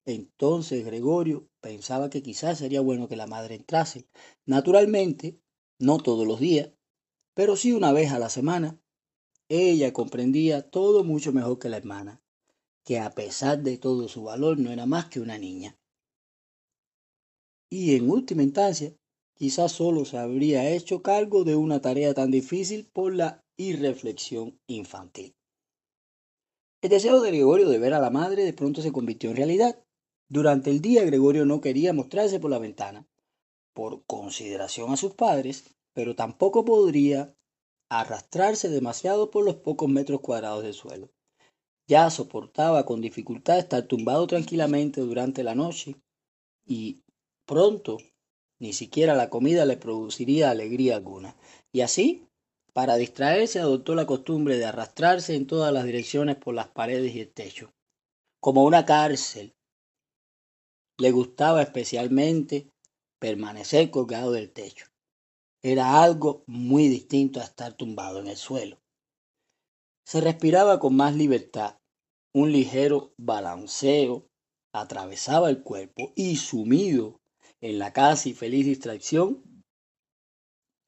Entonces Gregorio pensaba que quizás sería bueno que la madre entrase. Naturalmente, no todos los días, pero sí una vez a la semana. Ella comprendía todo mucho mejor que la hermana, que a pesar de todo su valor no era más que una niña. Y en última instancia, quizás solo se habría hecho cargo de una tarea tan difícil por la irreflexión infantil. El deseo de Gregorio de ver a la madre de pronto se convirtió en realidad. Durante el día Gregorio no quería mostrarse por la ventana, por consideración a sus padres, pero tampoco podría arrastrarse demasiado por los pocos metros cuadrados del suelo. Ya soportaba con dificultad estar tumbado tranquilamente durante la noche y pronto ni siquiera la comida le produciría alegría alguna. Y así, para distraerse, adoptó la costumbre de arrastrarse en todas las direcciones por las paredes y el techo, como una cárcel. Le gustaba especialmente permanecer colgado del techo. Era algo muy distinto a estar tumbado en el suelo. Se respiraba con más libertad. Un ligero balanceo atravesaba el cuerpo y sumido en la casi feliz distracción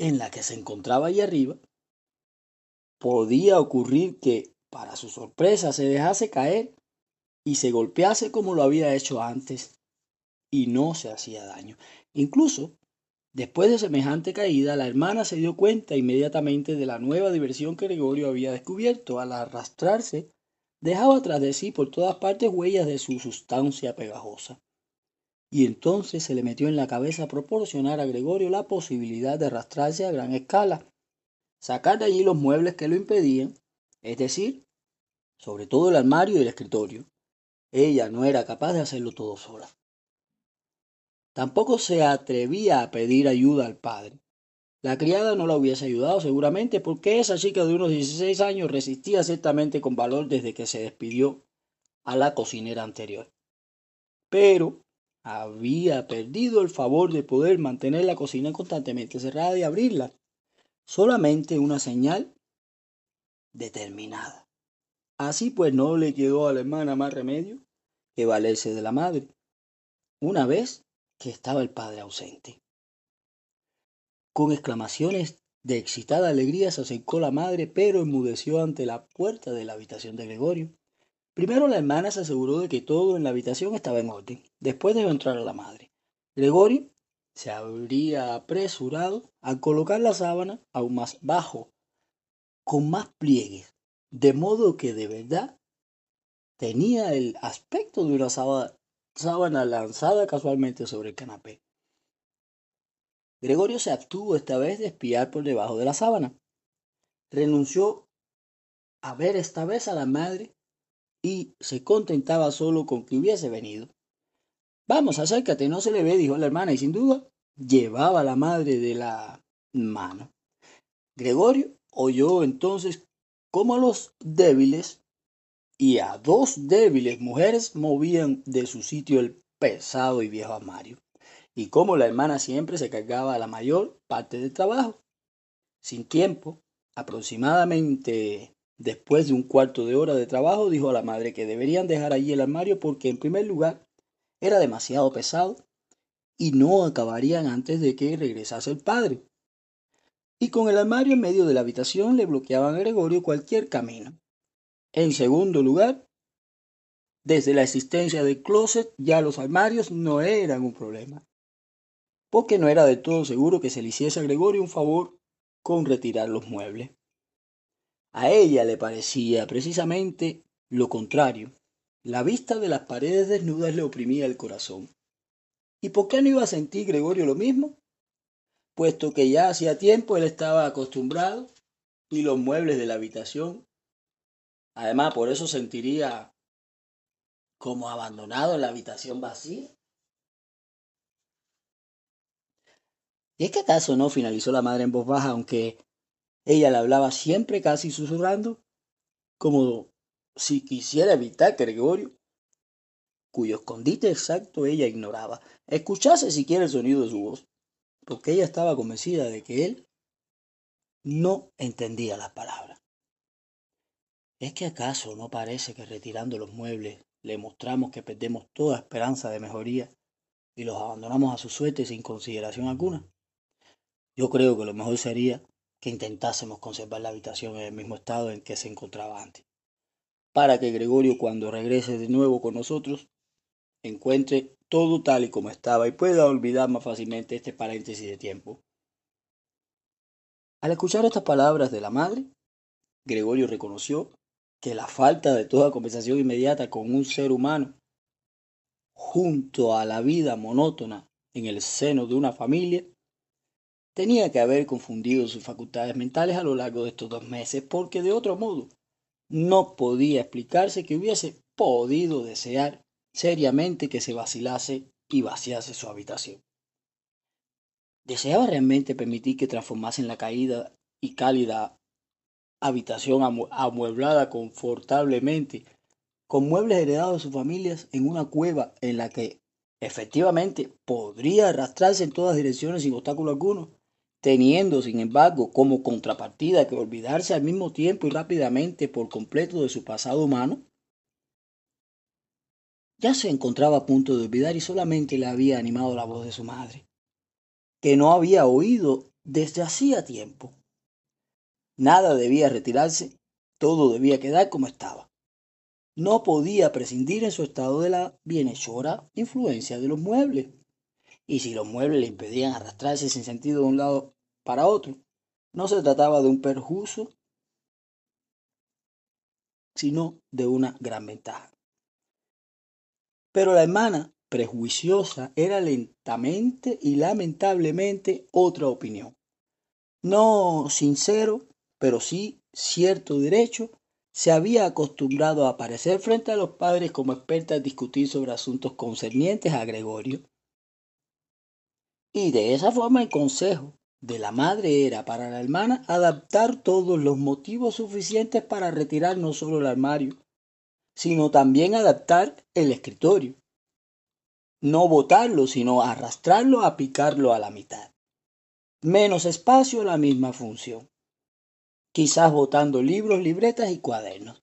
en la que se encontraba allí arriba, podía ocurrir que, para su sorpresa, se dejase caer y se golpease como lo había hecho antes y no se hacía daño. Incluso Después de semejante caída, la hermana se dio cuenta inmediatamente de la nueva diversión que Gregorio había descubierto. Al arrastrarse, dejaba tras de sí por todas partes huellas de su sustancia pegajosa. Y entonces se le metió en la cabeza proporcionar a Gregorio la posibilidad de arrastrarse a gran escala, sacar de allí los muebles que lo impedían, es decir, sobre todo el armario y el escritorio. Ella no era capaz de hacerlo todo sola. Tampoco se atrevía a pedir ayuda al padre. La criada no la hubiese ayudado seguramente porque esa chica de unos 16 años resistía ciertamente con valor desde que se despidió a la cocinera anterior. Pero había perdido el favor de poder mantener la cocina constantemente cerrada y abrirla. Solamente una señal determinada. Así pues no le quedó a la hermana más remedio que valerse de la madre. Una vez que estaba el padre ausente. Con exclamaciones de excitada alegría se acercó la madre, pero enmudeció ante la puerta de la habitación de Gregorio. Primero la hermana se aseguró de que todo en la habitación estaba en orden. Después dejó entrar la madre. Gregorio se habría apresurado a colocar la sábana aún más bajo, con más pliegues, de modo que de verdad tenía el aspecto de una sábana sábana lanzada casualmente sobre el canapé. Gregorio se abstuvo esta vez de espiar por debajo de la sábana. Renunció a ver esta vez a la madre y se contentaba solo con que hubiese venido. Vamos, acércate, no se le ve, dijo la hermana, y sin duda llevaba a la madre de la mano. Gregorio oyó entonces cómo los débiles y a dos débiles mujeres movían de su sitio el pesado y viejo armario, y como la hermana siempre se cargaba la mayor parte del trabajo. Sin tiempo, aproximadamente después de un cuarto de hora de trabajo, dijo a la madre que deberían dejar allí el armario porque en primer lugar era demasiado pesado y no acabarían antes de que regresase el padre. Y con el armario en medio de la habitación le bloqueaban a Gregorio cualquier camino. En segundo lugar, desde la existencia del closet ya los armarios no eran un problema, porque no era de todo seguro que se le hiciese a Gregorio un favor con retirar los muebles. A ella le parecía precisamente lo contrario. La vista de las paredes desnudas le oprimía el corazón. ¿Y por qué no iba a sentir Gregorio lo mismo? Puesto que ya hacía tiempo él estaba acostumbrado y los muebles de la habitación Además, por eso sentiría como abandonado en la habitación vacía. ¿Y es que acaso no finalizó la madre en voz baja, aunque ella le hablaba siempre casi susurrando, como si quisiera evitar que Gregorio, cuyo escondite exacto ella ignoraba, escuchase siquiera el sonido de su voz, porque ella estaba convencida de que él no entendía las palabras. ¿Es que acaso no parece que retirando los muebles le mostramos que perdemos toda esperanza de mejoría y los abandonamos a su suerte sin consideración alguna? Yo creo que lo mejor sería que intentásemos conservar la habitación en el mismo estado en que se encontraba antes, para que Gregorio cuando regrese de nuevo con nosotros encuentre todo tal y como estaba y pueda olvidar más fácilmente este paréntesis de tiempo. Al escuchar estas palabras de la madre, Gregorio reconoció que la falta de toda conversación inmediata con un ser humano junto a la vida monótona en el seno de una familia tenía que haber confundido sus facultades mentales a lo largo de estos dos meses porque de otro modo no podía explicarse que hubiese podido desear seriamente que se vacilase y vaciase su habitación. Deseaba realmente permitir que transformasen la caída y cálida habitación amueblada confortablemente, con muebles heredados de sus familias en una cueva en la que efectivamente podría arrastrarse en todas direcciones sin obstáculo alguno, teniendo, sin embargo, como contrapartida que olvidarse al mismo tiempo y rápidamente por completo de su pasado humano? Ya se encontraba a punto de olvidar y solamente le había animado la voz de su madre, que no había oído desde hacía tiempo. Nada debía retirarse, todo debía quedar como estaba. No podía prescindir en su estado de la bienhechora influencia de los muebles. y si los muebles le impedían arrastrarse sin sentido de un lado para otro, no se trataba de un perjuicio, sino de una gran ventaja. Pero la hermana prejuiciosa era lentamente y lamentablemente otra opinión. No sincero, pero sí cierto derecho, se había acostumbrado a aparecer frente a los padres como experta en discutir sobre asuntos concernientes a Gregorio. Y de esa forma el consejo de la madre era para la hermana adaptar todos los motivos suficientes para retirar no solo el armario, sino también adaptar el escritorio. No botarlo, sino arrastrarlo a picarlo a la mitad. Menos espacio, la misma función quizás botando libros, libretas y cuadernos,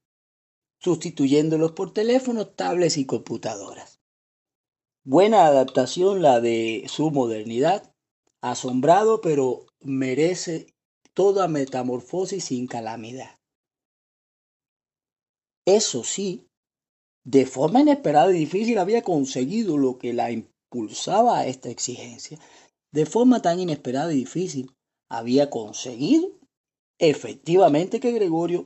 sustituyéndolos por teléfonos, tablets y computadoras. Buena adaptación la de su modernidad, asombrado pero merece toda metamorfosis sin calamidad. Eso sí, de forma inesperada y difícil había conseguido lo que la impulsaba a esta exigencia. De forma tan inesperada y difícil, había conseguido efectivamente que Gregorio,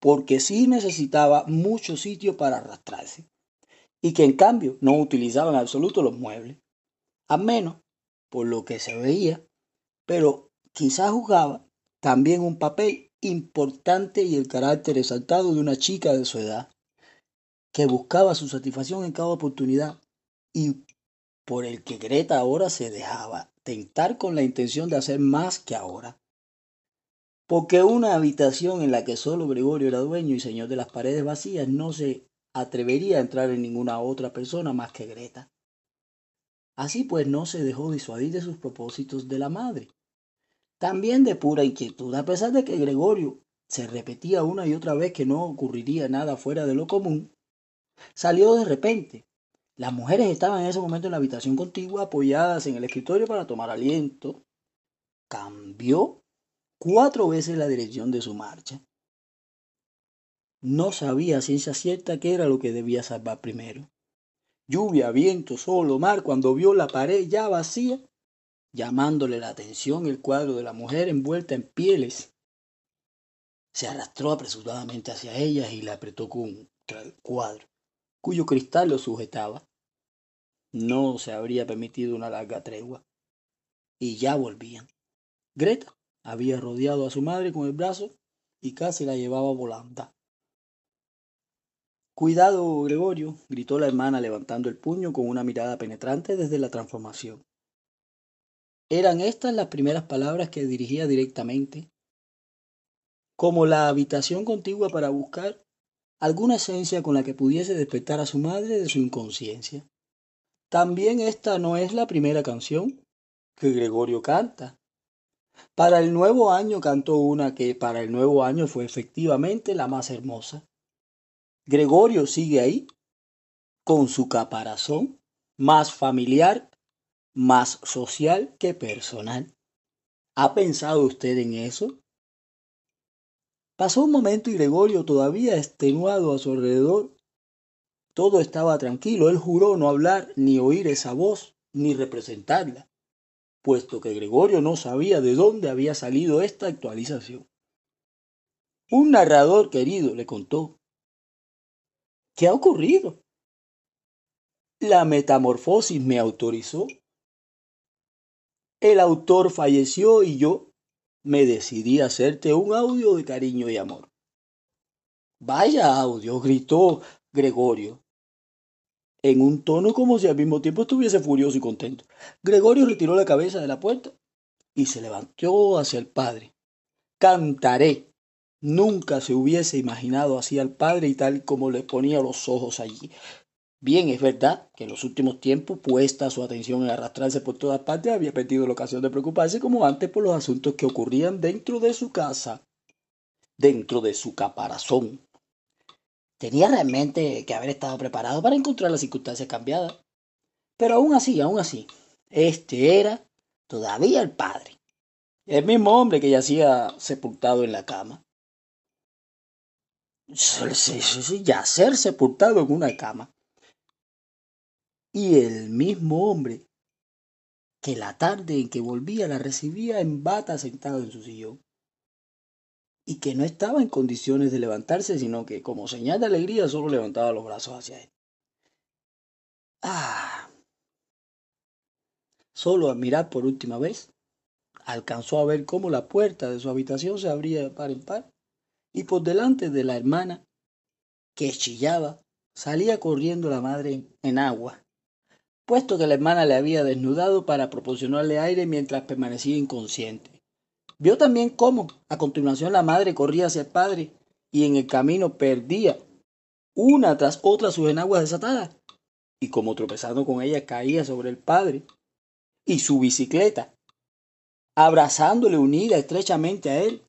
porque sí necesitaba mucho sitio para arrastrarse, y que en cambio no utilizaba en absoluto los muebles, a menos por lo que se veía, pero quizás jugaba también un papel importante y el carácter exaltado de una chica de su edad, que buscaba su satisfacción en cada oportunidad y por el que Greta ahora se dejaba tentar con la intención de hacer más que ahora porque una habitación en la que solo Gregorio era dueño y señor de las paredes vacías no se atrevería a entrar en ninguna otra persona más que Greta. Así pues no se dejó disuadir de sus propósitos de la madre. También de pura inquietud, a pesar de que Gregorio se repetía una y otra vez que no ocurriría nada fuera de lo común, salió de repente. Las mujeres estaban en ese momento en la habitación contigua apoyadas en el escritorio para tomar aliento. Cambió cuatro veces la dirección de su marcha. No sabía ciencia cierta qué era lo que debía salvar primero. Lluvia, viento, sol o mar, cuando vio la pared ya vacía, llamándole la atención el cuadro de la mujer envuelta en pieles. Se arrastró apresuradamente hacia ellas y la apretó contra el cuadro, cuyo cristal lo sujetaba. No se habría permitido una larga tregua. Y ya volvían. Greta había rodeado a su madre con el brazo y casi la llevaba volando. Cuidado, Gregorio, gritó la hermana levantando el puño con una mirada penetrante desde la transformación. Eran estas las primeras palabras que dirigía directamente, como la habitación contigua para buscar alguna esencia con la que pudiese despertar a su madre de su inconsciencia. También esta no es la primera canción que Gregorio canta. Para el nuevo año cantó una que para el nuevo año fue efectivamente la más hermosa. Gregorio sigue ahí, con su caparazón, más familiar, más social que personal. ¿Ha pensado usted en eso? Pasó un momento y Gregorio, todavía extenuado a su alrededor, todo estaba tranquilo. Él juró no hablar, ni oír esa voz, ni representarla puesto que Gregorio no sabía de dónde había salido esta actualización. Un narrador querido le contó. ¿Qué ha ocurrido? La metamorfosis me autorizó. El autor falleció y yo me decidí a hacerte un audio de cariño y amor. Vaya audio, gritó Gregorio en un tono como si al mismo tiempo estuviese furioso y contento. Gregorio retiró la cabeza de la puerta y se levantó hacia el padre. Cantaré. Nunca se hubiese imaginado así al padre y tal como le ponía los ojos allí. Bien, es verdad que en los últimos tiempos, puesta su atención en arrastrarse por todas partes, había perdido la ocasión de preocuparse como antes por los asuntos que ocurrían dentro de su casa, dentro de su caparazón, Tenía realmente que haber estado preparado para encontrar las circunstancias cambiadas. Pero aún así, aún así, este era todavía el padre. El mismo hombre que yacía sepultado en la cama. Yacer sepultado en una cama. Y el mismo hombre que la tarde en que volvía la recibía en bata sentado en su sillón y que no estaba en condiciones de levantarse, sino que como señal de alegría solo levantaba los brazos hacia él. Ah. Solo a mirar por última vez, alcanzó a ver cómo la puerta de su habitación se abría de par en par y por delante de la hermana, que chillaba, salía corriendo la madre en agua, puesto que la hermana le había desnudado para proporcionarle aire mientras permanecía inconsciente. Vio también cómo, a continuación, la madre corría hacia el padre y en el camino perdía una tras otra sus enaguas desatadas, y como tropezando con ella caía sobre el padre y su bicicleta, abrazándole unida estrechamente a él.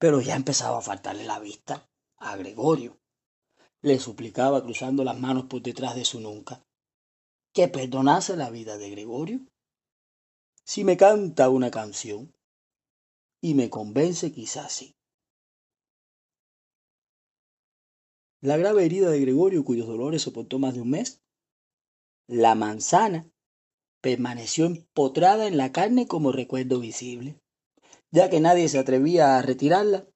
Pero ya empezaba a faltarle la vista a Gregorio. Le suplicaba cruzando las manos por detrás de su nunca que perdonase la vida de Gregorio. Si me canta una canción y me convence quizás sí. La grave herida de Gregorio, cuyos dolores soportó más de un mes, la manzana, permaneció empotrada en la carne como recuerdo visible. Ya que nadie se atrevía a retirarla,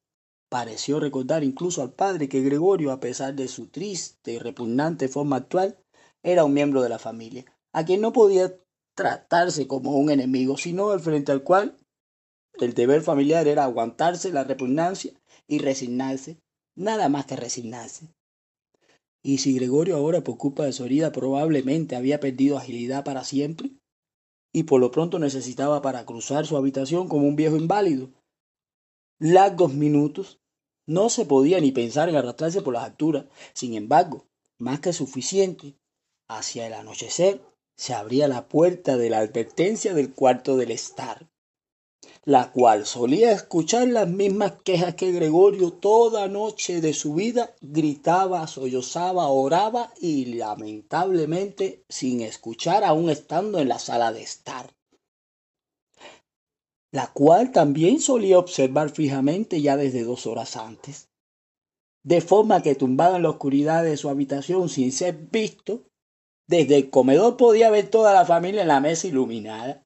pareció recordar incluso al padre que Gregorio, a pesar de su triste y repugnante forma actual, era un miembro de la familia, a quien no podía tratarse como un enemigo, sino al frente al cual el deber familiar era aguantarse la repugnancia y resignarse, nada más que resignarse. Y si Gregorio ahora por culpa de su herida probablemente había perdido agilidad para siempre, y por lo pronto necesitaba para cruzar su habitación como un viejo inválido, largos minutos, no se podía ni pensar en arrastrarse por las alturas. Sin embargo, más que suficiente, hacia el anochecer se abría la puerta de la advertencia del cuarto del estar la cual solía escuchar las mismas quejas que Gregorio toda noche de su vida, gritaba, sollozaba, oraba y lamentablemente sin escuchar aún estando en la sala de estar, la cual también solía observar fijamente ya desde dos horas antes, de forma que tumbado en la oscuridad de su habitación sin ser visto, desde el comedor podía ver toda la familia en la mesa iluminada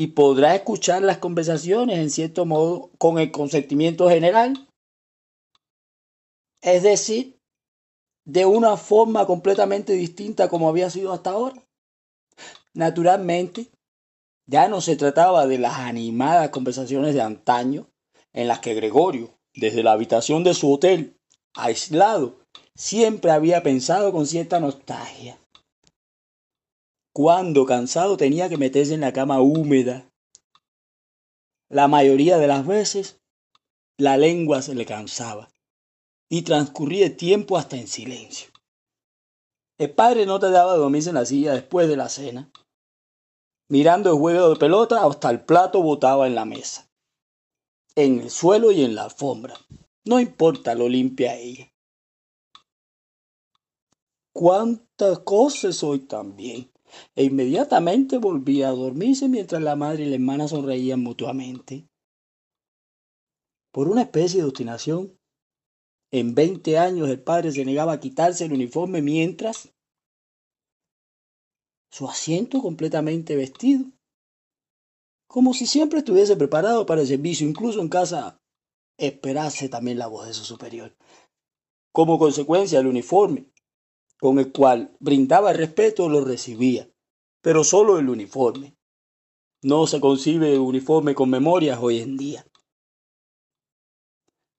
y podrá escuchar las conversaciones en cierto modo con el consentimiento general. Es decir, de una forma completamente distinta como había sido hasta ahora. Naturalmente, ya no se trataba de las animadas conversaciones de antaño en las que Gregorio, desde la habitación de su hotel, aislado, siempre había pensado con cierta nostalgia cuando cansado tenía que meterse en la cama húmeda. La mayoría de las veces la lengua se le cansaba y transcurría el tiempo hasta en silencio. El padre no te daba dormirse en la silla después de la cena. Mirando el juego de pelota hasta el plato botaba en la mesa, en el suelo y en la alfombra. No importa, lo limpia ella. ¿Cuántas cosas hoy también? E inmediatamente volvía a dormirse mientras la madre y la hermana sonreían mutuamente. Por una especie de obstinación, en veinte años el padre se negaba a quitarse el uniforme mientras su asiento completamente vestido, como si siempre estuviese preparado para el servicio, incluso en casa esperase también la voz de su superior. Como consecuencia, el uniforme con el cual brindaba respeto lo recibía, pero solo el uniforme. No se concibe uniforme con memorias hoy en día.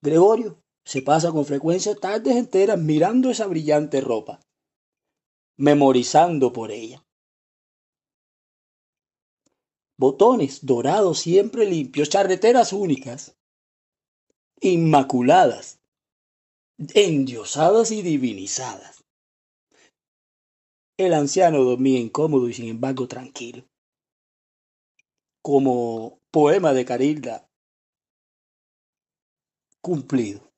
Gregorio se pasa con frecuencia tardes enteras mirando esa brillante ropa, memorizando por ella. Botones dorados siempre limpios, charreteras únicas, inmaculadas, endiosadas y divinizadas. El anciano dormía incómodo y sin embargo tranquilo. Como poema de Carilda cumplido.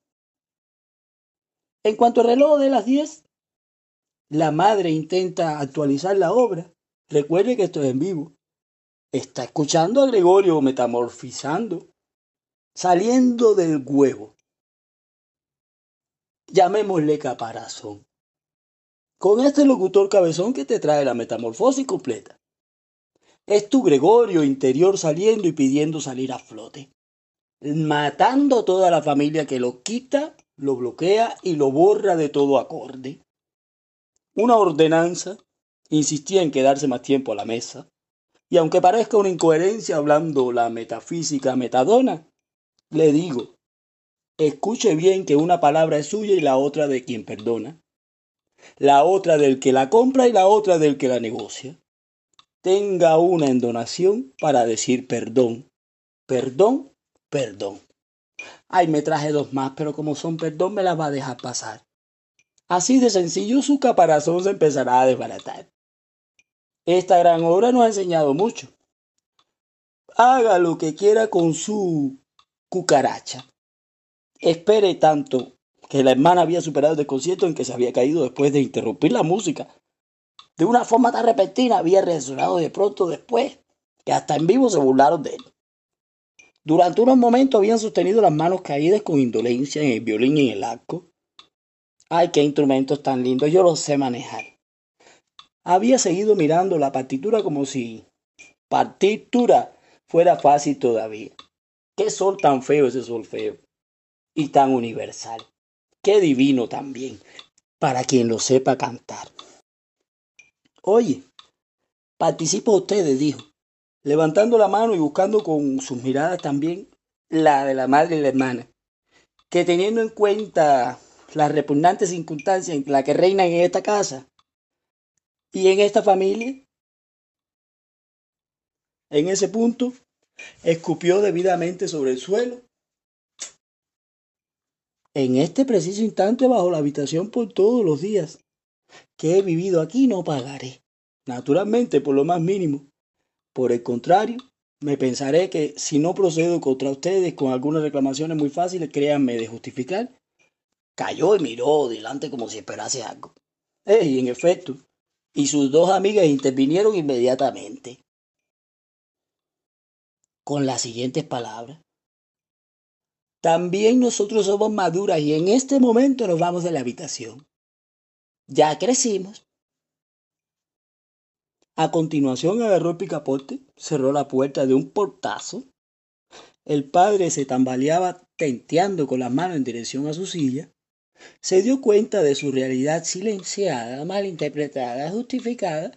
En cuanto al reloj de las 10, la madre intenta actualizar la obra. Recuerde que esto es en vivo. Está escuchando a Gregorio metamorfizando, saliendo del huevo. Llamémosle caparazón con este locutor cabezón que te trae la metamorfosis completa. Es tu Gregorio interior saliendo y pidiendo salir a flote, matando toda la familia que lo quita, lo bloquea y lo borra de todo acorde. Una ordenanza insistía en quedarse más tiempo a la mesa, y aunque parezca una incoherencia hablando la metafísica metadona, le digo, escuche bien que una palabra es suya y la otra de quien perdona, la otra del que la compra y la otra del que la negocia. Tenga una en donación para decir perdón, perdón, perdón. Ay, me traje dos más, pero como son perdón me las va a dejar pasar. Así de sencillo su caparazón se empezará a desbaratar. Esta gran obra nos ha enseñado mucho. Haga lo que quiera con su cucaracha. Espere tanto que la hermana había superado el desconcierto en que se había caído después de interrumpir la música. De una forma tan repentina había reaccionado de pronto después que hasta en vivo se burlaron de él. Durante unos momentos habían sostenido las manos caídas con indolencia en el violín y en el arco. Ay, qué instrumentos tan lindos, yo los sé manejar. Había seguido mirando la partitura como si partitura fuera fácil todavía. Qué sol tan feo ese sol feo y tan universal. Qué divino también, para quien lo sepa cantar. Oye, participa ustedes, dijo, levantando la mano y buscando con sus miradas también la de la madre y la hermana, que teniendo en cuenta las repugnantes circunstancias en las que reinan en esta casa y en esta familia, en ese punto, escupió debidamente sobre el suelo en este preciso instante bajo la habitación por todos los días que he vivido aquí no pagaré. Naturalmente, por lo más mínimo. Por el contrario, me pensaré que si no procedo contra ustedes con algunas reclamaciones muy fáciles, créanme de justificar, cayó y miró delante como si esperase algo. Eh, y en efecto, y sus dos amigas intervinieron inmediatamente. Con las siguientes palabras. También nosotros somos maduras y en este momento nos vamos de la habitación. Ya crecimos. A continuación agarró el picaporte, cerró la puerta de un portazo. El padre se tambaleaba tenteando con las manos en dirección a su silla. Se dio cuenta de su realidad silenciada, malinterpretada, justificada,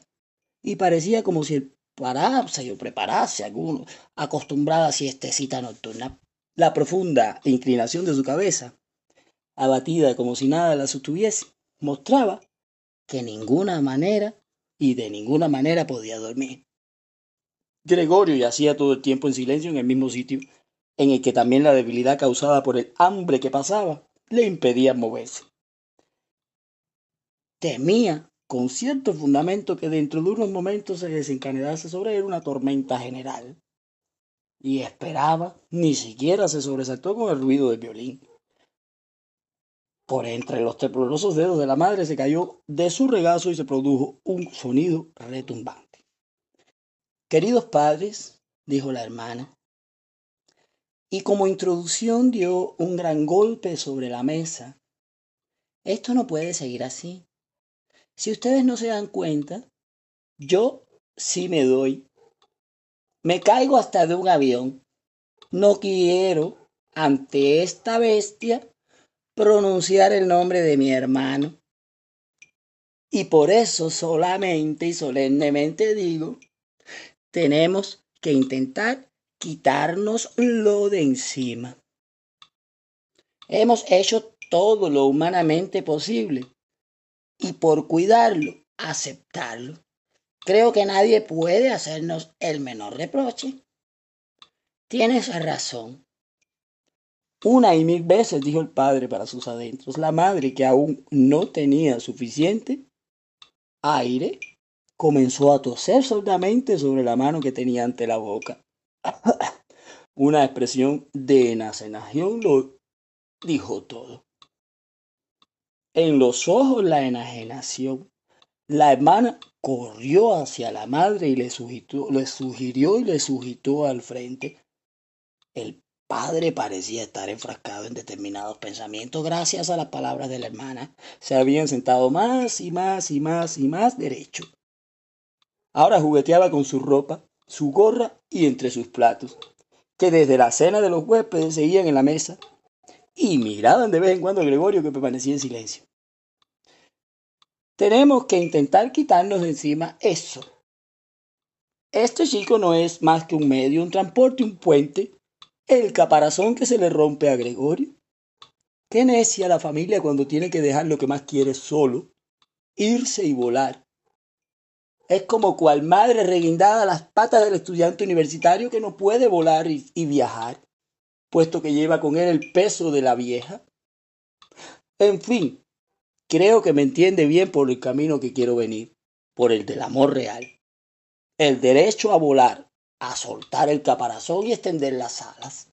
y parecía como si el parase o preparase alguno acostumbrada a siestecita nocturna la profunda inclinación de su cabeza, abatida como si nada la sostuviese, mostraba que ninguna manera y de ninguna manera podía dormir. Gregorio yacía todo el tiempo en silencio en el mismo sitio, en el que también la debilidad causada por el hambre que pasaba le impedía moverse. Temía con cierto fundamento que dentro de unos momentos se desencadenase sobre él una tormenta general y esperaba, ni siquiera se sobresaltó con el ruido del violín. Por entre los temblorosos dedos de la madre se cayó de su regazo y se produjo un sonido retumbante. Queridos padres, dijo la hermana, y como introducción dio un gran golpe sobre la mesa. Esto no puede seguir así. Si ustedes no se dan cuenta, yo sí me doy me caigo hasta de un avión. No quiero, ante esta bestia, pronunciar el nombre de mi hermano. Y por eso solamente y solemnemente digo, tenemos que intentar quitarnos lo de encima. Hemos hecho todo lo humanamente posible y por cuidarlo, aceptarlo. Creo que nadie puede hacernos el menor reproche. Tienes razón. Una y mil veces dijo el padre para sus adentros. La madre, que aún no tenía suficiente aire, comenzó a toser sordamente sobre la mano que tenía ante la boca. Una expresión de enajenación lo dijo todo. En los ojos la enajenación. La hermana corrió hacia la madre y le, le sugirió y le sugirió al frente. El padre parecía estar enfrascado en determinados pensamientos gracias a las palabras de la hermana. Se habían sentado más y más y más y más derecho. Ahora jugueteaba con su ropa, su gorra y entre sus platos, que desde la cena de los huéspedes seguían en la mesa y miraban de vez en cuando a Gregorio que permanecía en silencio. Tenemos que intentar quitarnos de encima eso. Este chico no es más que un medio, un transporte, un puente, el caparazón que se le rompe a Gregorio. Qué necia la familia cuando tiene que dejar lo que más quiere solo, irse y volar. Es como cual madre reguindada las patas del estudiante universitario que no puede volar y viajar, puesto que lleva con él el peso de la vieja. En fin, creo que me entiende bien por el camino que quiero venir, por el del amor real. El derecho a volar, a soltar el caparazón y extender las alas.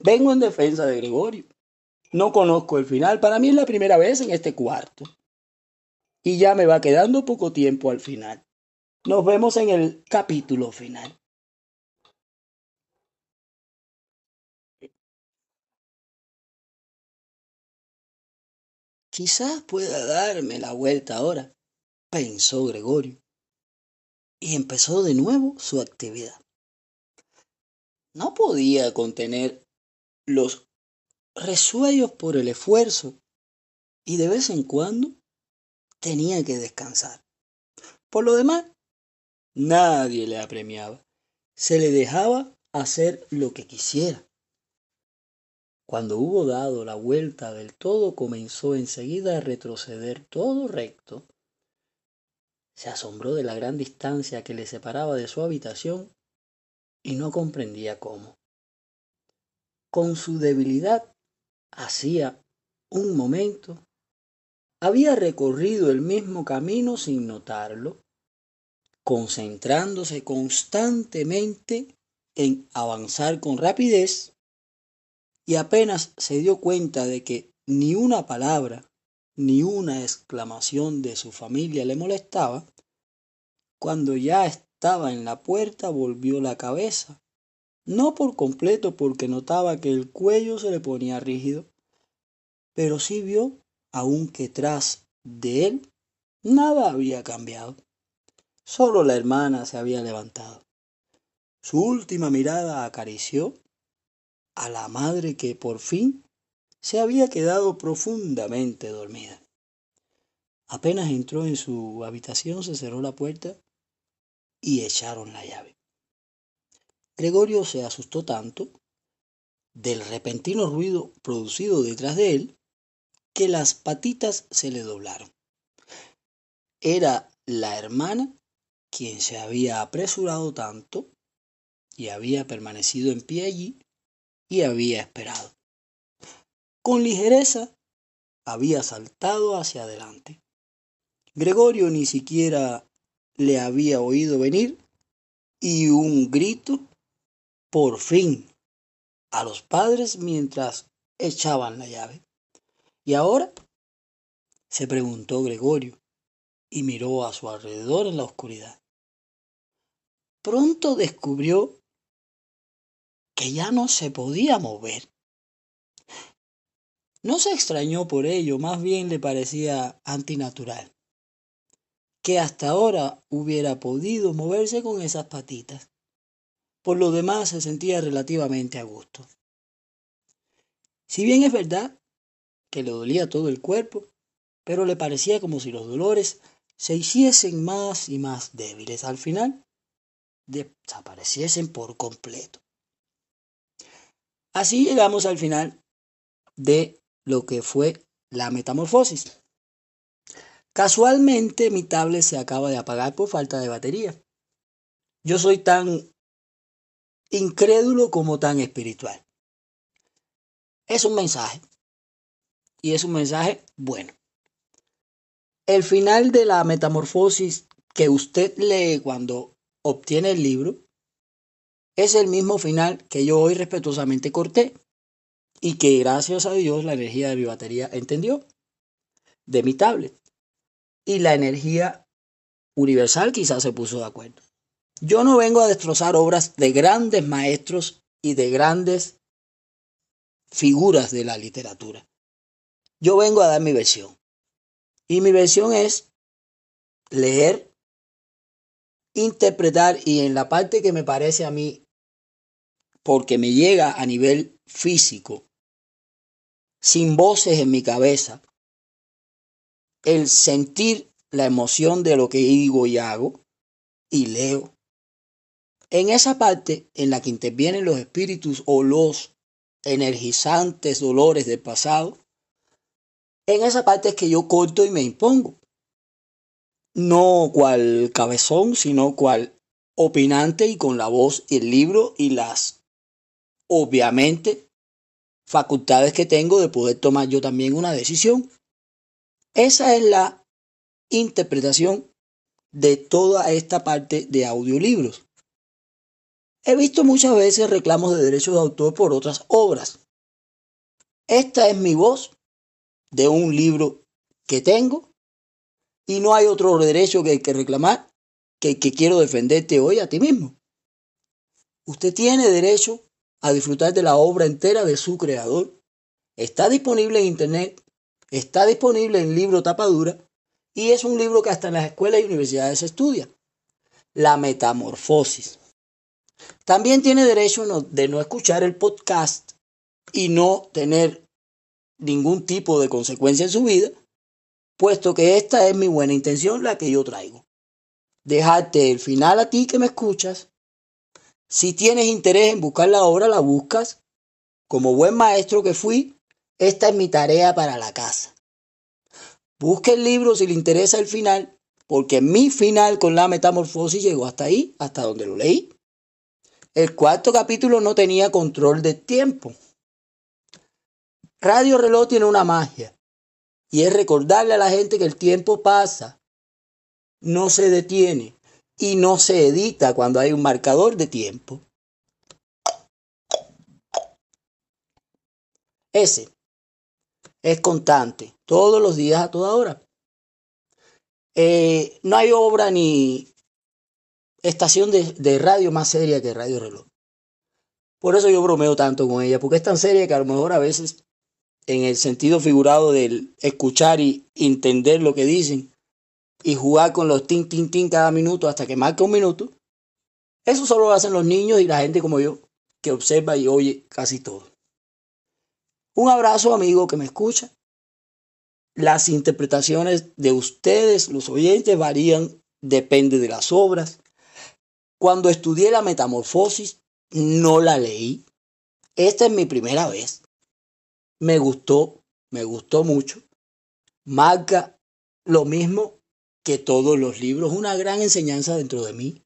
Vengo en defensa de Gregorio. No conozco el final, para mí es la primera vez en este cuarto. Y ya me va quedando poco tiempo al final. Nos vemos en el capítulo final. Quizás pueda darme la vuelta ahora, pensó Gregorio, y empezó de nuevo su actividad. No podía contener los resuellos por el esfuerzo y de vez en cuando tenía que descansar. Por lo demás, nadie le apremiaba. Se le dejaba hacer lo que quisiera. Cuando hubo dado la vuelta del todo, comenzó enseguida a retroceder todo recto. Se asombró de la gran distancia que le separaba de su habitación y no comprendía cómo. Con su debilidad, hacía un momento, había recorrido el mismo camino sin notarlo, concentrándose constantemente en avanzar con rapidez y apenas se dio cuenta de que ni una palabra ni una exclamación de su familia le molestaba, cuando ya estaba en la puerta volvió la cabeza, no por completo porque notaba que el cuello se le ponía rígido, pero sí vio, aunque tras de él, nada había cambiado. Solo la hermana se había levantado. Su última mirada acarició a la madre que por fin se había quedado profundamente dormida. Apenas entró en su habitación, se cerró la puerta y echaron la llave. Gregorio se asustó tanto del repentino ruido producido detrás de él que las patitas se le doblaron. Era la hermana quien se había apresurado tanto y había permanecido en pie allí y había esperado. Con ligereza había saltado hacia adelante. Gregorio ni siquiera le había oído venir y un grito, por fin, a los padres mientras echaban la llave. ¿Y ahora? se preguntó Gregorio y miró a su alrededor en la oscuridad. Pronto descubrió que ya no se podía mover. No se extrañó por ello, más bien le parecía antinatural, que hasta ahora hubiera podido moverse con esas patitas. Por lo demás se sentía relativamente a gusto. Si bien es verdad que le dolía todo el cuerpo, pero le parecía como si los dolores se hiciesen más y más débiles. Al final, desapareciesen por completo. Así llegamos al final de lo que fue la metamorfosis. Casualmente mi tablet se acaba de apagar por falta de batería. Yo soy tan incrédulo como tan espiritual. Es un mensaje. Y es un mensaje bueno. El final de la metamorfosis que usted lee cuando obtiene el libro es el mismo final que yo hoy respetuosamente corté y que gracias a Dios la energía de mi batería entendió de mi tablet y la energía universal quizás se puso de acuerdo. Yo no vengo a destrozar obras de grandes maestros y de grandes figuras de la literatura. Yo vengo a dar mi versión. Y mi versión es leer interpretar y en la parte que me parece a mí, porque me llega a nivel físico, sin voces en mi cabeza, el sentir la emoción de lo que digo y hago y leo. En esa parte en la que intervienen los espíritus o los energizantes dolores del pasado, en esa parte es que yo corto y me impongo. No cual cabezón, sino cual opinante y con la voz y el libro y las, obviamente, facultades que tengo de poder tomar yo también una decisión. Esa es la interpretación de toda esta parte de audiolibros. He visto muchas veces reclamos de derechos de autor por otras obras. Esta es mi voz de un libro que tengo y no hay otro derecho que hay que reclamar que el que quiero defenderte hoy a ti mismo. Usted tiene derecho a disfrutar de la obra entera de su creador. Está disponible en internet, está disponible en libro tapadura y es un libro que hasta en las escuelas y universidades se estudia. La metamorfosis. También tiene derecho de no escuchar el podcast y no tener ningún tipo de consecuencia en su vida, puesto que esta es mi buena intención, la que yo traigo. Dejarte el final a ti que me escuchas. Si tienes interés en buscar la obra, la buscas. Como buen maestro que fui, esta es mi tarea para la casa. Busque el libro si le interesa el final, porque mi final con la metamorfosis llegó hasta ahí, hasta donde lo leí. El cuarto capítulo no tenía control de tiempo. Radio Reloj tiene una magia y es recordarle a la gente que el tiempo pasa, no se detiene y no se edita cuando hay un marcador de tiempo. Ese es constante, todos los días a toda hora. Eh, no hay obra ni estación de, de radio más seria que Radio Reloj. Por eso yo bromeo tanto con ella, porque es tan seria que a lo mejor a veces en el sentido figurado del escuchar y entender lo que dicen y jugar con los tin, tin, tin cada minuto hasta que marque un minuto, eso solo lo hacen los niños y la gente como yo, que observa y oye casi todo. Un abrazo amigo que me escucha. Las interpretaciones de ustedes, los oyentes, varían, depende de las obras. Cuando estudié la metamorfosis, no la leí. Esta es mi primera vez me gustó, me gustó mucho. Marca lo mismo que todos los libros, una gran enseñanza dentro de mí.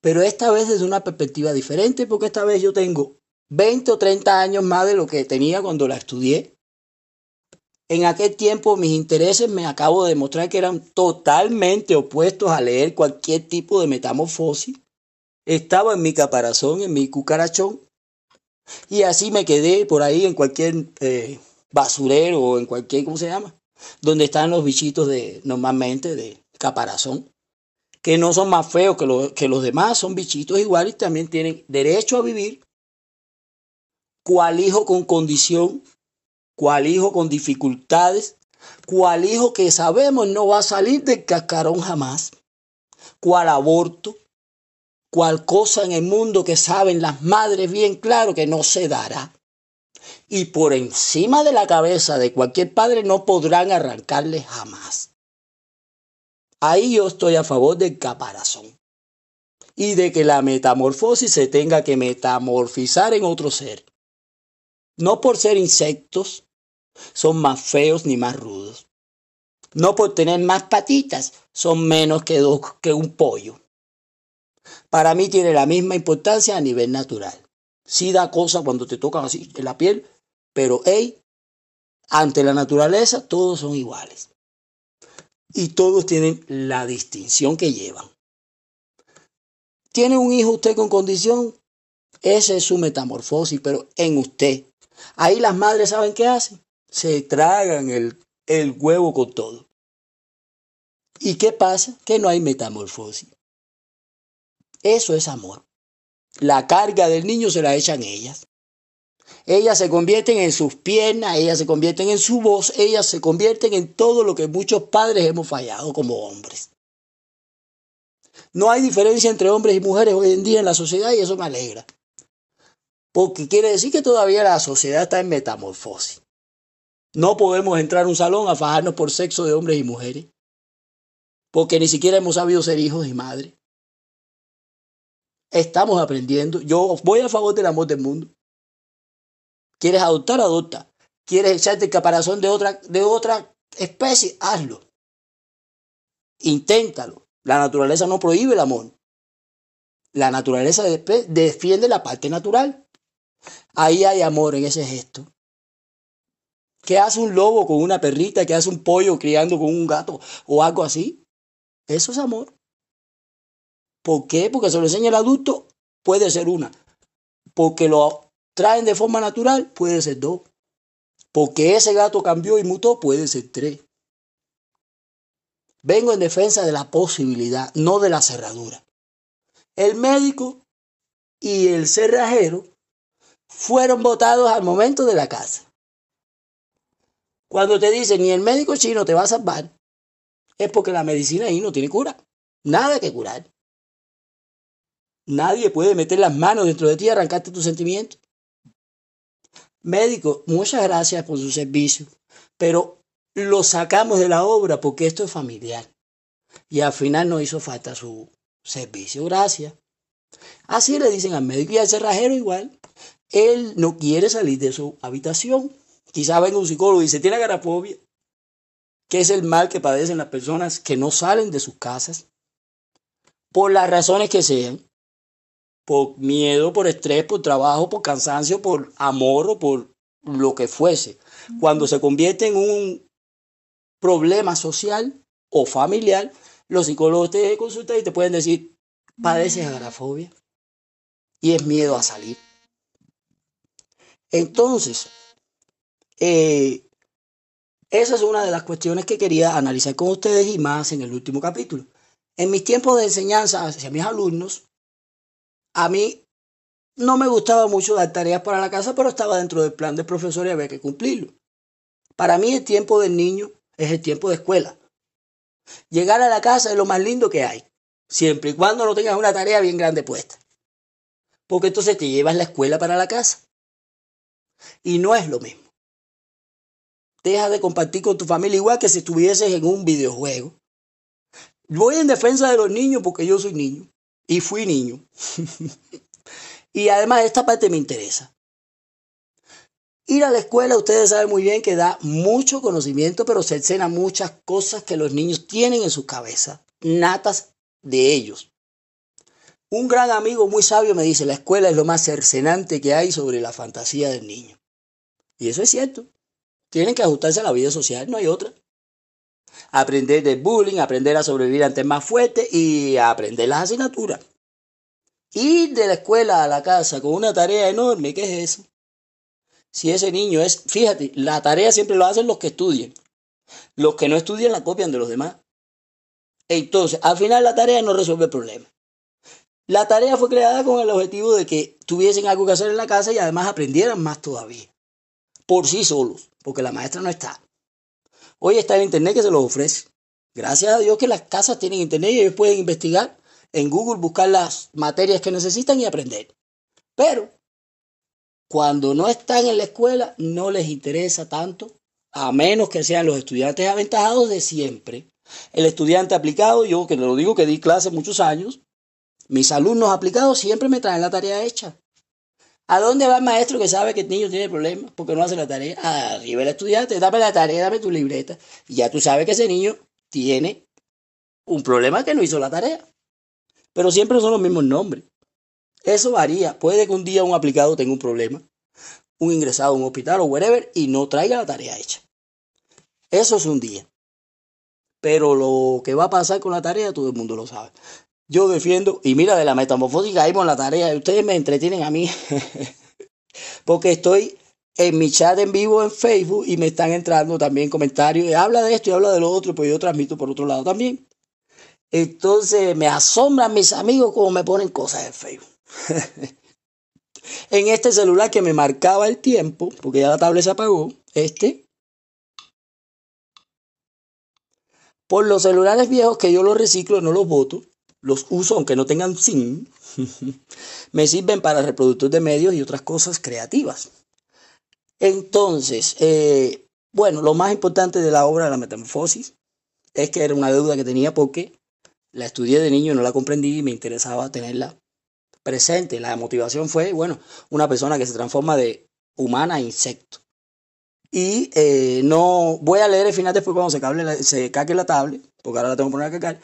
Pero esta vez desde una perspectiva diferente, porque esta vez yo tengo 20 o 30 años más de lo que tenía cuando la estudié. En aquel tiempo mis intereses me acabo de demostrar que eran totalmente opuestos a leer cualquier tipo de metamorfosis. Estaba en mi caparazón, en mi cucarachón, y así me quedé por ahí en cualquier eh, basurero o en cualquier, ¿cómo se llama? Donde están los bichitos de, normalmente, de caparazón, que no son más feos que, que los demás, son bichitos iguales y también tienen derecho a vivir. Cual hijo con condición, cual hijo con dificultades, cual hijo que sabemos no va a salir del cascarón jamás, cual aborto, cual cosa en el mundo que saben las madres bien claro que no se dará. Y por encima de la cabeza de cualquier padre no podrán arrancarle jamás. Ahí yo estoy a favor del caparazón. Y de que la metamorfosis se tenga que metamorfizar en otro ser. No por ser insectos, son más feos ni más rudos. No por tener más patitas, son menos que, que un pollo para mí tiene la misma importancia a nivel natural. Sí da cosa cuando te tocan así en la piel, pero hey, ante la naturaleza todos son iguales. Y todos tienen la distinción que llevan. ¿Tiene un hijo usted con condición? Esa es su metamorfosis, pero en usted. Ahí las madres saben qué hacen. Se tragan el, el huevo con todo. ¿Y qué pasa? Que no hay metamorfosis. Eso es amor. La carga del niño se la echan ellas. Ellas se convierten en sus piernas, ellas se convierten en su voz, ellas se convierten en todo lo que muchos padres hemos fallado como hombres. No hay diferencia entre hombres y mujeres hoy en día en la sociedad y eso me alegra. Porque quiere decir que todavía la sociedad está en metamorfosis. No podemos entrar a un salón a fajarnos por sexo de hombres y mujeres. Porque ni siquiera hemos sabido ser hijos y madres. Estamos aprendiendo. Yo voy a favor del amor del mundo. ¿Quieres adoptar? Adopta. ¿Quieres echarte el caparazón de otra, de otra especie? Hazlo. Inténtalo. La naturaleza no prohíbe el amor. La naturaleza defiende la parte natural. Ahí hay amor en ese gesto. ¿Qué hace un lobo con una perrita? ¿Qué hace un pollo criando con un gato o algo así? Eso es amor. ¿Por qué? Porque se lo enseña el adulto, puede ser una. Porque lo traen de forma natural, puede ser dos. Porque ese gato cambió y mutó, puede ser tres. Vengo en defensa de la posibilidad, no de la cerradura. El médico y el cerrajero fueron votados al momento de la casa. Cuando te dicen ni el médico chino te va a salvar, es porque la medicina ahí no tiene cura. Nada que curar. Nadie puede meter las manos dentro de ti y arrancarte tus sentimientos. Médico, muchas gracias por su servicio, pero lo sacamos de la obra porque esto es familiar. Y al final no hizo falta su servicio. Gracias. Así le dicen al médico y al cerrajero igual. Él no quiere salir de su habitación. Quizá venga un psicólogo y dice, tiene agarafobia, que es el mal que padecen las personas que no salen de sus casas, por las razones que sean por miedo, por estrés, por trabajo, por cansancio, por amor o por lo que fuese. Cuando se convierte en un problema social o familiar, los psicólogos te consultan y te pueden decir, padeces agorafobia y es miedo a salir. Entonces, eh, esa es una de las cuestiones que quería analizar con ustedes y más en el último capítulo. En mis tiempos de enseñanza hacia mis alumnos, a mí no me gustaba mucho dar tareas para la casa, pero estaba dentro del plan del profesor y había que cumplirlo. Para mí el tiempo del niño es el tiempo de escuela. Llegar a la casa es lo más lindo que hay, siempre y cuando no tengas una tarea bien grande puesta. Porque entonces te llevas la escuela para la casa. Y no es lo mismo. Deja de compartir con tu familia igual que si estuvieses en un videojuego. Voy en defensa de los niños porque yo soy niño. Y fui niño. y además esta parte me interesa. Ir a la escuela, ustedes saben muy bien que da mucho conocimiento, pero se enseñan muchas cosas que los niños tienen en su cabeza, natas de ellos. Un gran amigo muy sabio me dice, la escuela es lo más cercenante que hay sobre la fantasía del niño. Y eso es cierto. Tienen que ajustarse a la vida social, no hay otra aprender del bullying, aprender a sobrevivir ante más fuerte y aprender las asignaturas. Ir de la escuela a la casa con una tarea enorme, ¿qué es eso? Si ese niño es, fíjate, la tarea siempre lo hacen los que estudian. Los que no estudian la copian de los demás. Entonces, al final la tarea no resuelve el problema. La tarea fue creada con el objetivo de que tuviesen algo que hacer en la casa y además aprendieran más todavía. Por sí solos, porque la maestra no está. Hoy está el Internet que se los ofrece. Gracias a Dios que las casas tienen Internet y ellos pueden investigar en Google, buscar las materias que necesitan y aprender. Pero cuando no están en la escuela no les interesa tanto, a menos que sean los estudiantes aventajados de siempre. El estudiante aplicado, yo que lo digo que di clase muchos años, mis alumnos aplicados siempre me traen la tarea hecha. ¿A dónde va el maestro que sabe que el niño tiene problemas porque no hace la tarea? Arriba el estudiante, dame la tarea, dame tu libreta. Y ya tú sabes que ese niño tiene un problema que no hizo la tarea. Pero siempre son los mismos nombres. Eso varía. Puede que un día un aplicado tenga un problema, un ingresado a un hospital o whatever, y no traiga la tarea hecha. Eso es un día. Pero lo que va a pasar con la tarea, todo el mundo lo sabe. Yo defiendo, y mira, de la metamorfosis caímos en la tarea, ustedes me entretienen a mí, porque estoy en mi chat en vivo en Facebook y me están entrando también comentarios, habla de esto y habla de lo otro, pues yo transmito por otro lado también. Entonces me asombran mis amigos como me ponen cosas en Facebook. en este celular que me marcaba el tiempo, porque ya la tablet se apagó, este, por los celulares viejos que yo los reciclo, no los voto, los uso aunque no tengan sin, me sirven para reproductor de medios y otras cosas creativas. Entonces, eh, bueno, lo más importante de la obra de la metamorfosis es que era una deuda que tenía porque la estudié de niño y no la comprendí y me interesaba tenerla presente. La motivación fue, bueno, una persona que se transforma de humana a insecto. Y eh, no voy a leer el final después cuando se, cable se caque la tablet, porque ahora la tengo que poner a cacar.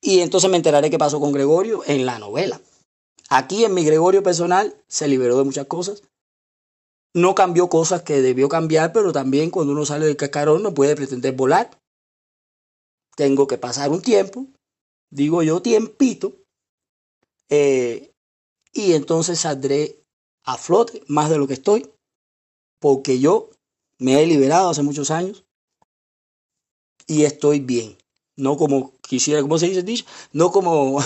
Y entonces me enteraré qué pasó con Gregorio en la novela. Aquí en mi Gregorio personal se liberó de muchas cosas. No cambió cosas que debió cambiar, pero también cuando uno sale del cascarón no puede pretender volar. Tengo que pasar un tiempo, digo yo tiempito, eh, y entonces saldré a flote más de lo que estoy, porque yo me he liberado hace muchos años y estoy bien. No como quisiera, como se dice no como,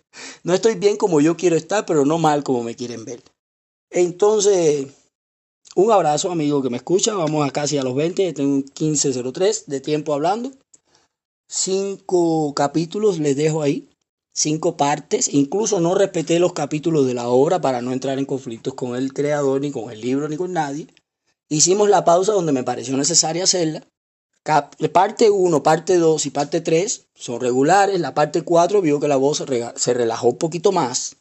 no estoy bien como yo quiero estar, pero no mal como me quieren ver. Entonces, un abrazo amigo que me escucha, vamos a casi a los 20, tengo un 1503 de tiempo hablando. Cinco capítulos les dejo ahí, cinco partes, incluso no respeté los capítulos de la obra para no entrar en conflictos con el creador, ni con el libro, ni con nadie. Hicimos la pausa donde me pareció necesaria hacerla. Parte 1, parte 2 y parte 3 son regulares. La parte 4 vio que la voz se relajó un poquito más.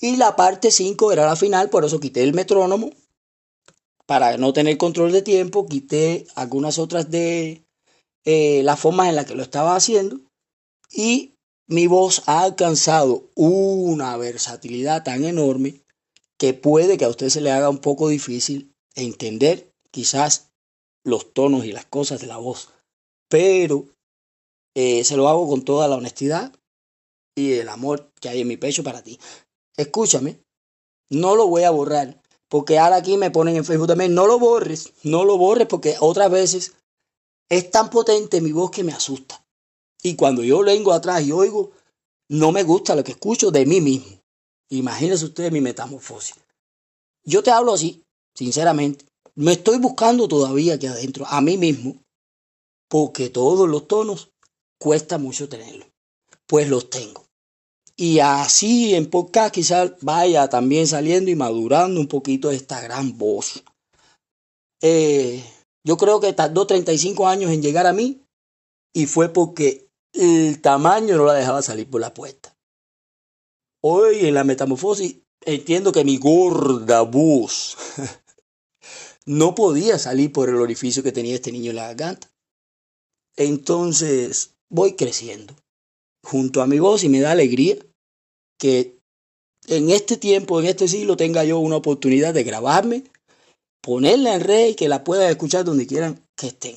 Y la parte 5 era la final, por eso quité el metrónomo. Para no tener control de tiempo, quité algunas otras de eh, las formas en las que lo estaba haciendo. Y mi voz ha alcanzado una versatilidad tan enorme que puede que a usted se le haga un poco difícil entender quizás los tonos y las cosas de la voz, pero eh, se lo hago con toda la honestidad y el amor que hay en mi pecho para ti. Escúchame, no lo voy a borrar, porque ahora aquí me ponen en Facebook también, no lo borres, no lo borres, porque otras veces es tan potente mi voz que me asusta. Y cuando yo vengo atrás y oigo, no me gusta lo que escucho de mí mismo. Imagínense ustedes mi metamorfosis. Yo te hablo así, sinceramente. Me estoy buscando todavía aquí adentro, a mí mismo, porque todos los tonos cuesta mucho tenerlos. Pues los tengo. Y así en podcast quizás vaya también saliendo y madurando un poquito esta gran voz. Eh, yo creo que tardó 35 años en llegar a mí y fue porque el tamaño no la dejaba salir por la puerta. Hoy en la metamorfosis entiendo que mi gorda voz no podía salir por el orificio que tenía este niño en la garganta. Entonces voy creciendo junto a mi voz y me da alegría que en este tiempo, en este siglo, tenga yo una oportunidad de grabarme, ponerla en red y que la puedan escuchar donde quieran que estén.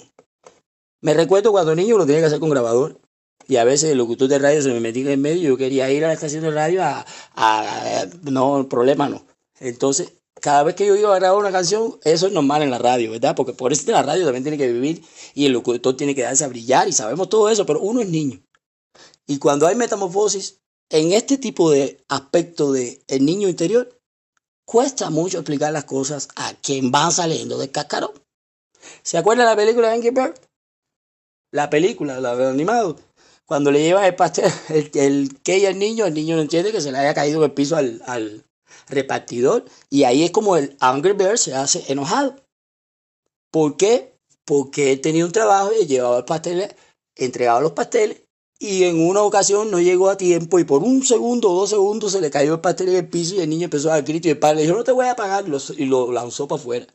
Me recuerdo cuando niño lo tenía que hacer con grabador. Y a veces el locutor de radio se me metía en medio y yo quería ir a la estación de radio a, a, no, problema no. Entonces cada vez que yo iba a grabar una canción, eso es normal en la radio, ¿verdad? Porque por eso la radio también tiene que vivir y el locutor tiene que darse a brillar y sabemos todo eso, pero uno es niño. Y cuando hay metamorfosis, en este tipo de aspecto de el niño interior, cuesta mucho explicar las cosas a quien va saliendo del cascarón. ¿Se acuerda la película de Angry Bird? La película, la de animado. Cuando le lleva el pastel, el, el que al niño, el niño no entiende que se le haya caído el piso al, repartidor. Y ahí es como el Angry Bird se hace enojado. ¿Por qué? Porque él tenía un trabajo y llevaba pasteles, entregaba los pasteles y en una ocasión no llegó a tiempo y por un segundo o dos segundos se le cayó el pastel en el piso y el niño empezó a dar grito y el padre le dijo no te voy a pagar y lo lanzó para afuera.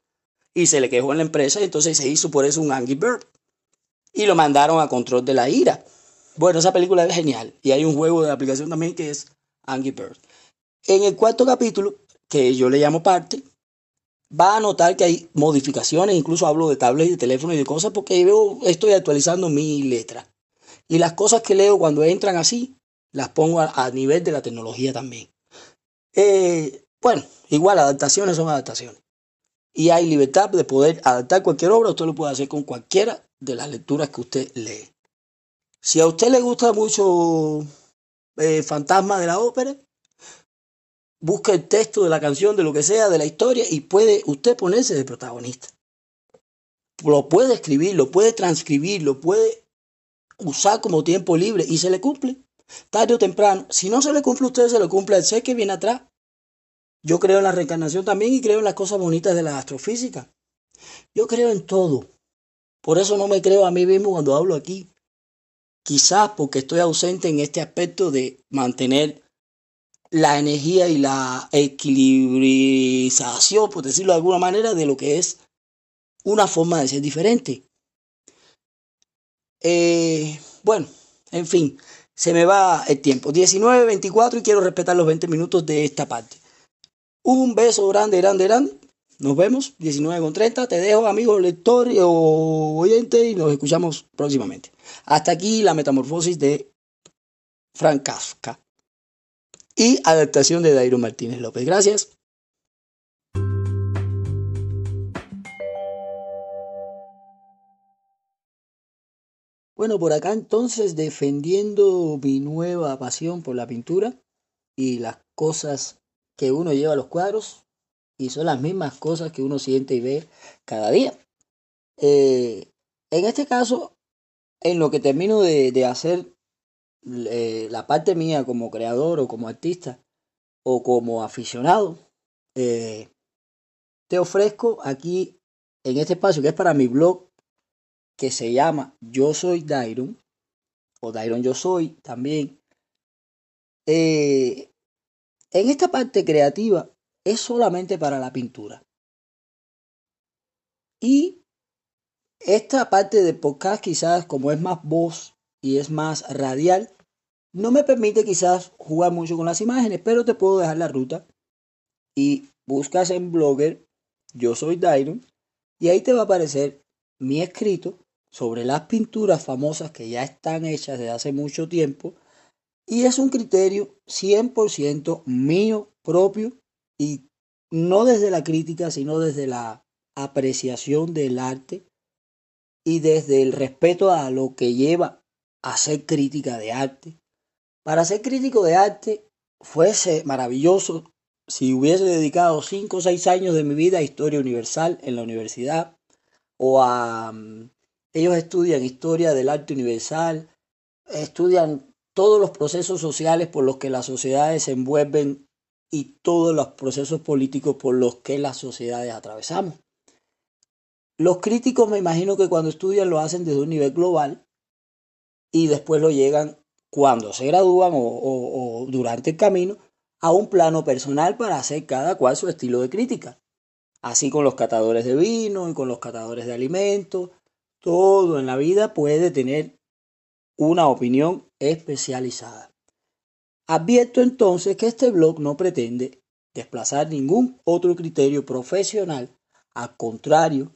Y se le quejó en la empresa y entonces se hizo por eso un Angry Bird. Y lo mandaron a control de la ira. Bueno, esa película es genial. Y hay un juego de aplicación también que es Angry Bird. En el cuarto capítulo, que yo le llamo parte, va a notar que hay modificaciones, incluso hablo de tablets de teléfono y de cosas porque yo estoy actualizando mi letra. Y las cosas que leo cuando entran así, las pongo a, nivel de la tecnología también. Eh, bueno, igual adaptaciones son adaptaciones. Y hay libertad de poder adaptar cualquier obra, usted lo puede hacer con cualquiera de las lecturas que usted lee. Si a usted le gusta mucho eh, Fantasma de la Ópera, busca el texto de la canción, de lo que sea, de la historia, y puede usted ponerse de protagonista. Lo puede escribir, lo puede transcribir, lo puede usar como tiempo libre y se le cumple. Tarde o temprano, si no se le cumple a usted, se le cumple al ser que viene atrás. Yo creo en la reencarnación también y creo en las cosas bonitas de la astrofísica. Yo creo en todo. Por eso no me creo a mí mismo cuando hablo aquí. Quizás porque estoy ausente en este aspecto de mantener la energía y la equilibrización, por decirlo de alguna manera, de lo que es una forma de ser diferente. Eh, bueno, en fin, se me va el tiempo. 19, 24 y quiero respetar los 20 minutos de esta parte. Un beso grande, grande, grande. Nos vemos 19 con 30. Te dejo, amigo lector o oyente, y nos escuchamos próximamente. Hasta aquí la metamorfosis de Frank Kafka y adaptación de Dairo Martínez López. Gracias. Bueno, por acá entonces defendiendo mi nueva pasión por la pintura y las cosas que uno lleva a los cuadros y son las mismas cosas que uno siente y ve cada día. Eh, en este caso, en lo que termino de, hacer eh, la parte mía como creador o como artista o como aficionado, eh, te ofrezco aquí en este espacio que es para mi blog que se llama Yo Soy Dairon o Dairon Yo Soy también. en esta parte creativa es solamente para la pintura. Y esta parte de podcast quizás como es más voz y es más radial, no me permite quizás jugar mucho con las imágenes, pero te puedo dejar la ruta. Y buscas en Blogger, yo soy Dairon, y ahí te va a aparecer mi escrito sobre las pinturas famosas que ya están hechas desde hace mucho tiempo y es un criterio 100% mío propio y no desde la crítica, sino desde la apreciación del arte y desde el respeto a lo que lleva a ser crítica de arte. Para ser crítico de arte fuese maravilloso si hubiese dedicado 5 o 6 años de mi vida a historia universal en la universidad o a... Mm, ellos estudian historia del arte universal, estudian todos los procesos sociales por los que las sociedades se envuelven y todos los procesos políticos por los que las sociedades atravesamos. Los críticos me imagino que cuando estudian lo hacen desde un nivel global y después lo llegan cuando se gradúan o, durante el camino a un plano personal para hacer cada cual su estilo de crítica. Así con los catadores de vino y con los catadores de alimentos. Todo en la vida puede tener una opinión especializada. Advierto entonces que este blog no pretende desplazar ningún otro criterio profesional. Al contrario,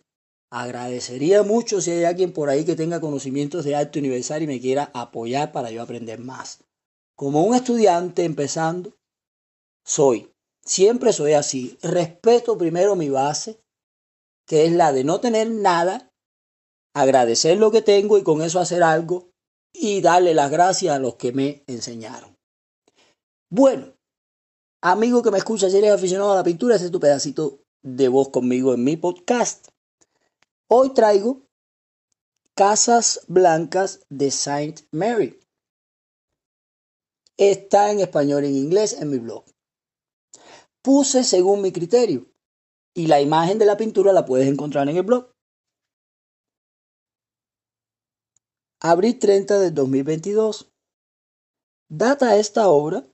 agradecería mucho si hay alguien por ahí que tenga conocimientos de arte universal y me quiera apoyar para yo aprender más. Como un estudiante empezando, soy, siempre soy así. Respeto primero mi base, que es la de no tener nada, agradecer lo que tengo y con eso hacer algo y darle las gracias a los que me enseñaron. Bueno, amigo que me escucha, si eres aficionado a la pintura, ese es tu pedacito de voz conmigo en mi podcast. Hoy traigo Casas Blancas de Saint Mary. Está en español y en inglés en mi blog. Puse según mi criterio y la imagen de la pintura la puedes encontrar en el blog. Abril 30 del 2022. Data esta obra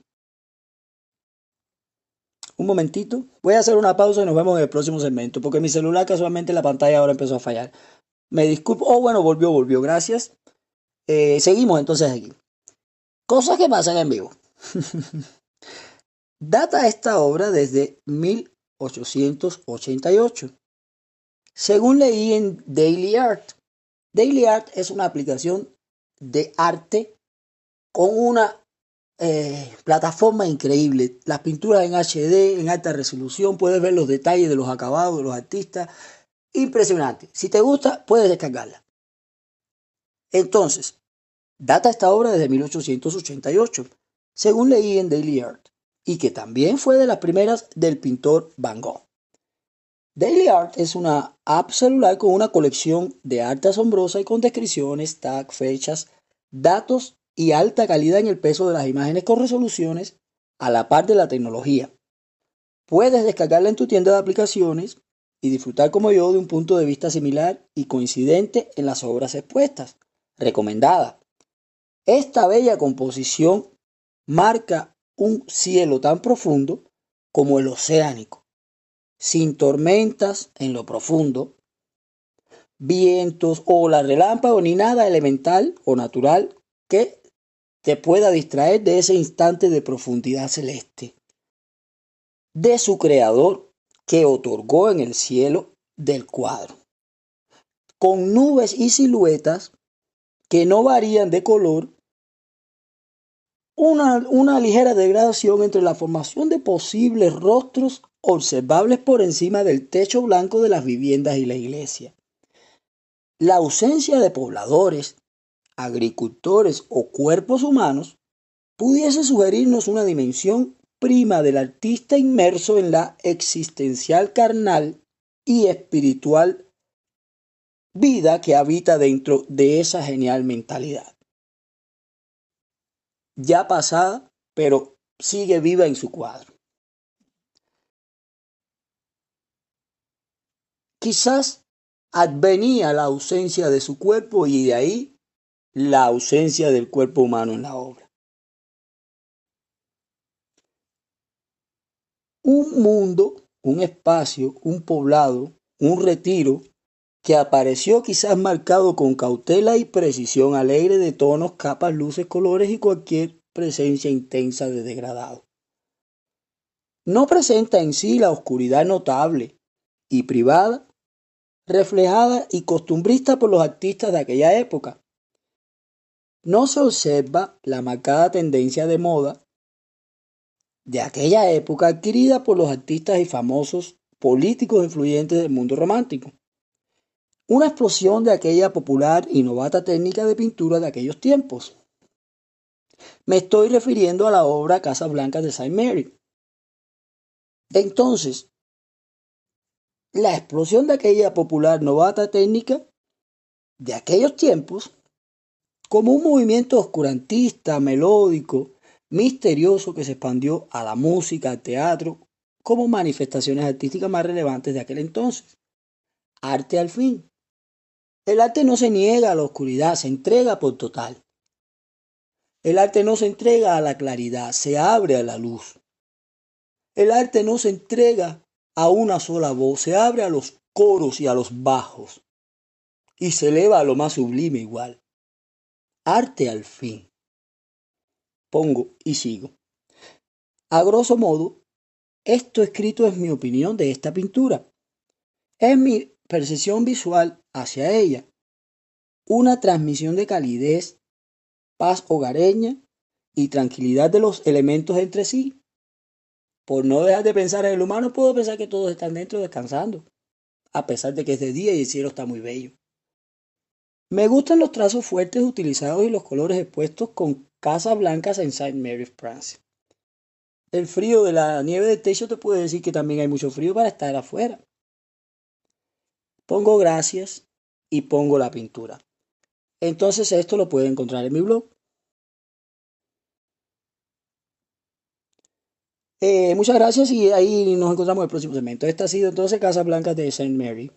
un momentito. Voy a hacer una pausa y nos vemos en el próximo segmento, porque mi celular casualmente la pantalla ahora empezó a fallar. Me disculpo. Oh, bueno, volvió, volvió. Gracias. Eh, seguimos entonces aquí. Cosas que pasan en vivo. Data esta obra desde 1888. Según leí en Daily Art. Daily Art es una aplicación de arte con una eh, plataforma increíble. Las pinturas en HD, en alta resolución, puedes ver los detalles de los acabados de los artistas. Impresionante. Si te gusta, puedes descargarla. Entonces, data esta obra desde 1888, según leí en Daily Art, y que también fue de las primeras del pintor Van Gogh. Daily Art es una app celular con una colección de arte asombrosa y con descripciones, tags, fechas, datos y alta calidad en el peso de las imágenes con resoluciones a la par de la tecnología. Puedes descargarla en tu tienda de aplicaciones y disfrutar como yo de un punto de vista similar y coincidente en las obras expuestas. Recomendada. Esta bella composición marca un cielo tan profundo como el oceánico, sin tormentas en lo profundo, vientos, olas, relámpagos ni nada elemental o natural que te pueda distraer de ese instante de profundidad celeste, de su creador que otorgó en el cielo del cuadro, con nubes y siluetas que no varían de color, una, una ligera degradación entre la formación de posibles rostros observables por encima del techo blanco de las viviendas y la iglesia. La ausencia de pobladores, agricultores o cuerpos humanos pudiese sugerirnos una dimensión prima del artista inmerso en la existencial carnal y espiritual vida que habita dentro de esa genial mentalidad. Ya pasada, pero sigue viva en su cuadro. Quizás advenía la ausencia de su cuerpo y de ahí la ausencia del cuerpo humano en la obra. un mundo, un espacio, un poblado, un retiro que apareció quizás marcado con cautela y precisión alegre de tonos, capas, luces, colores y cualquier presencia intensa de degradado. No presenta en sí la oscuridad notable y privada, reflejada y costumbrista por los artistas de aquella época. No se observa la marcada tendencia de moda de aquella época adquirida por los artistas y famosos políticos influyentes del mundo romántico. Una explosión de aquella popular y novata técnica de pintura de aquellos tiempos. Me estoy refiriendo a la obra Casa Blanca de Saint Mary. Entonces, la explosión de aquella popular novata técnica de aquellos tiempos, como un movimiento oscurantista, melódico, misterioso que se expandió a la música, al teatro, como manifestaciones artísticas más relevantes de aquel entonces. Arte al fin. El arte no se niega a la oscuridad, se entrega por total. El arte no se entrega a la claridad, se abre a la luz. El arte no se entrega a una sola voz, se abre a los coros y a los bajos, y se eleva a lo más sublime igual. Arte al fin pongo y sigo. A grosso modo, esto escrito es mi opinión de esta pintura. Es mi percepción visual hacia ella. Una transmisión de calidez, paz hogareña y tranquilidad de los elementos entre sí. Por no dejar de pensar en el humano, puedo pensar que todos están dentro descansando, a pesar de que es de día y el cielo está muy bello. Me gustan los trazos fuertes utilizados y los colores expuestos con casas blancas en Saint Mary, France. El frío de la nieve del techo te puede decir que también hay mucho frío para estar afuera. Pongo gracias y pongo la pintura. Entonces esto lo puede encontrar en mi blog. Eh, muchas gracias y ahí nos encontramos en el próximo segmento. Esta ha sido entonces Casas Blancas de Saint Mary.